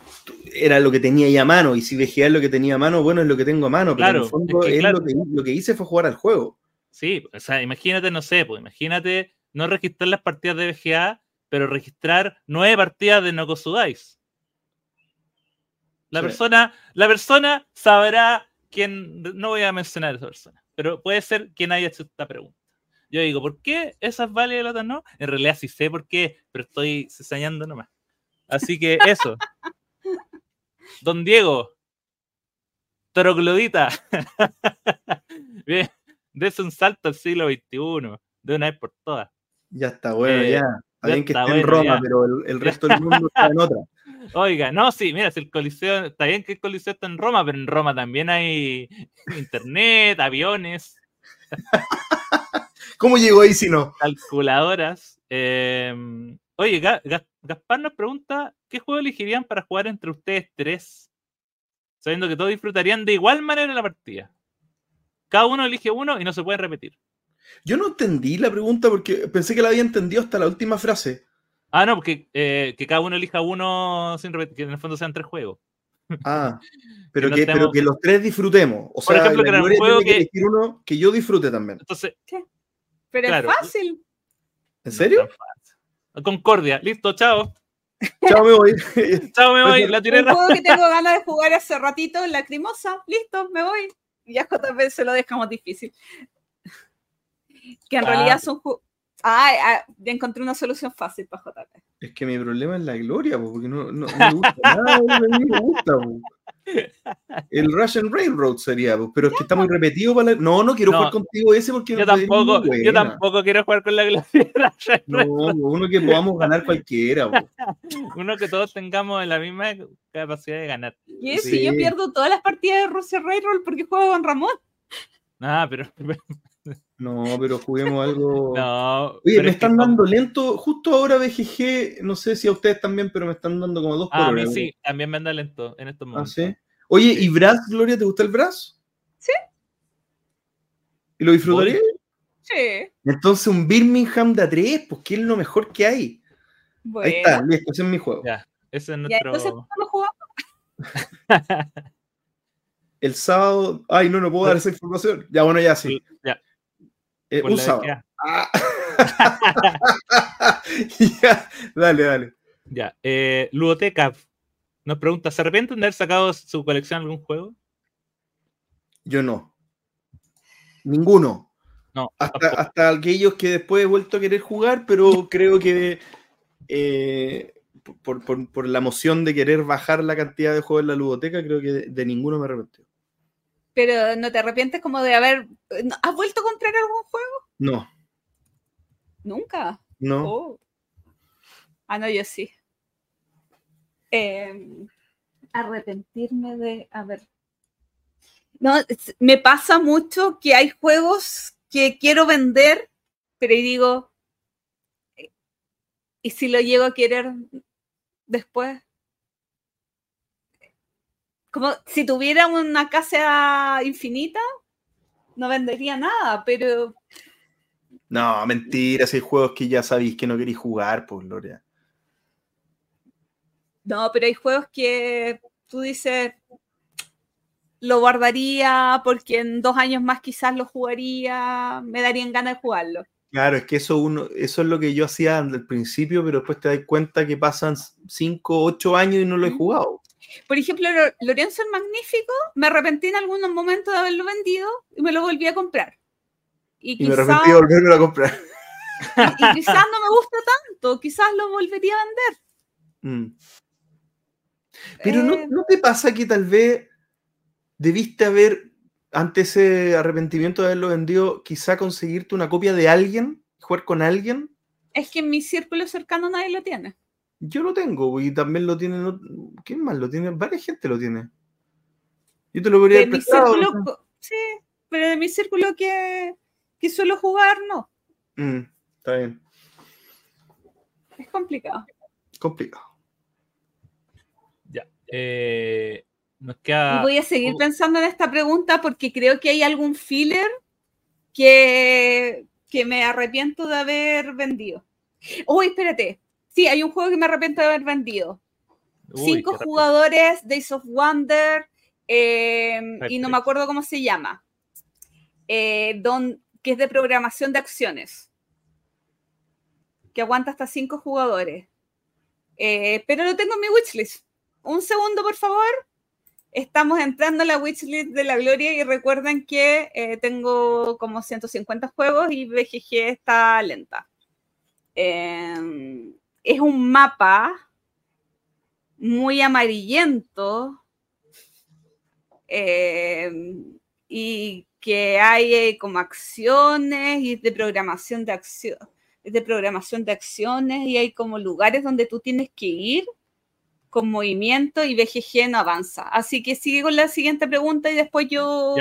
era lo que tenía ahí a mano, y si VGA lo que tenía a mano, bueno, es lo que tengo a mano, pero claro, en el fondo es, lo, que, hice fue jugar al juego. Sí, o sea, imagínate, no sé, pues imagínate no registrar las partidas de VGA, pero registrar nueve partidas de Nokozudais. La persona, la persona sabrá quién, no voy a mencionar a esa persona, pero puede ser quien haya hecho esta pregunta. Yo digo, ¿por qué esas vale y las otras no? En realidad sí sé por qué, pero estoy cesañando nomás. Así que eso. Don Diego, troglodita. Bien, des un salto al siglo XXI, de una vez por todas. Ya está bueno, eh, ya. Está bien que esté en Roma, pero el, resto del mundo está en otra. Oiga, no, sí, mira, si el Coliseo, está bien que el Coliseo está en Roma, pero en Roma también hay internet, aviones. ¿Cómo llegó ahí si no? Calculadoras. Eh, Oye, Gaspar nos pregunta, ¿qué juego elegirían para jugar entre ustedes tres? Sabiendo que todos disfrutarían de igual manera la partida. Cada uno elige uno y no se puede repetir. Yo no entendí la pregunta porque pensé que la había entendido hasta la última frase. Ah, no, porque eh, que cada uno elija uno sin repetir, que en el fondo sean tres juegos. Ah, pero, que, pero que los tres disfrutemos. O Por sea, ejemplo, que era un juego que... elegir uno que yo disfrute también. Entonces, ¿Qué? Pero es fácil. ¿En serio? Concordia. Listo, chao. Chao, me voy. chao, me voy. La tiré Un juego que tengo ganas de jugar hace ratito, Lacrimosa. Listo, me voy. Y ya JP se lo dejamos difícil. Que en realidad ah. son juegos. Ah, ya encontré una solución fácil para JP. Es que mi problema es la gloria, porque no, no, me gusta nada, no me gusta. El Russian Railroad sería, pero es que está muy repetido para No, no quiero jugar contigo ese porque yo tampoco, yo tampoco quiero jugar con la gloria. No, uno que podamos ganar cualquiera. uno que todos tengamos la misma capacidad de ganar. ¿Y si yo pierdo todas las partidas de Russian Railroad porque juego con Ramón? Ah, pero no, pero juguemos algo. No. Oye, me están dando lento. Justo ahora BGG, no sé si a ustedes también, pero me están dando como dos por A mí sí, también me anda lento en estos ¿Ah, momentos. ¿Ah, sí? Oye, ¿y Brass, Gloria, te gusta el Brass? Sí. ¿Y lo disfrutaría? Sí. Entonces un Birmingham de A3, pues que es lo mejor que hay. Bueno. Ahí está, listo, ese es mi juego. Ya, ese es Ya, nuestro. entonces, ¿cuándo lo jugamos? El sábado. Ay, no, no puedo dar esa información. Ya, bueno, ya sí. Ya, Eh, un sábado. Ah. ya, dale, dale. Ya. Eh, Ludoteca nos pregunta: ¿se arrepienten de haber sacado su colección algún juego? Yo no. Ninguno. No. Hasta, hasta aquellos que después he vuelto a querer jugar, pero creo que eh, por, por- por la emoción de querer bajar la cantidad de juegos en la ludoteca, creo que de, de ninguno me arrepentí. Pero no te arrepientes como de haber. ¿Has vuelto a comprar algún juego? No, Nunca. no. Oh. Ah, no, yo sí. Eh, arrepentirme de. A ver. No, me pasa mucho que hay juegos que quiero vender, pero y digo. eh, ¿Y si lo llego a querer después? Como si tuviera una casa infinita, no vendería nada, pero No, mentira, si hay juegos que ya sabéis que no queréis jugar, pues, Gloria. No, pero hay juegos que tú dices, lo guardaría porque en dos años más quizás lo jugaría, me darían ganas de jugarlo. Claro, es que eso uno, eso es lo que yo hacía al principio, pero después te das cuenta que pasan 5, 8 años y no lo he jugado. Por ejemplo, Lo- Lorenzo el Magnífico, me arrepentí en algunos momentos de haberlo vendido y me lo volví a comprar. Y, Y me quizás arrepentí de volverlo a comprar. y quizás no me gusta tanto, quizás lo volvería a vender. Mm. Pero ¿no, Eh, ¿no te pasa que tal vez debiste haber, ante ese arrepentimiento de haberlo vendido, quizá conseguirte una copia de alguien, jugar con alguien? es que en mi círculo cercano nadie lo tiene. Yo lo tengo y también lo tienen. ¿Quién más lo tiene? Varias gente lo tiene. Yo te lo podría haber prestado, círculo, no sí, pero de mi círculo que, que suelo jugar, no. Mm, está bien. Es complicado. Complicado. Ya. Eh, nos Y queda. voy a seguir pensando en esta pregunta porque creo que hay algún filler que, que me arrepiento de haber vendido. Uy, espérate. Sí, hay un juego que me arrepiento de haber vendido. Uy, Cinco jugadores, Days of Wonder, eh, y no me acuerdo cómo se llama. Eh, don, que es de programación de acciones. Que aguanta hasta cinco jugadores. Eh, pero lo tengo en mi wishlist. Un segundo, por favor. Estamos entrando a la wishlist de la Gloria y recuerden que eh, tengo como 150 juegos y BGG está lenta. Eh, es un mapa muy amarillento eh, y que hay eh, como acciones y de programación de acción de programación de acciones y hay como lugares donde tú tienes que ir con movimiento y BGG no avanza. Así que sigue con la siguiente pregunta y después yo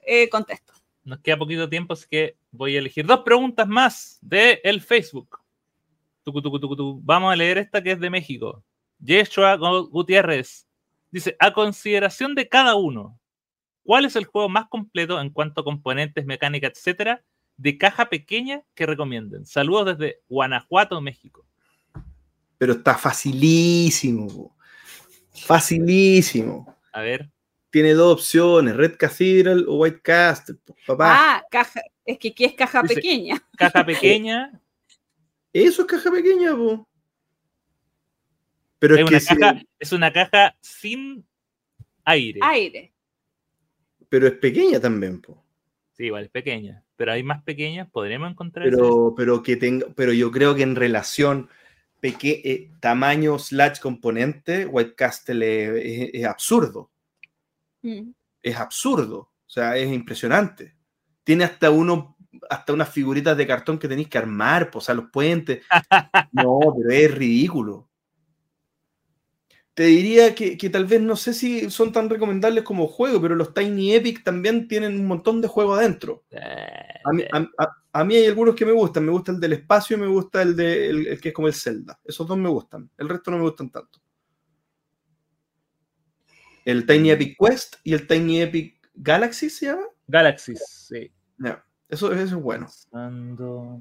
eh, contesto. Nos queda poquito tiempo, así que voy a elegir dos preguntas más de el Facebook. Tucu, tucu, tucu, tucu. Vamos a leer esta que es de México. Yeshua Gu- Gutiérrez dice: A consideración de cada uno, ¿cuál es el juego más completo en cuanto a componentes, mecánica, etcétera, de caja pequeña que recomienden? Saludos desde Guanajuato, México. Pero está facilísimo. po. Facilísimo. A ver, Tiene dos opciones, Red Cathedral o White Castle. Papá, Ah, caja, es que aquí es caja Dice- pequeña. caja pequeña. Eso es caja pequeña, po. Pero es, es, que una si- caja, es una caja sin aire. Aire. pero es pequeña también, po. Sí, igual es pequeña. Pero hay más pequeñas, podremos encontrar. Pero, pero que tenga, pero yo creo que en relación peque- eh, tamaño slash componente, White Castle es, es- es absurdo. Mm. Es absurdo. O sea, es impresionante. Tiene hasta uno, hasta unas figuritas de cartón que tenéis que armar, pues, o sea, los puentes. No, pero es ridículo. Te diría que, que tal vez no sé si son tan recomendables como juego, pero los Tiny Epic también tienen un montón de juego adentro. A mí, a- a- a mí hay algunos que me gustan. Me gusta el del espacio y me gusta el, de, el, el que es como el Zelda. Esos dos me gustan. El resto no me gustan tanto. El Tiny Epic Quest y el Tiny Epic Galaxy se llama. Galaxies, sí. Eso, eso es bueno. Pensando-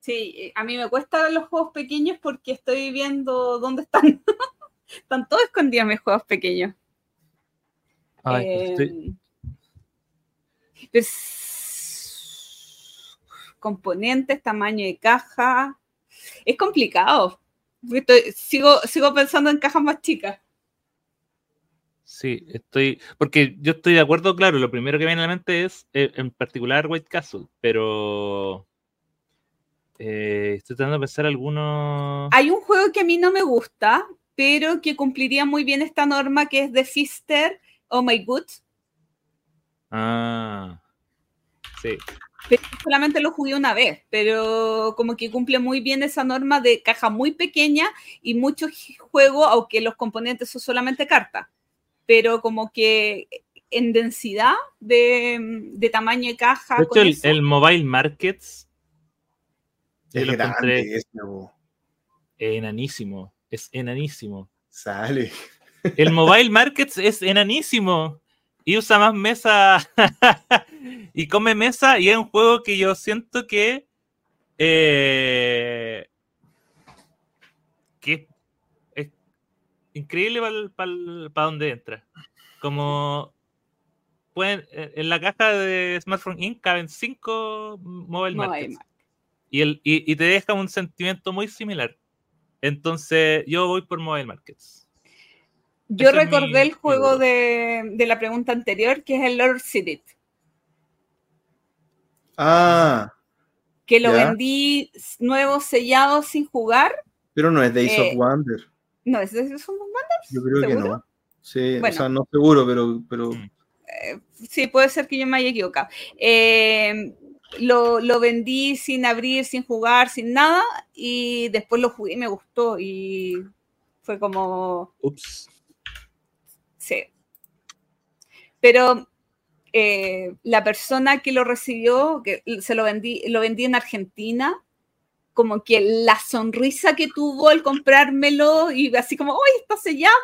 Sí, eh, a mí me cuesta los juegos pequeños porque estoy viendo dónde están. están todos escondidos mis juegos pequeños. Ay, Eh, estoy- pues, componentes, tamaño de caja. Es complicado. Estoy- sigo, sigo pensando en cajas más chicas. Sí, estoy. Porque yo estoy de acuerdo, claro, lo primero que viene a la mente es eh, en particular White Castle, pero. eh, estoy tratando de pensar algunos. Hay un juego que a mí no me gusta, pero que cumpliría muy bien esta norma, que es The Fister Oh My Good. Ah. Sí. Pero solamente lo jugué una vez, pero como que cumple muy bien esa norma de caja muy pequeña y muchos juegos, aunque los componentes son solamente cartas, pero como que en densidad de, de tamaño de caja. De hecho, el, eso, el Mobile Markets. yo Es lo grande enanísimo. Es enanísimo. Sale. El Mobile Markets es enanísimo. Y usa más mesa. y come mesa. Y es un juego que yo siento que. eh, que es increíble para donde entra. Como. Pueden, eh, en la caja de Smartphone Inc. caben cinco Mobile Mobile Markets. Market. Y, el, y, y te deja un sentimiento muy similar. Entonces, yo voy por Mobile Markets. Yo ese recordé mi- el juego de, de la pregunta anterior, que es el Lord City, Ah, que lo Ya. vendí nuevo sellado sin jugar. pero no es Days Eh, of Wonder. No, ¿es de esos Wonders? Yo creo que no. Sí, Bueno. o sea, no seguro, pero, pero Mm. Sí, puede ser que yo me haya equivocado. Eh, lo, lo vendí sin abrir, sin jugar, sin nada, y después lo jugué y me gustó. Y fue como, Ups. sí. Pero eh, la persona que lo recibió, que se lo vendí, lo vendí en Argentina, como que la sonrisa que tuvo al comprármelo y así como, ¡ay, está sellado!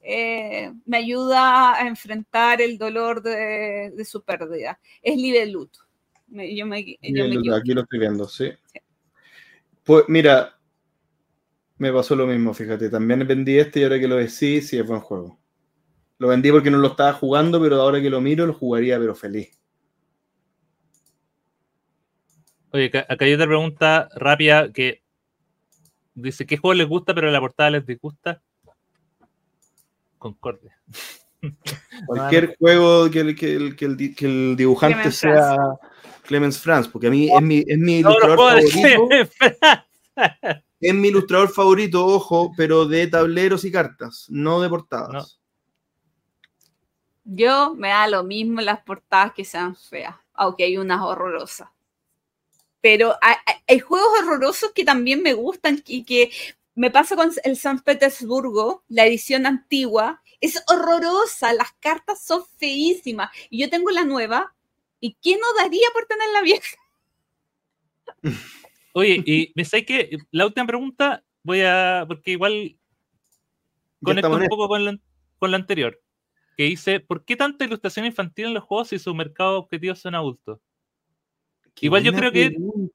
eh, me ayuda a enfrentar el dolor de, de su pérdida. Es libre luto. Me- yo me, yo aquí lo estoy viendo, sí. Pues mira, me pasó lo mismo, fíjate. También vendí este y ahora que lo decí, sí es buen juego. Lo vendí porque no lo estaba jugando, pero ahora que lo miro lo jugaría, pero feliz. Oye, acá hay otra pregunta rápida que dice: ¿Qué juego les gusta, pero la portada les disgusta? Concordia. Cualquier juego que el, que el, que el que el dibujante Clemens sea Clemens Franz, porque a mí es mi, es mi los ilustrador favorito. Es mi ilustrador favorito, ojo, pero de tableros y cartas, no de portadas. No. Yo me da lo mismo las portadas que sean feas, aunque hay unas horrorosas. Pero hay, juegos horrorosos que también me gustan y que me pasa con el San Petersburgo, la edición antigua, es horrorosa, las cartas son feísimas. Y yo tengo la nueva, ¿y qué no daría por tener la vieja? Oye, y me sé que la última pregunta voy a. Porque igual conecta estamos un poco con la, con la anterior. Que dice: ¿Por qué tanta ilustración infantil en los juegos si su mercado objetivo son adultos? Igual yo creo que- pregunta.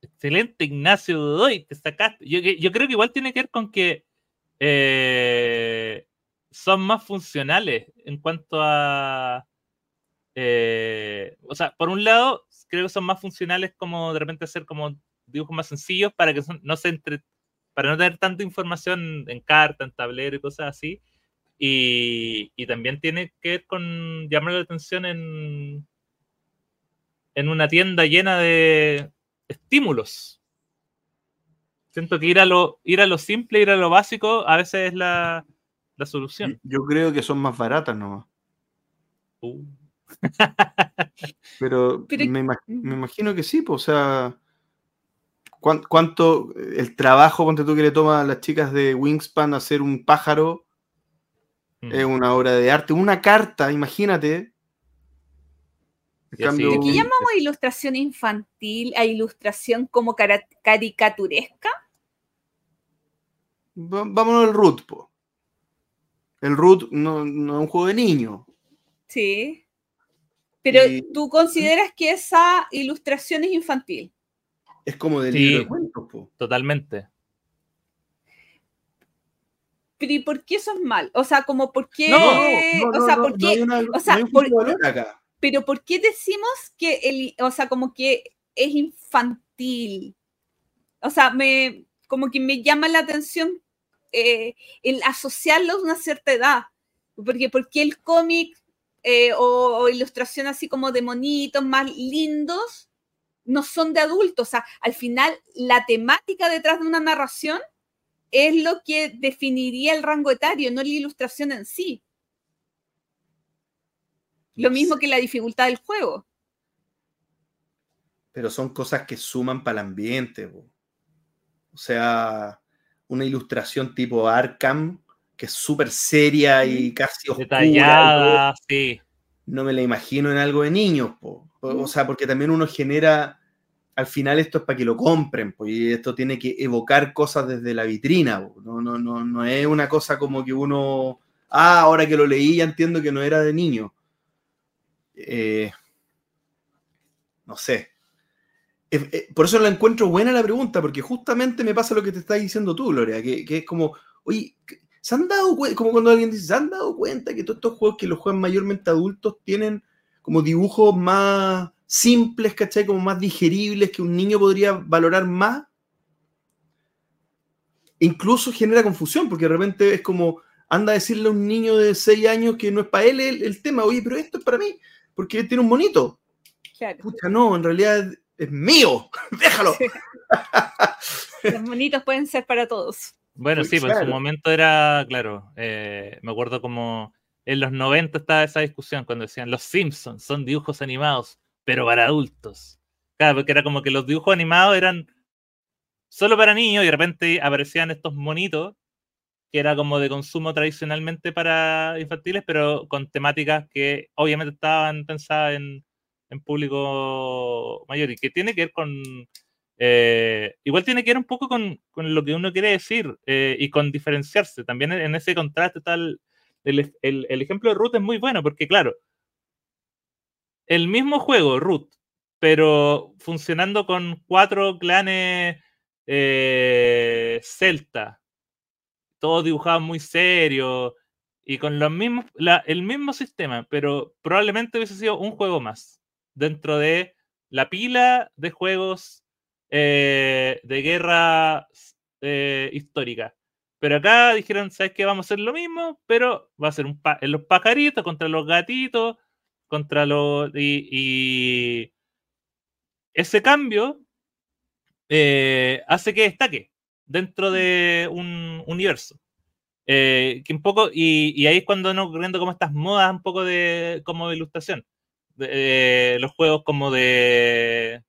Excelente, Ignacio Doy, te sacaste. Yo, yo creo que igual tiene que ver con que eh, son más funcionales en cuanto a. eh, o sea, por un lado, creo que son más funcionales como de repente hacer como dibujos más sencillos para que son- no se entre, para no tener tanta información en carta, en tablero y cosas así. Y, y también tiene que ver con llamar la atención en, en una tienda llena de estímulos. Siento que ir a lo, ir a lo simple, ir a lo básico, a veces es la, la solución. Yo creo que son más baratas nomás. Uh. Pero, Pero- me, me imagino que sí, pues, o sea, ¿cuán- ¿cuánto el trabajo, ponte tú, que le toma a las chicas de Wingspan hacer un pájaro Mm. es una obra de arte? Una carta, imagínate. En cambio, ¿De qué Uy. llamamos ilustración infantil a ilustración como caricaturesca? va- vámonos al root, po. El root no, no es un juego de niño. Sí. Pero Y- tú consideras que esa ilustración es infantil. Es como del Sí. libro de cuentos, po. Totalmente. Pero ¿y por qué eso es mal? O sea, como por qué, No, no, no, o sea, no, ¿por no qué? hay una- o sea, no hay un por- valor acá. Pero ¿por qué decimos que el, o sea, como que es infantil? O sea, me, como que me llama la atención eh, el asociarlo a una cierta edad. Porque, porque el cómic eh, o, ilustración así como de monitos más lindos no son de adultos. O sea, al final la temática detrás de una narración es lo que definiría el rango etario, no la ilustración en sí. Lo mismo que la dificultad del juego. Pero son cosas que suman para el ambiente. O sea, una ilustración tipo Arkham, que es súper seria y casi oscura. Detallada, sí. no me la imagino en algo de niños, po. O- o sea, porque también uno genera, al final esto es para que lo compren, pues, y esto tiene que evocar cosas desde la vitrina, po. no, no, no, no es una cosa como que uno, ah, ahora que lo leí ya entiendo que no era de niño. Eh, no sé. Eh, por eso la encuentro buena la pregunta, porque justamente me pasa lo que te estás diciendo tú, Gloria, que, es como, oye, ¿se han dado cuenta, como cuando alguien dice, ¿se han dado cuenta que todos estos juegos que los juegan mayormente adultos tienen como dibujos más simples, ¿cachai? Como más digeribles, que un niño podría valorar más? Incluso genera confusión, porque de repente es como, anda a decirle a un niño de 6 años que no es para él el, el tema, oye, pero esto es para mí, porque él tiene un monito. Claro. Pucha, no, en realidad es, es mío, déjalo. Los monitos pueden ser para todos. Bueno, Pues sí, pues en su momento era, claro, eh, me acuerdo como en los 90 estaba esa discusión cuando decían los Simpsons son dibujos animados, pero para adultos. Claro, porque era como que los dibujos animados eran solo para niños y de repente aparecían estos monitos que era como de consumo tradicionalmente para infantiles, pero con temáticas que obviamente estaban pensadas en, público mayor y que tiene que ver con eh, igual tiene que ver un poco con, con lo que uno quiere decir eh, y con diferenciarse. También en, ese contraste tal, el, el- el ejemplo de Root es muy bueno porque, claro, el mismo juego, Root, pero funcionando con cuatro clanes eh, celta, todos dibujados muy serios y con los mismos, el mismo sistema, pero probablemente hubiese sido un juego más dentro de la pila de juegos eh, de guerra eh, histórica. Pero acá dijeron, ¿sabes qué? Vamos a hacer lo mismo, pero va a ser un pa- en los pajaritos contra los gatitos, contra los... Y, y ese cambio eh, hace que destaque dentro de un universo. Eh, que un poco, y, y ahí es cuando no ocurriendo como estas modas un poco de como de ilustración. De, eh, los juegos como de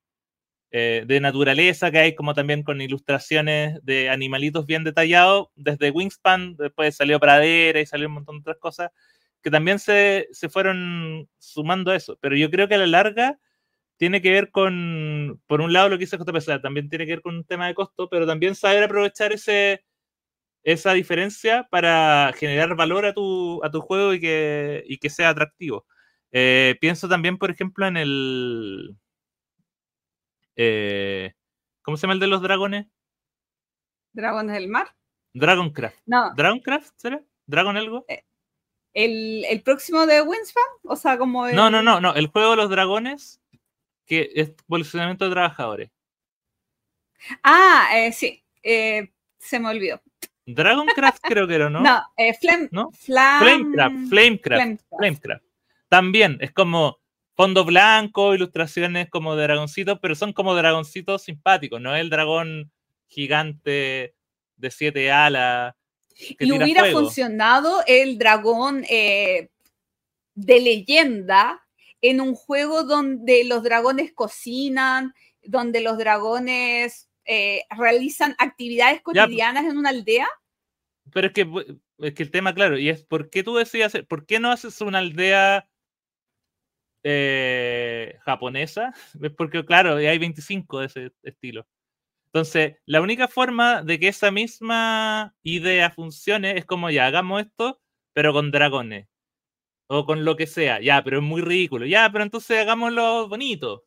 eh, de naturaleza que hay como también con ilustraciones de animalitos bien detallados desde Wingspan después salió Pradera y salió un montón de otras cosas que también se, se fueron sumando a eso pero yo creo que a la larga tiene que ver con por un lado lo que dice JPC también tiene que ver con un tema de costo pero también saber aprovechar ese esa diferencia para generar valor a tu, a tu juego y que, y que sea atractivo. Eh, pienso también, por ejemplo, en el. eh, ¿Cómo se llama el de los dragones? Dragones del Mar. Dragoncraft. No, ¿Dragoncraft? ¿Será? ¿Dragon algo? el, el próximo de Winspan, o sea, como el- No, no, no, no. El juego de los dragones, que es posicionamiento de trabajadores. Ah, eh, sí, eh, se me olvidó. Dragoncraft creo que era, ¿no? No, eh, Flame, ¿No? Flam- Flamecraft, Flamecraft, Flamecraft. Flamecraft. También es como fondo blanco, ilustraciones como de dragoncitos, pero son como dragoncitos simpáticos, no el dragón gigante de siete alas. y hubiera fuego. funcionado el dragón eh, de leyenda en un juego donde los dragones cocinan, donde los dragones eh, realizan actividades cotidianas en una aldea. Pero es que, es que el tema, claro, y es por qué tú hacer, por qué no haces una aldea eh, japonesa? Es porque, claro, hay 25 de ese estilo. Entonces, la única forma de que esa misma idea funcione es como ya hagamos esto, pero con dragones. O con lo que sea. Ya, pero es muy ridículo. Ya, pero entonces hagámoslo bonito.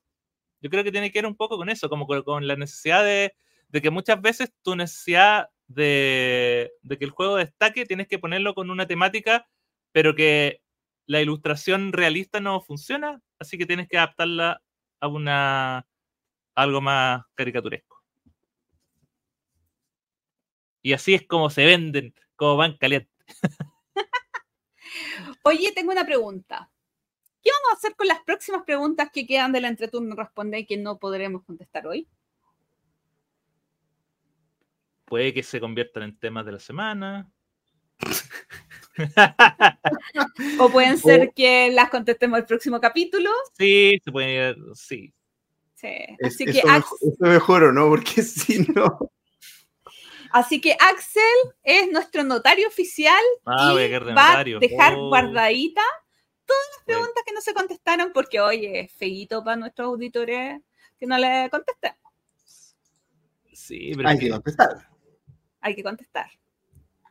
Yo creo que tiene que ver un poco con eso, como con, la necesidad de, de, que muchas veces tu necesidad de, que el juego destaque tienes que ponerlo con una temática, pero que la ilustración realista no funciona, así que tienes que adaptarla a una algo más caricaturesco. Y así es como se venden, como van calientes. Oye, tengo una pregunta. ¿Qué vamos a hacer con las próximas preguntas que quedan del entreturno responde y que no podremos contestar hoy? Puede que se conviertan en temas de la semana. o pueden ser o... que las contestemos el próximo capítulo. Sí, se puede, sí. sí. Es, Así eso, que mejor, eso mejor o no, porque si no. Así que Axel es nuestro notario oficial ah, y a va a dejar Oh. guardadita todas las preguntas que no se contestaron porque, oye, es feíto para nuestros auditores que no le contesten. Sí, pero Hay que contestar. Hay que contestar.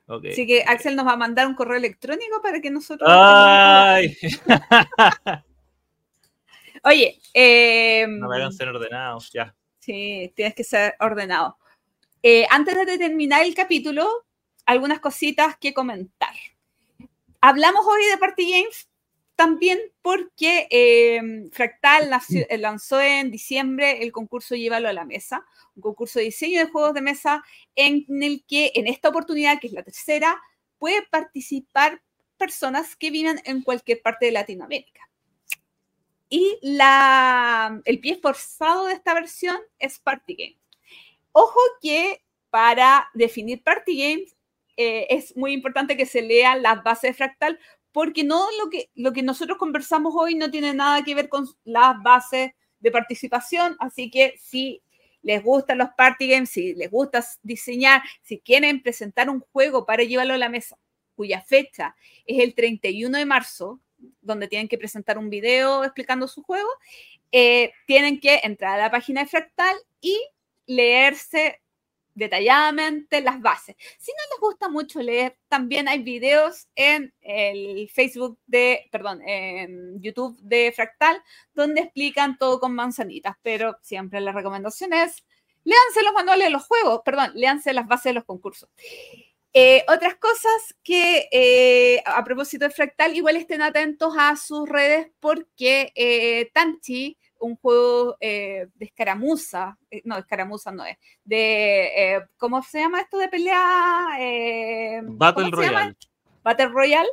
Así que Axel nos va a mandar un correo electrónico para que nosotros... Ay, Oye, eh, no me hagan ser ordenados, ya. Sí, tienes que ser ordenado. Eh, antes de terminar el capítulo, algunas cositas que comentar. Hablamos hoy de Party Games también porque eh, Fractal eh, lanzó en diciembre el concurso Llévalo a la Mesa, un concurso de diseño de juegos de mesa en el que en esta oportunidad, que es la tercera, puede participar personas que vivan en cualquier parte de Latinoamérica. Y la, el pie forzado de esta versión es Party Game. Ojo que para definir Party Games eh, es muy importante que se lean las bases de Fractal, porque no lo que, lo que nosotros conversamos hoy no tiene nada que ver con las bases de participación, así que si les gustan los party games, si les gusta diseñar, si quieren presentar un juego para llevarlo a la mesa, cuya fecha es el 31 de marzo, donde tienen que presentar un video explicando su juego, eh, tienen que entrar a la página de Fractal y leerse detalladamente las bases. Si no les gusta mucho leer, también hay videos en el Facebook de, perdón, en YouTube de Fractal, donde explican todo con manzanitas, pero siempre la recomendación es, léanse los manuales de los juegos, perdón, léanse las bases de los concursos. Eh, otras cosas que eh, a propósito de Fractal, igual estén atentos a sus redes porque eh, Tanchi, un juego eh, de escaramuza, eh, no, escaramuza no es, de, eh, ¿cómo se llama esto de pelea? Battle. Royale. Battle Royale,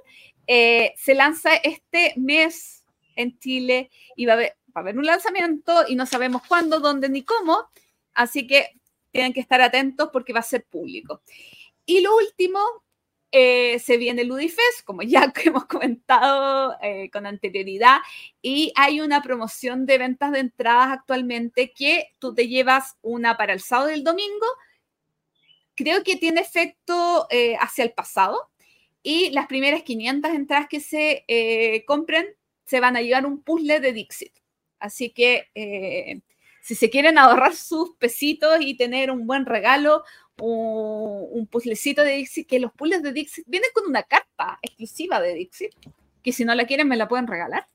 se lanza este mes en Chile y va a, haber, va a haber un lanzamiento y no sabemos cuándo, dónde ni cómo, así que tienen que estar atentos porque va a ser público. Y lo último, eh, se viene Ludifest, como ya hemos comentado eh, con anterioridad, y hay una promoción de ventas de entradas actualmente que tú te llevas una para el sábado y el domingo. Creo que tiene efecto eh, hacia el pasado y las primeras 500 entradas que se compren se van a llevar un puzzle de Dixit. Así que si se quieren ahorrar sus pesitos y tener un buen regalo, un, puzzlecito de Dixit, que los puzzles de Dixit vienen con una carta exclusiva de Dixit, que si no la quieren me la pueden regalar.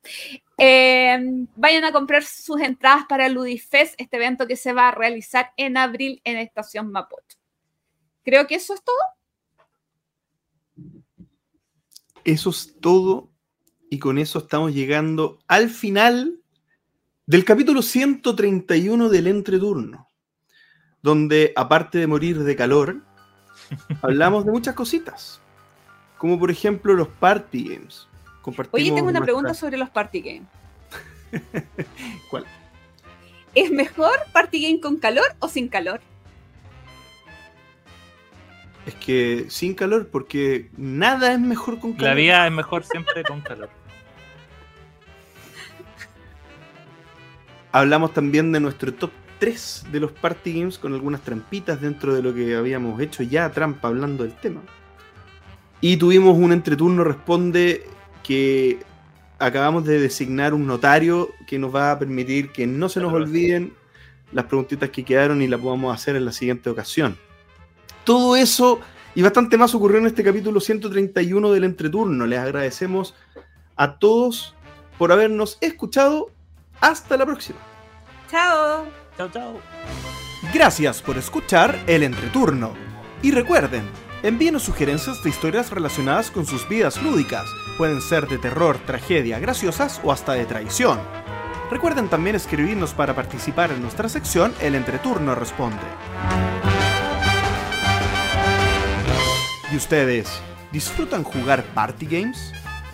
Eh, vayan a comprar sus entradas para Ludifest, este evento que se va a realizar en abril en Estación Mapocho. Creo que eso es todo. Eso es todo. Y con eso estamos llegando al final del capítulo 131 del entreturno. Donde, aparte de morir de calor, hablamos de muchas cositas. Como por ejemplo los party games. Compartimos Oye, tengo una nuestra- pregunta sobre los party games. ¿Cuál? ¿Es mejor party game con calor o sin calor? Es que sin calor, porque nada es mejor con calor. La vida es mejor siempre con calor. Hablamos también de nuestro top 3 de los party games con algunas trampitas dentro de lo que habíamos hecho ya trampa hablando del tema. Y tuvimos un entreturno responde que acabamos de designar un notario que nos va a permitir que no se nos olviden las preguntitas que quedaron y las podamos hacer en la siguiente ocasión. Todo eso y bastante más ocurrió en este capítulo 131 del entreturno. Les agradecemos a todos por habernos escuchado. Hasta la próxima. Chao. Chao, chao. Gracias por escuchar el entreturno. Y recuerden, envíenos sugerencias de historias relacionadas con sus vidas lúdicas. Pueden ser de terror, tragedia, graciosas o hasta de traición. Recuerden también escribirnos para participar en nuestra sección El Entreturno Responde. ¿Y ustedes disfrutan jugar party games?